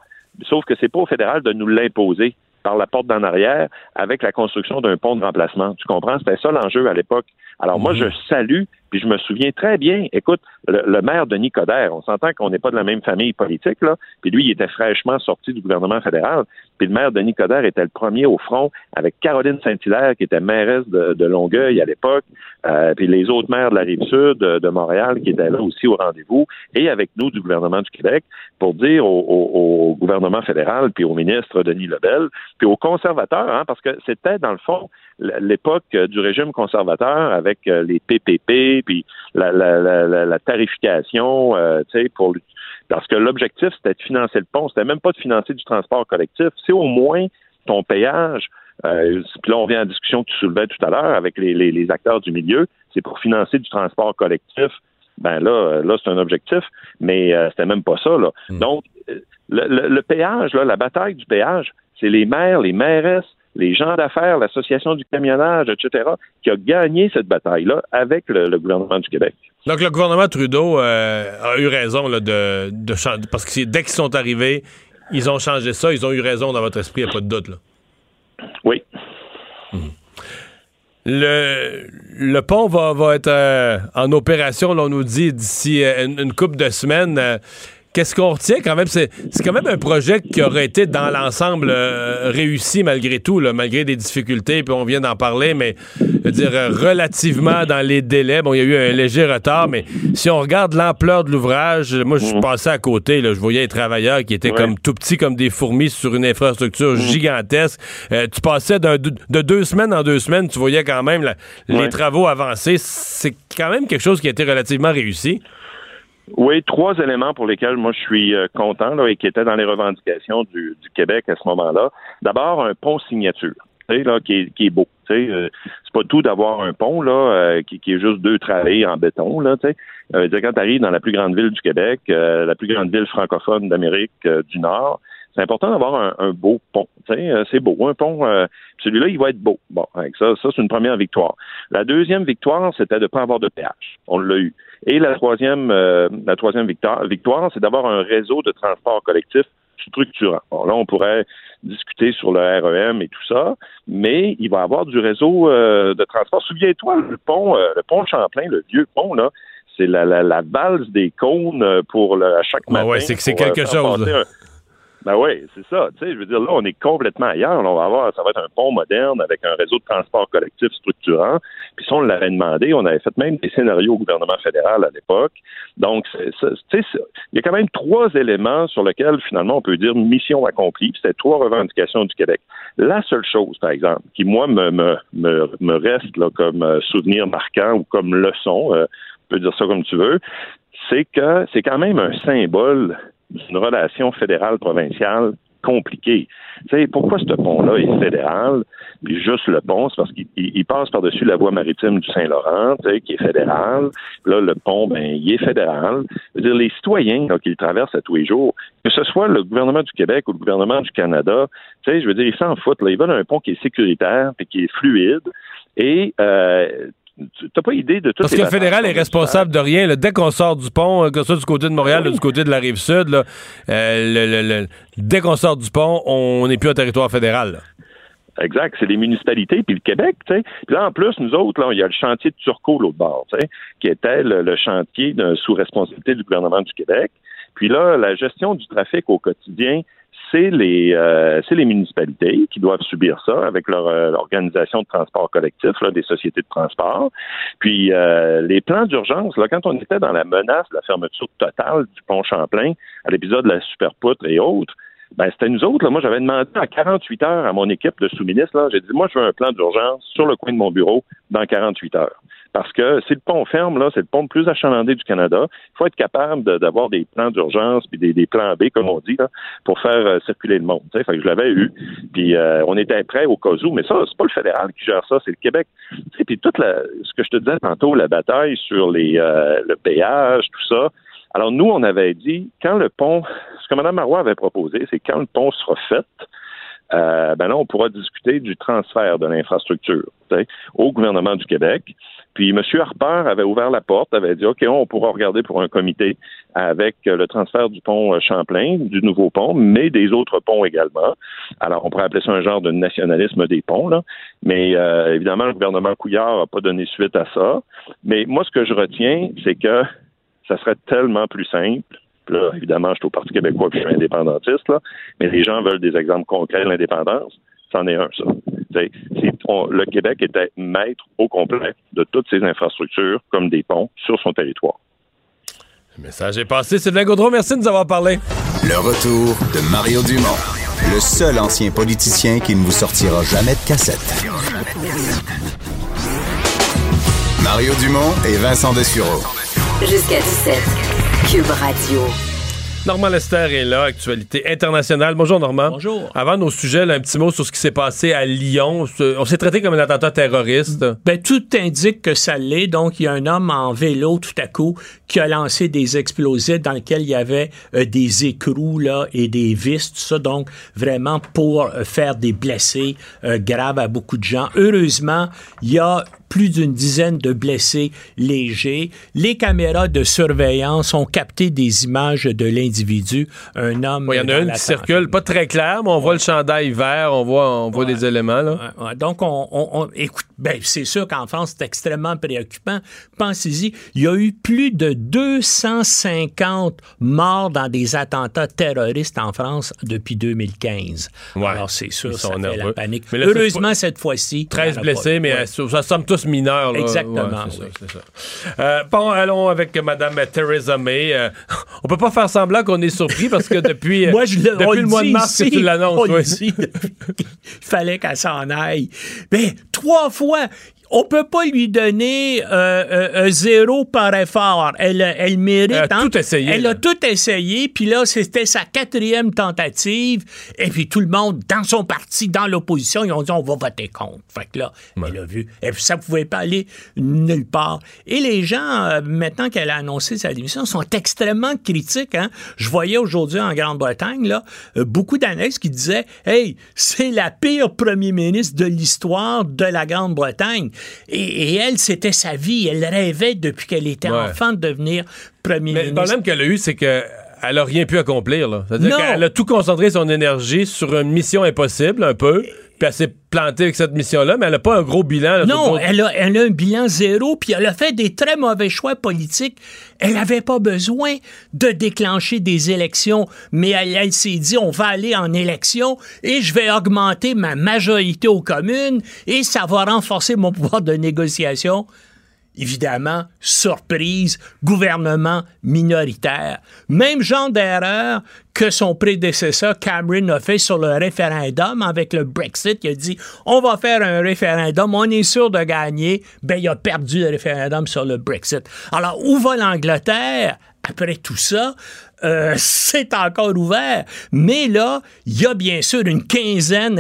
Sauf que c'est pas au fédéral de nous l'imposer par la porte d'en arrière avec la construction d'un pont de remplacement. Tu comprends? C'était ça l'enjeu à l'époque. Alors moi, je salue, puis je me souviens très bien, écoute, le, le maire Denis Coderre, on s'entend qu'on n'est pas de la même famille politique, là, puis lui, il était fraîchement sorti du gouvernement fédéral, puis le maire Denis Coderre était le premier au front avec Caroline Saint-Hilaire, qui était mairesse de, de Longueuil à l'époque, euh, puis les autres maires de la Rive-Sud, de, de Montréal, qui étaient là aussi au rendez-vous, et avec nous du gouvernement du Québec, pour dire au, au- au gouvernement fédéral, puis au ministre Denis Lebel, puis aux conservateurs, hein, parce que c'était, dans le fond, l'époque du régime conservateur avec euh, les PPP, puis la, la, la, la- la tarification, euh, tu sais, pour parce que l'objectif, c'était de financer le pont, c'était même pas de financer du transport collectif, c'est au moins ton payage. Euh, puis là, on vient en discussion que tu soulevais tout à l'heure avec les, les- les acteurs du milieu, c'est pour financer du transport collectif. Ben là, là, c'est un objectif, mais euh, c'était même pas ça. Là. Donc, euh, le, le- le péage, là, la bataille du péage, c'est les maires, les mairesses, les gens d'affaires, l'association du camionnage, etc., qui a gagné cette bataille-là avec le, le gouvernement du Québec. Donc, le gouvernement Trudeau euh, a eu raison là, de, de changer. Parce que dès qu'ils sont arrivés, ils ont changé ça. Ils ont eu raison dans votre esprit, il n'y a pas de doute. Là. Oui. Le, le pont va, va être euh, en opération, là, on nous dit, d'ici euh, une, une couple de semaines. Qu'est-ce qu'on retient quand même? C'est quand même un projet qui aurait été dans l'ensemble euh, réussi malgré tout, là, malgré des difficultés, puis on vient d'en parler, mais je veux dire, relativement dans les délais. Bon, il y a eu un léger retard, mais si on regarde l'ampleur de l'ouvrage, moi, je suis passé à côté, là, je voyais les travailleurs qui étaient Ouais. comme tout petits comme des fourmis sur une infrastructure gigantesque. Euh, tu passais de deux semaines en deux semaines, tu voyais quand même la- les travaux avancer. C'est quand même quelque chose qui a été relativement réussi. Oui, trois éléments pour lesquels moi je suis euh, content là, et qui étaient dans les revendications du, du Québec à ce moment-là. D'abord, un pont signature, là, qui, est, qui est beau. Euh, c'est pas tout d'avoir un pont là, euh, qui, qui est juste deux travées en béton. Là. Euh, quand tu dans la plus grande ville du Québec, euh, la plus grande ville francophone d'Amérique euh, du Nord, c'est important d'avoir un, un beau pont. Euh, c'est beau, un pont. euh, celui-là, il va être beau. Bon, avec ça, ça c'est une première victoire. La deuxième victoire, c'était de ne pas avoir de péage. On l'a eu. Et la troisième, euh, la troisième victoire, victoire c'est d'avoir un réseau de transport collectif structurant. Bon, là, on pourrait discuter sur le REM et tout ça, mais il va y avoir du réseau euh, de transport. Souviens-toi, le pont, euh, le pont Champlain, le vieux pont, là, c'est la, la, la valse des cônes euh, pour le, à chaque Ah matin. ouais, c'est que c'est pour, quelque chose, un- ben oui, c'est ça. Tu sais, je veux dire, là, on est complètement ailleurs. On va avoir, ça va être un pont moderne avec un réseau de transport collectif structurant. Puis ça, on l'avait demandé. On avait fait même des scénarios au gouvernement fédéral à l'époque. Donc, tu sais, il y a quand même trois éléments sur lesquels, finalement, on peut dire mission accomplie. C'était trois revendications du Québec. La seule chose, par exemple, qui, moi, me, me, me, me reste là, comme euh, souvenir marquant ou comme leçon, euh, on peut dire ça comme tu veux, c'est que c'est quand même un symbole d'une relation fédérale-provinciale compliqué. Tu sais, pourquoi ce pont-là est fédéral? Puis juste le pont, c'est parce qu'il il- il passe par-dessus la voie maritime du Saint-Laurent, tu sais, qui est fédérale. Là, le pont, ben, il est fédéral. Je veux dire, les citoyens là, qui le traversent à tous les jours, que ce soit le gouvernement du Québec ou le gouvernement du Canada, tu sais, je veux dire, ils s'en foutent. Là. Ils veulent un pont qui est sécuritaire puis qui est fluide. Et euh, tu n'as pas idée de tout Parce que le fédéral est responsable de rien. là. Dès qu'on sort du pont, euh, que ce soit du côté de Montréal ou du côté de la rive sud, là, euh, le- le- le- dès qu'on sort du pont, on n'est plus en territoire fédéral. là. Exact, c'est les municipalités puis le Québec, tu sais. Puis là en plus nous autres là, il y a le chantier de Turcot l'autre bord, tu sais, qui était le, le chantier sous responsabilité du gouvernement du Québec. Puis là la gestion du trafic au quotidien, c'est les euh, les municipalités qui doivent subir ça avec leur euh, organisation de transport collectif, là, des sociétés de transport. Puis euh, les plans d'urgence, là, quand on était dans la menace de la fermeture totale du pont Champlain, à l'épisode de la Superpoutre et autres, ben, c'était nous autres. Là. Moi, j'avais demandé à 48 heures à mon équipe de sous-ministres. J'ai dit, moi, je veux un plan d'urgence sur le coin de mon bureau dans 48 heures. Parce que si le pont ferme, là, c'est le pont le plus achalandé du Canada. Il faut être capable d'avoir des plans d'urgence puis des, plans B, comme on dit, là, pour faire euh, circuler le monde. Fait que je l'avais eu. Puis euh, on était prêts au cas où. Mais ça, c'est pas le fédéral qui gère ça, c'est le Québec. Sais, Puis toute la, ce que je te disais tantôt, la bataille sur les, euh, le péage, tout ça. Alors nous, on avait dit, quand le pont, ce que Mme Marois avait proposé, c'est quand le pont sera fait, euh, ben là, on pourra discuter du transfert de l'infrastructure au gouvernement du Québec. Puis M. Harper avait ouvert la porte, avait dit OK, on pourra regarder pour un comité avec euh, le transfert du pont euh, Champlain, du nouveau pont, mais des autres ponts également. Alors, on pourrait appeler ça un genre de nationalisme des ponts, là. Mais euh, évidemment, le gouvernement Couillard n'a pas donné suite à ça. Mais moi, ce que je retiens, c'est que ça serait tellement plus simple. Là, évidemment, je suis au Parti québécois puis je suis indépendantiste, là, mais les gens veulent des exemples concrets de l'indépendance. C'en est un, ça. C'est- c'est- on- le Québec était maître au complet de toutes ses infrastructures, comme des ponts, sur son territoire. Le message est passé. Sylvain Gaudreau, merci de nous avoir parlé. Le retour de Mario Dumont, le seul ancien politicien qui ne vous sortira jamais de cassette. Mario Dumont et Vincent Dessureau. Jusqu'à 17. Cube Radio. Normand Lester est là, actualité internationale. Bonjour Normand. Bonjour. Avant nos sujets, là, un petit mot sur ce qui s'est passé à Lyon. On s'est traité comme un attentat terroriste. Ben, tout indique que ça l'est. Donc, il y a un homme en vélo tout à coup qui a lancé des explosifs dans lesquels il y avait euh, des écrous là, et des vis, tout ça. Donc, vraiment pour euh, faire des blessés euh, graves à beaucoup de gens. Heureusement, il y a plus d'une dizaine de blessés légers. Les caméras de surveillance ont capté des images de l'individu, un homme. Il y en a une la qui circule, pas très claire, mais on voit le chandail vert, on voit, on voit des éléments. Là. Ouais, donc, on, on- on- écoute, ben, c'est sûr qu'en France, c'est extrêmement préoccupant. Pensez-y, il y a eu plus de 250 morts dans des attentats terroristes en France depuis 2015. Alors, c'est sûr, ça fait la nerveux. panique. Mais là, cette Heureusement, cette fois-ci... 13 il y en a blessés, mais euh, ça semble tous mineurs. là. Exactement, Ouais, ça, ça. Euh, bon, allons avec Mme Theresa May. Euh, on peut pas faire semblant qu'on est surpris parce que depuis, euh, Moi, je le, depuis on le mois de mars que ici, tu l'annonces. oui. depuis qu'il fallait qu'elle s'en aille. Mais trois fois, on peut pas lui donner euh, euh, un zéro par effort. Elle, elle mérite. Elle a hein. tout essayé, Elle là. a tout essayé. Puis là, c'était sa quatrième tentative. Et puis tout le monde, dans son parti, dans l'opposition, ils ont dit on va voter contre. Fait que là, elle a vu. Et puis ça pouvait pas aller nulle part. Et les gens, euh, maintenant qu'elle a annoncé sa démission, sont extrêmement critiques. Hein? Je voyais aujourd'hui en Grande-Bretagne là, euh, beaucoup d'annexes qui disaient Hey, c'est la pire premier ministre de l'histoire de la Grande-Bretagne. Et, et elle, c'était sa vie. Elle rêvait depuis qu'elle était Ouais. enfant de devenir premier Mais le ministre. problème qu'elle a eu, c'est que elle a rien pu accomplir. là. C'est-à-dire qu'elle a tout concentré son énergie sur une mission impossible, un peu. Puis elle s'est plantée avec cette mission-là, mais elle n'a pas un gros bilan. là, Non, elle a, elle a un bilan zéro, puis elle a fait des très mauvais choix politiques. Elle n'avait pas besoin de déclencher des élections, mais elle, elle s'est dit, on va aller en élection et je vais augmenter ma majorité aux communes et ça va renforcer mon pouvoir de négociation. Évidemment, surprise, gouvernement minoritaire. Même genre d'erreur que son prédécesseur Cameron a fait sur le référendum avec le Brexit. Il a dit on va faire un référendum, on est sûr de gagner. Ben, il a perdu le référendum sur le Brexit. Alors, où va l'Angleterre? Après tout ça, euh, c'est encore ouvert. Mais là, il y a bien sûr une quinzaine,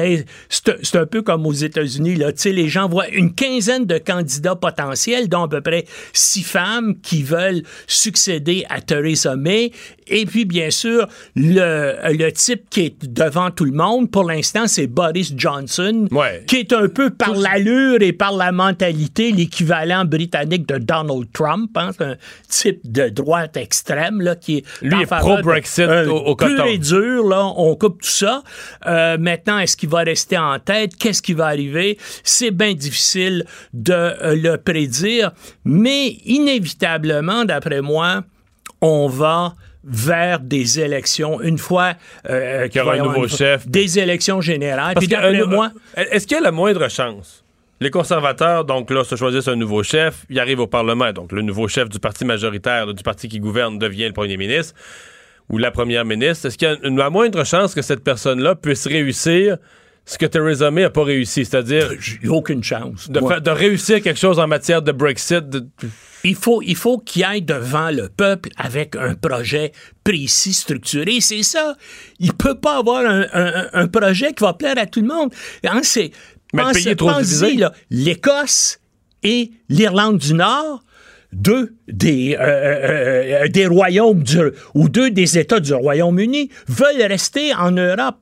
c'est un peu comme aux États-Unis, là, les gens voient une quinzaine de candidats potentiels, dont à peu près six femmes qui veulent succéder à Theresa May. Et puis, bien sûr, le, le type qui est devant tout le monde, pour l'instant, c'est Boris Johnson, qui est un peu par l'allure et par la mentalité l'équivalent britannique de Donald Trump. Hein, c'est un type de droite extrême là, qui est Lui est pro-Brexit un au- au coton. et dur, là, on coupe tout ça. Euh, maintenant, est-ce qu'il va rester en tête? Qu'est-ce qui va arriver? C'est bien difficile de euh, le prédire, mais inévitablement, d'après moi, on va vers des élections une fois euh, Qu'il y aura un nouveau une chef. des élections générales. Parce Puis que, euh, moi, est-ce qu'il y a la moindre chance? Les conservateurs, donc là, se choisissent un nouveau chef, il arrive au Parlement, donc le nouveau chef du parti majoritaire, du parti qui gouverne, devient le premier ministre ou la première ministre. Est-ce qu'il y a une- la moindre chance que cette personne-là puisse réussir ce que Theresa May n'a pas réussi, c'est-à-dire aucune chance. de, réussir quelque chose en matière de Brexit. de- Il faut, il faut qu'il aille devant le peuple avec un projet précis, structuré. C'est ça. Il peut pas avoir un, un- un projet qui va plaire à tout le monde. Hein, c'est, Mais le pense- pays divisé. là, l'Écosse et l'Irlande du Nord, deux des, euh, euh, euh, des royaumes du- ou deux des États du Royaume-Uni veulent rester en Europe.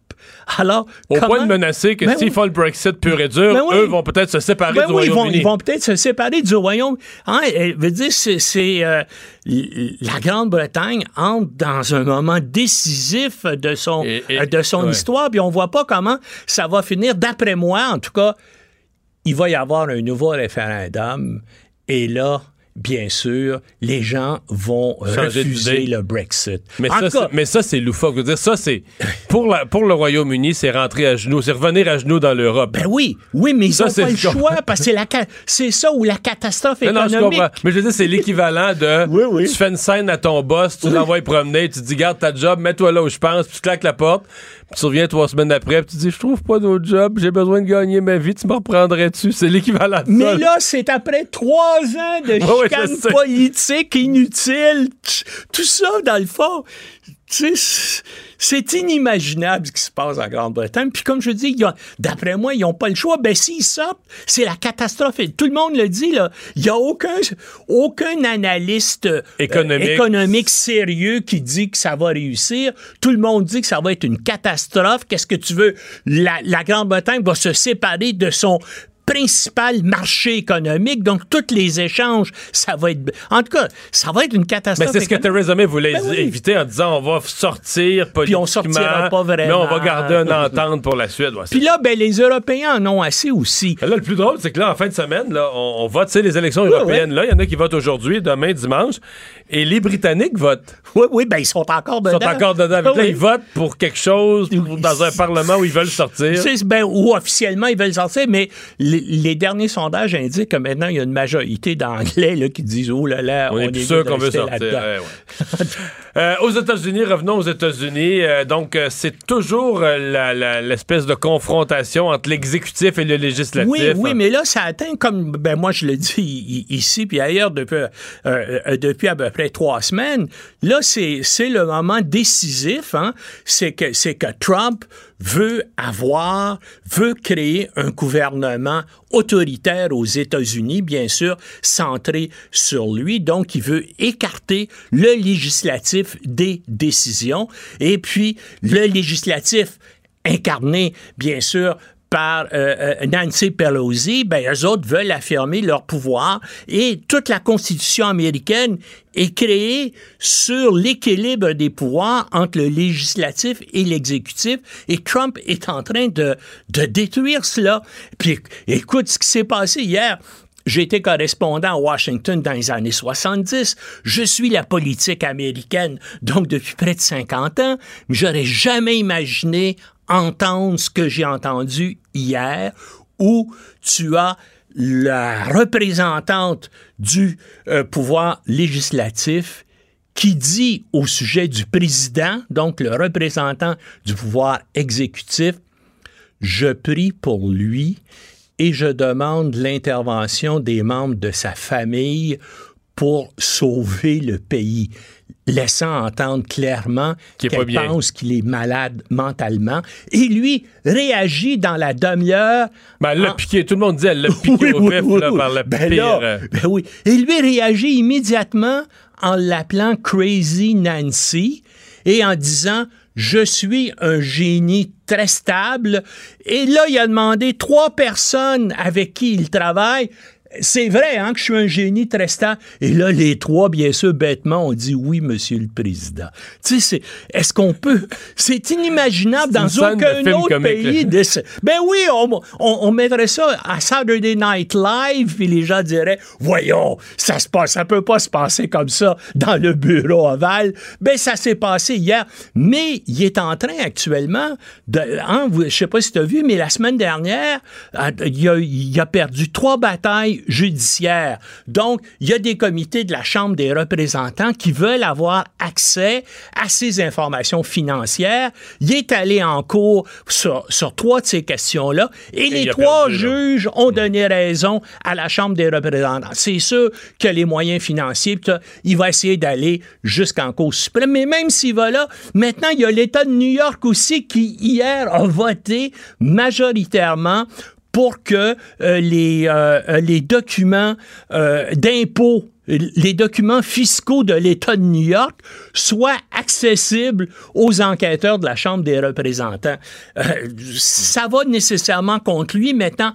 Alors, Au comment- point de menacer que Ben s'ils oui. font le Brexit pur et dur, Ben oui. eux vont peut-être se séparer Ben du oui, Royaume-Uni. ils vont peut-être se séparer du Royaume. Hein, veut dire, c'est, euh, la Grande-Bretagne entre dans un moment décisif de son, et- euh, de son ouais. histoire, puis on voit pas comment ça va finir. D'après moi, en tout cas, il va y avoir un nouveau référendum, et là, bien sûr, les gens vont refuser le Brexit. Mais En ça, c'est- mais ça, c'est loufoque. Je veux dire, ça, c'est. Pour, la, pour le Royaume-Uni, c'est rentrer à genoux, c'est revenir à genoux dans l'Europe. Ben oui, oui, mais ils Ça, n'ont c'est pas le choix parce que c'est, la ca- c'est ça ou la catastrophe Non, non, je économique. comprends. Mais je veux dire, c'est l'équivalent de. Tu fais une scène à ton boss, tu l'envoies promener, tu dis, garde ta job, mets-toi là où je pense, puis tu claques la porte, tu reviens trois semaines après, tu dis, je trouve pas d'autre job, j'ai besoin de gagner ma vie, tu me reprendrais-tu? C'est l'équivalent de ça. Mais là, c'est après trois ans de Ouais, ouais, chicane je sais. politique inutile. Tout ça, dans le fond, c'est- c'est inimaginable ce qui se passe en Grande-Bretagne. Puis comme je dis, d'après moi, ils n'ont pas le choix. Ben, s'ils sortent, c'est la catastrophe. Et Tout le monde le dit, là. Il n'y a aucun, aucun analyste euh, Économique. économique sérieux qui dit que ça va réussir. Tout le monde dit que ça va être une catastrophe. Qu'est-ce que tu veux? La, la Grande-Bretagne va se séparer de son principal marché économique. Donc, tous les échanges, ça va être... En tout cas, ça va être une Mais catastrophe c'est ce que. Theresa May voulait Ben oui. éviter en disant on va sortir politiquement, Puis on sortira pas vraiment. mais on va garder une entente pour la Suède. Ouais, Puis là, ben, les Européens en ont assez aussi. Là, le plus drôle, c'est que là, en fin de semaine, là, on, on vote, tu sais, les élections européennes. Là, il y en a qui votent aujourd'hui, demain, dimanche. Et les Britanniques votent. Oui, oui, ben, ils sont encore Ils dedans. sont encore dedans. Fait que Là, Oui. ils votent pour quelque chose dans un parlement où ils veulent sortir. Ben, ou officiellement, ils veulent sortir, mais les, les derniers sondages indiquent que maintenant, il y a une majorité d'Anglais qui disent Oh là là, On on, est sûr qu'on veut sortir. là-dedans. Ouais, ouais. Euh, aux États-Unis, revenons aux États-Unis. Euh, donc, euh, c'est toujours l'espèce de confrontation entre l'exécutif et le législatif. Oui, oui, mais là, ça atteint, comme ben, moi je le dis ici puis ailleurs depuis, depuis à peu près trois semaines, là, c'est le moment décisif. Hein? C'est que, que Trump veut avoir, veut créer un gouvernement autoritaire aux États-Unis, bien sûr, centré sur lui. Donc, il veut écarter le législatif des décisions. Et puis, le législatif incarné, bien sûr, par euh, euh, Nancy Pelosi, ben, eux autres veulent affirmer leur pouvoir et toute la Constitution américaine est créée sur l'équilibre des pouvoirs entre le législatif et l'exécutif et Trump est en train de, de détruire cela. Puis écoute ce qui s'est passé hier. J'ai été correspondant à Washington dans les années 70. Je suis la politique américaine, donc depuis près de 50 ans, mais j'aurais jamais imaginé entendre ce que j'ai entendu hier, où tu as la représentante du euh, pouvoir législatif qui dit au sujet du président, donc le représentant du pouvoir exécutif, je prie pour lui et je demande l'intervention des membres de sa famille pour sauver le pays. laissant entendre clairement Qu'il pense qu'il est malade mentalement. Et lui réagit dans la demi-heure. Ben, elle l'a en- piqué. Tout le monde dit elle l'a piqué Oui, au oui, là, par le Ben pire. là, ben oui. Et lui réagit immédiatement en l'appelant Crazy Nancy et en disant je suis un génie très stable. Et là, il a demandé trois personnes avec qui il travaille. C'est vrai hein, que je suis un génie très stable. Et là, les trois, bien sûr, bêtement, ont dit oui, monsieur le président. Tu sais, est-ce qu'on peut. C'est inimaginable dans aucun autre comique, pays. de ce- Ben oui, on, on- on mettrait ça à Saturday Night Live, puis les gens diraient Voyons, ça se passe, ça peut pas se passer comme ça dans le bureau ovale. Ben, ça s'est passé hier. Mais il est en train actuellement de. Hein, je sais pas si tu as vu, mais la semaine dernière, euh, il a, il a perdu trois batailles judiciaires. Donc, il y a des comités de la Chambre des représentants qui veulent avoir accès à ces informations financières. Il est allé en cours sur, sur trois de ces questions-là et, les trois perdu, là. juges ont donné raison à la Chambre des représentants. C'est sûr que les moyens financiers, il va essayer d'aller jusqu'en Cour suprême. Mais même s'il va là, maintenant, il y a l'État de New York aussi qui, hier, a voté majoritairement pour que euh, les, euh, euh, les documents euh, d'impôts les documents fiscaux de l'État de New York soient accessibles aux enquêteurs de la Chambre des représentants. Ça va nécessairement contre lui. Maintenant,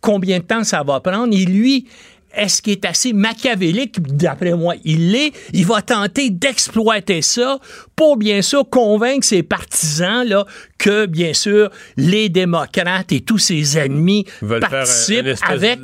combien de temps ça va prendre? Et lui, est-ce qu'il est assez machiavélique? D'après moi, il l'est. Il va tenter d'exploiter ça pour, bien sûr, convaincre ses partisans là, que, bien sûr, les démocrates et tous ses ennemis un- participent avec,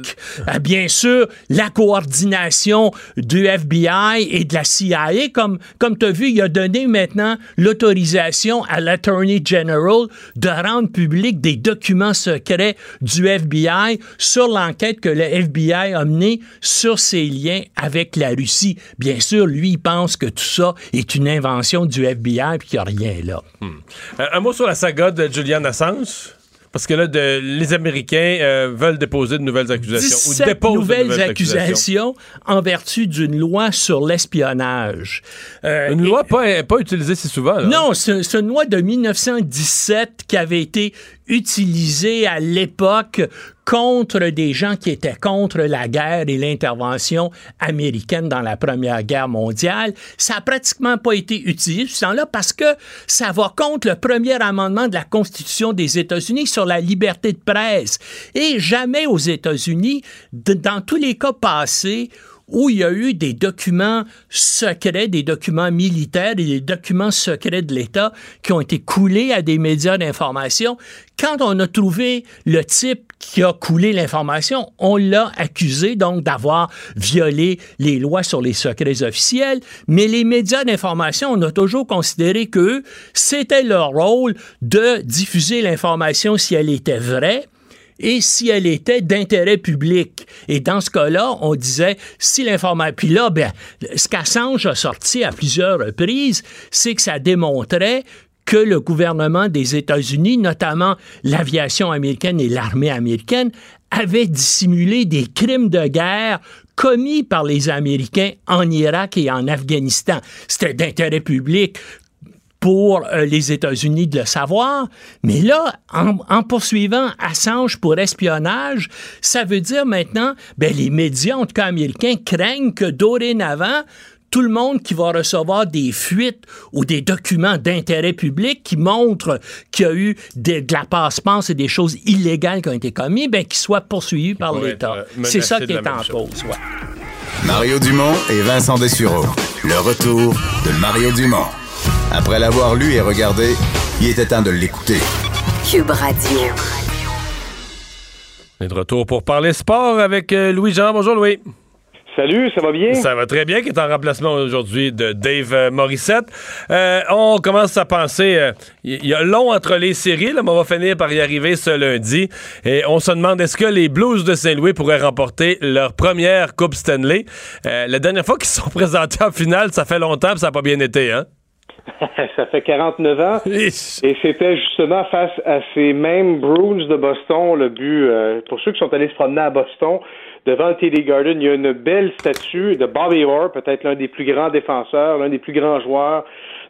euh, bien sûr, la coordination du FBI et de la CIA. Comme, comme tu as vu, il a donné maintenant l'autorisation à l'Attorney General de rendre public des documents secrets du FBI sur l'enquête que le FBI a menée sur ses liens avec la Russie. Bien sûr, lui, il pense que tout ça est une invention du FBI et qu'il n'y a rien là. Euh, un mot sur la saga de Julian Assange. Parce que là, de- les Américains euh, veulent déposer de nouvelles accusations. Ou 17 déposent de nouvelles, accusations en vertu d'une loi sur l'espionnage. Euh, Une et- loi pas, pas utilisée si souvent. là. Non, c'est une loi de 1917 qui avait été utilisée à l'époque contre des gens qui étaient contre la guerre et l'intervention américaine dans la Première Guerre mondiale. Ça n'a pratiquement pas été utilisé ce temps-là parce que ça va contre le premier amendement de la Constitution des États-Unis sur la liberté de presse. Et jamais aux États-Unis, dans tous les cas passés, où il y a eu des documents secrets, des documents militaires et des documents secrets de l'État qui ont été coulés à des médias d'information. Quand on a trouvé le type qui a coulé l'information, on l'a accusé donc d'avoir violé les lois sur les secrets officiels, mais les médias d'information, on a toujours considéré que c'était leur rôle de diffuser l'information si elle était vraie et si elle était d'intérêt public. Et dans ce cas-là, on disait, si l'information... Puis là, ben, ce qu'Assange a sorti à plusieurs reprises, c'est que ça démontrait que le gouvernement des États-Unis, notamment l'aviation américaine et l'armée américaine, avaient dissimulé des crimes de guerre commis par les Américains en Irak et en Afghanistan. C'était d'intérêt public pour euh, les États-Unis de le savoir. Mais là, en, en poursuivant Assange pour espionnage, ça veut dire maintenant, ben, les médias, en tout cas américains, craignent que dorénavant, tout le monde qui va recevoir des fuites ou des documents d'intérêt public qui montrent qu'il y a eu de, de la passe-passe et des choses illégales qui ont été commises, ben, qu'ils soient poursuivis par l'État. euh, C'est ça qui est en cause. ouais. Mario Dumont et Vincent Dessureau. Le retour de Mario Dumont. Après l'avoir lu et regardé, il était temps de l'écouter. Cube Radio. On est de retour pour parler sport avec euh, Louis-Jean. Bonjour Louis. Salut, ça va bien? Ça va très bien, qui est en remplacement aujourd'hui de Dave euh, Morissette. Euh, on commence à penser, euh, il y a long entre les séries, là, mais on va finir par y arriver ce lundi. Et on se demande, est-ce que les Blues de Saint-Louis pourraient remporter leur première Coupe Stanley? Euh, la dernière fois qu'ils se sont présentés en finale, ça fait longtemps, ça n'a pas bien été, hein? ça fait 49 ans. Et c'était justement face à ces mêmes Bruins de Boston, le but, euh, pour ceux qui sont allés se promener à Boston, devant le TD Garden, il y a une belle statue de Bobby Orr, peut-être l'un des plus grands défenseurs, l'un des plus grands joueurs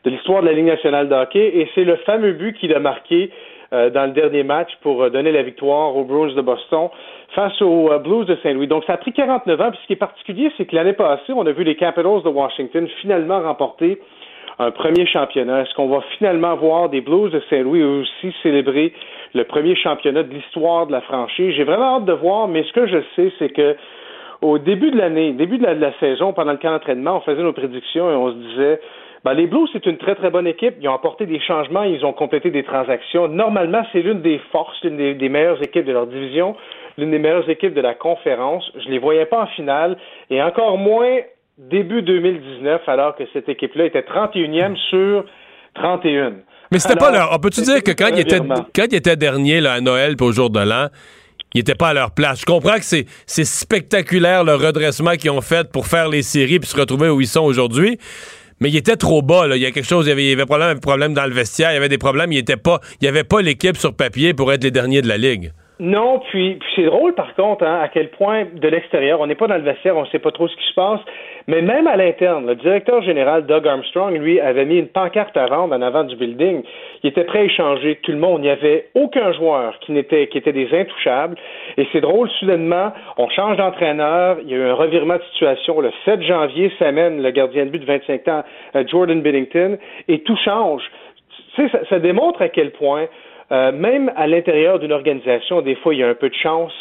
de l'histoire de la Ligue nationale de hockey, et c'est le fameux but qu'il a marqué euh, dans le dernier match pour euh, donner la victoire aux Bruins de Boston face aux euh, Blues de Saint-Louis. Donc, ça a pris 49 ans. Puis, ce qui est particulier, c'est que l'année passée, on a vu les Capitals de Washington finalement remporter un premier championnat. Est-ce qu'on va finalement voir des Blues de Saint-Louis aussi célébrer le premier championnat de l'histoire de la franchise? J'ai vraiment hâte de voir, mais ce que je sais, c'est que au début de l'année, début de la, saison, pendant le camp d'entraînement, on faisait nos prédictions et on se disait ben, les Blues, c'est une très, très bonne équipe. Ils ont apporté des changements, ils ont complété des transactions. Normalement, c'est l'une des forces, l'une des, meilleures équipes de leur division, l'une des meilleures équipes de la conférence. Je les voyais pas en finale, et encore moins début 2019, alors que cette équipe-là était 31e sur 31. Mais c'était pas leur. On peut-tu dire que quand ils étaient, quand ils étaient là, à Noël puis au jour de l'an, ils n'étaient pas à leur place. Je comprends que c'est, c'est spectaculaire le redressement qu'ils ont fait pour faire les séries puis se retrouver où ils sont aujourd'hui mais il était trop bas. Là. Il y a quelque chose, il y avait, il y avait problème, problème dans le vestiaire, il y avait des problèmes, il était pas, il y avait pas l'équipe sur papier pour être les derniers de la ligue. Non, puis, c'est drôle par contre, hein, à quel point de l'extérieur, on n'est pas dans le vestiaire, on ne sait pas trop ce qui se passe, mais même à l'interne, le directeur général Doug Armstrong, lui, avait mis une pancarte à vendre en avant du building. Il était prêt à échanger tout le monde. Il n'y avait aucun joueur qui n'était qui était des intouchables. Et c'est drôle, soudainement, on change d'entraîneur. Il y a eu un revirement de situation. Le 7 janvier s'amène le gardien de but de 25 ans, euh, Jordan Biddington, et tout change. Tu sais, ça, ça démontre à quel point euh, même à l'intérieur d'une organisation, des fois, il y a un peu de chance.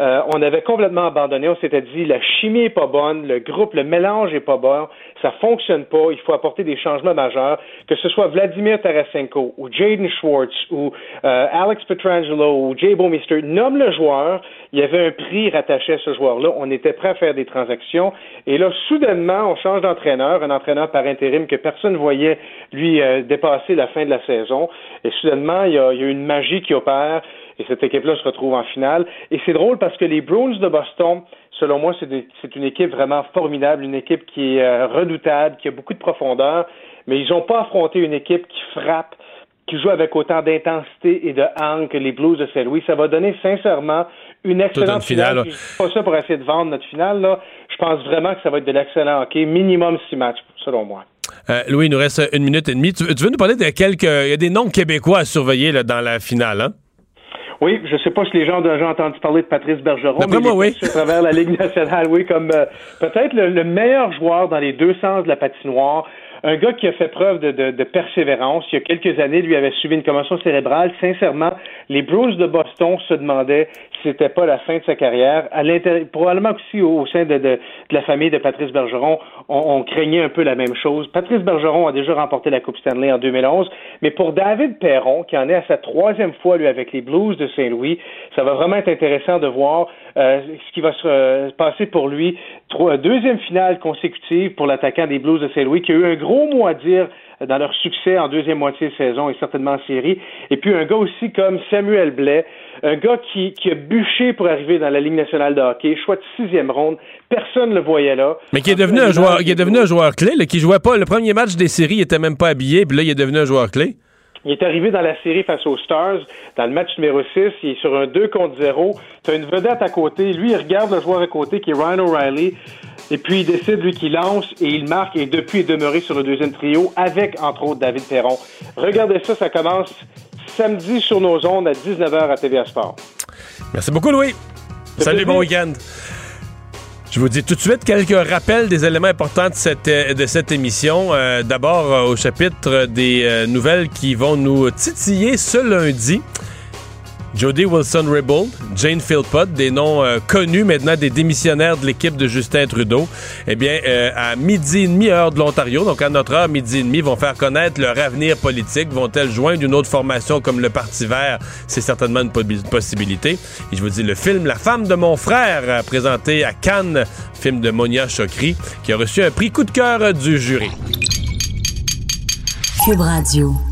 Euh, on avait complètement abandonné. On s'était dit la chimie est pas bonne, le groupe, le mélange est pas bon, ça fonctionne pas. Il faut apporter des changements majeurs, que ce soit Vladimir Tarasenko ou Jaden Schwartz ou euh, Alex Petrangelo ou Jay Bowmister. Nomme le joueur. Il y avait un prix rattaché à ce joueur-là. On était prêt à faire des transactions. Et là, soudainement, on change d'entraîneur, un entraîneur par intérim que personne ne voyait lui euh, dépasser la fin de la saison. Et soudainement, il y a, il y a une magie qui opère et cette équipe-là se retrouve en finale. Et c'est drôle parce que les Bruins de Boston, selon moi, c'est une équipe vraiment formidable, une équipe qui est euh, redoutable, qui a beaucoup de profondeur, mais ils n'ont pas affronté une équipe qui frappe, qui joue avec autant d'intensité et de hang que les Blues de Saint-Louis. Ça va donner sincèrement une excellente finale. Pas ça pour essayer de vendre notre finale. Là. Je pense vraiment que ça va être de l'excellent hockey, minimum six matchs, selon moi. Euh, Louis, il nous reste une minute et demie. Tu, veux nous parler de quelques... Il y a des noms québécois à surveiller là, dans la finale, hein? Oui, je sais pas si les gens ont déjà entendu parler de Patrice Bergeron, mais moi, oui. à travers la Ligue nationale, oui, comme euh, peut-être le, meilleur joueur dans les deux sens de la patinoire un gars qui a fait preuve de, de, de, persévérance. Il y a quelques années, lui avait subi une commotion cérébrale. Sincèrement, les Bruins de Boston se demandaient c'était pas la fin de sa carrière. À probablement aussi au, sein de, la famille de Patrice Bergeron, on, craignait un peu la même chose. Patrice Bergeron a déjà remporté la Coupe Stanley en 2011, mais pour David Perron, qui en est à sa troisième fois, lui, avec les Blues de Saint-Louis, ça va vraiment être intéressant de voir euh, ce qui va se euh, passer pour lui. deuxième finale consécutive pour l'attaquant des Blues de Saint-Louis, qui a eu un gros mot à dire dans leur succès en deuxième moitié de saison et certainement en série. Et puis un gars aussi comme Samuel Blais, un gars qui, qui a bûché pour arriver dans la Ligue nationale de hockey, choix de sixième ronde, personne ne le voyait là. Mais qui est devenu un joueur, qui est devenu un joueur clé, là, qui jouait pas le premier match des séries, il était même pas habillé, puis là il est devenu un joueur clé. Il est arrivé dans la série face aux Stars, dans le match numéro 6. Il est sur un 2 contre 0. Tu as une vedette à côté. Lui, il regarde le joueur à côté qui est Ryan O'Reilly. Et puis, il décide, lui, qu'il lance et il marque. Et depuis, il est demeuré sur le deuxième trio avec, entre autres, David Perron. Regardez ça, ça commence samedi sur nos ondes à 19h à TVA Sport. Merci beaucoup, Louis. Salut, bon week-end. Je vous dis tout de suite quelques rappels des éléments importants de cette, euh, de cette émission. Euh, d'abord, euh, au chapitre des nouvelles qui vont nous titiller ce lundi. Jody Wilson-Raybould, Jane Philpott, des noms euh, connus maintenant des démissionnaires de l'équipe de Justin Trudeau. Eh bien, euh, à midi et demi, heure de l'Ontario, donc à notre heure, midi et demi, vont faire connaître leur avenir politique. Vont-elles joindre une autre formation comme le Parti vert? C'est certainement une possibilité. Et je vous dis, le film La femme de mon frère, présenté à Cannes, film de Monia Chokri, qui a reçu un prix coup de cœur du jury. Cube Radio.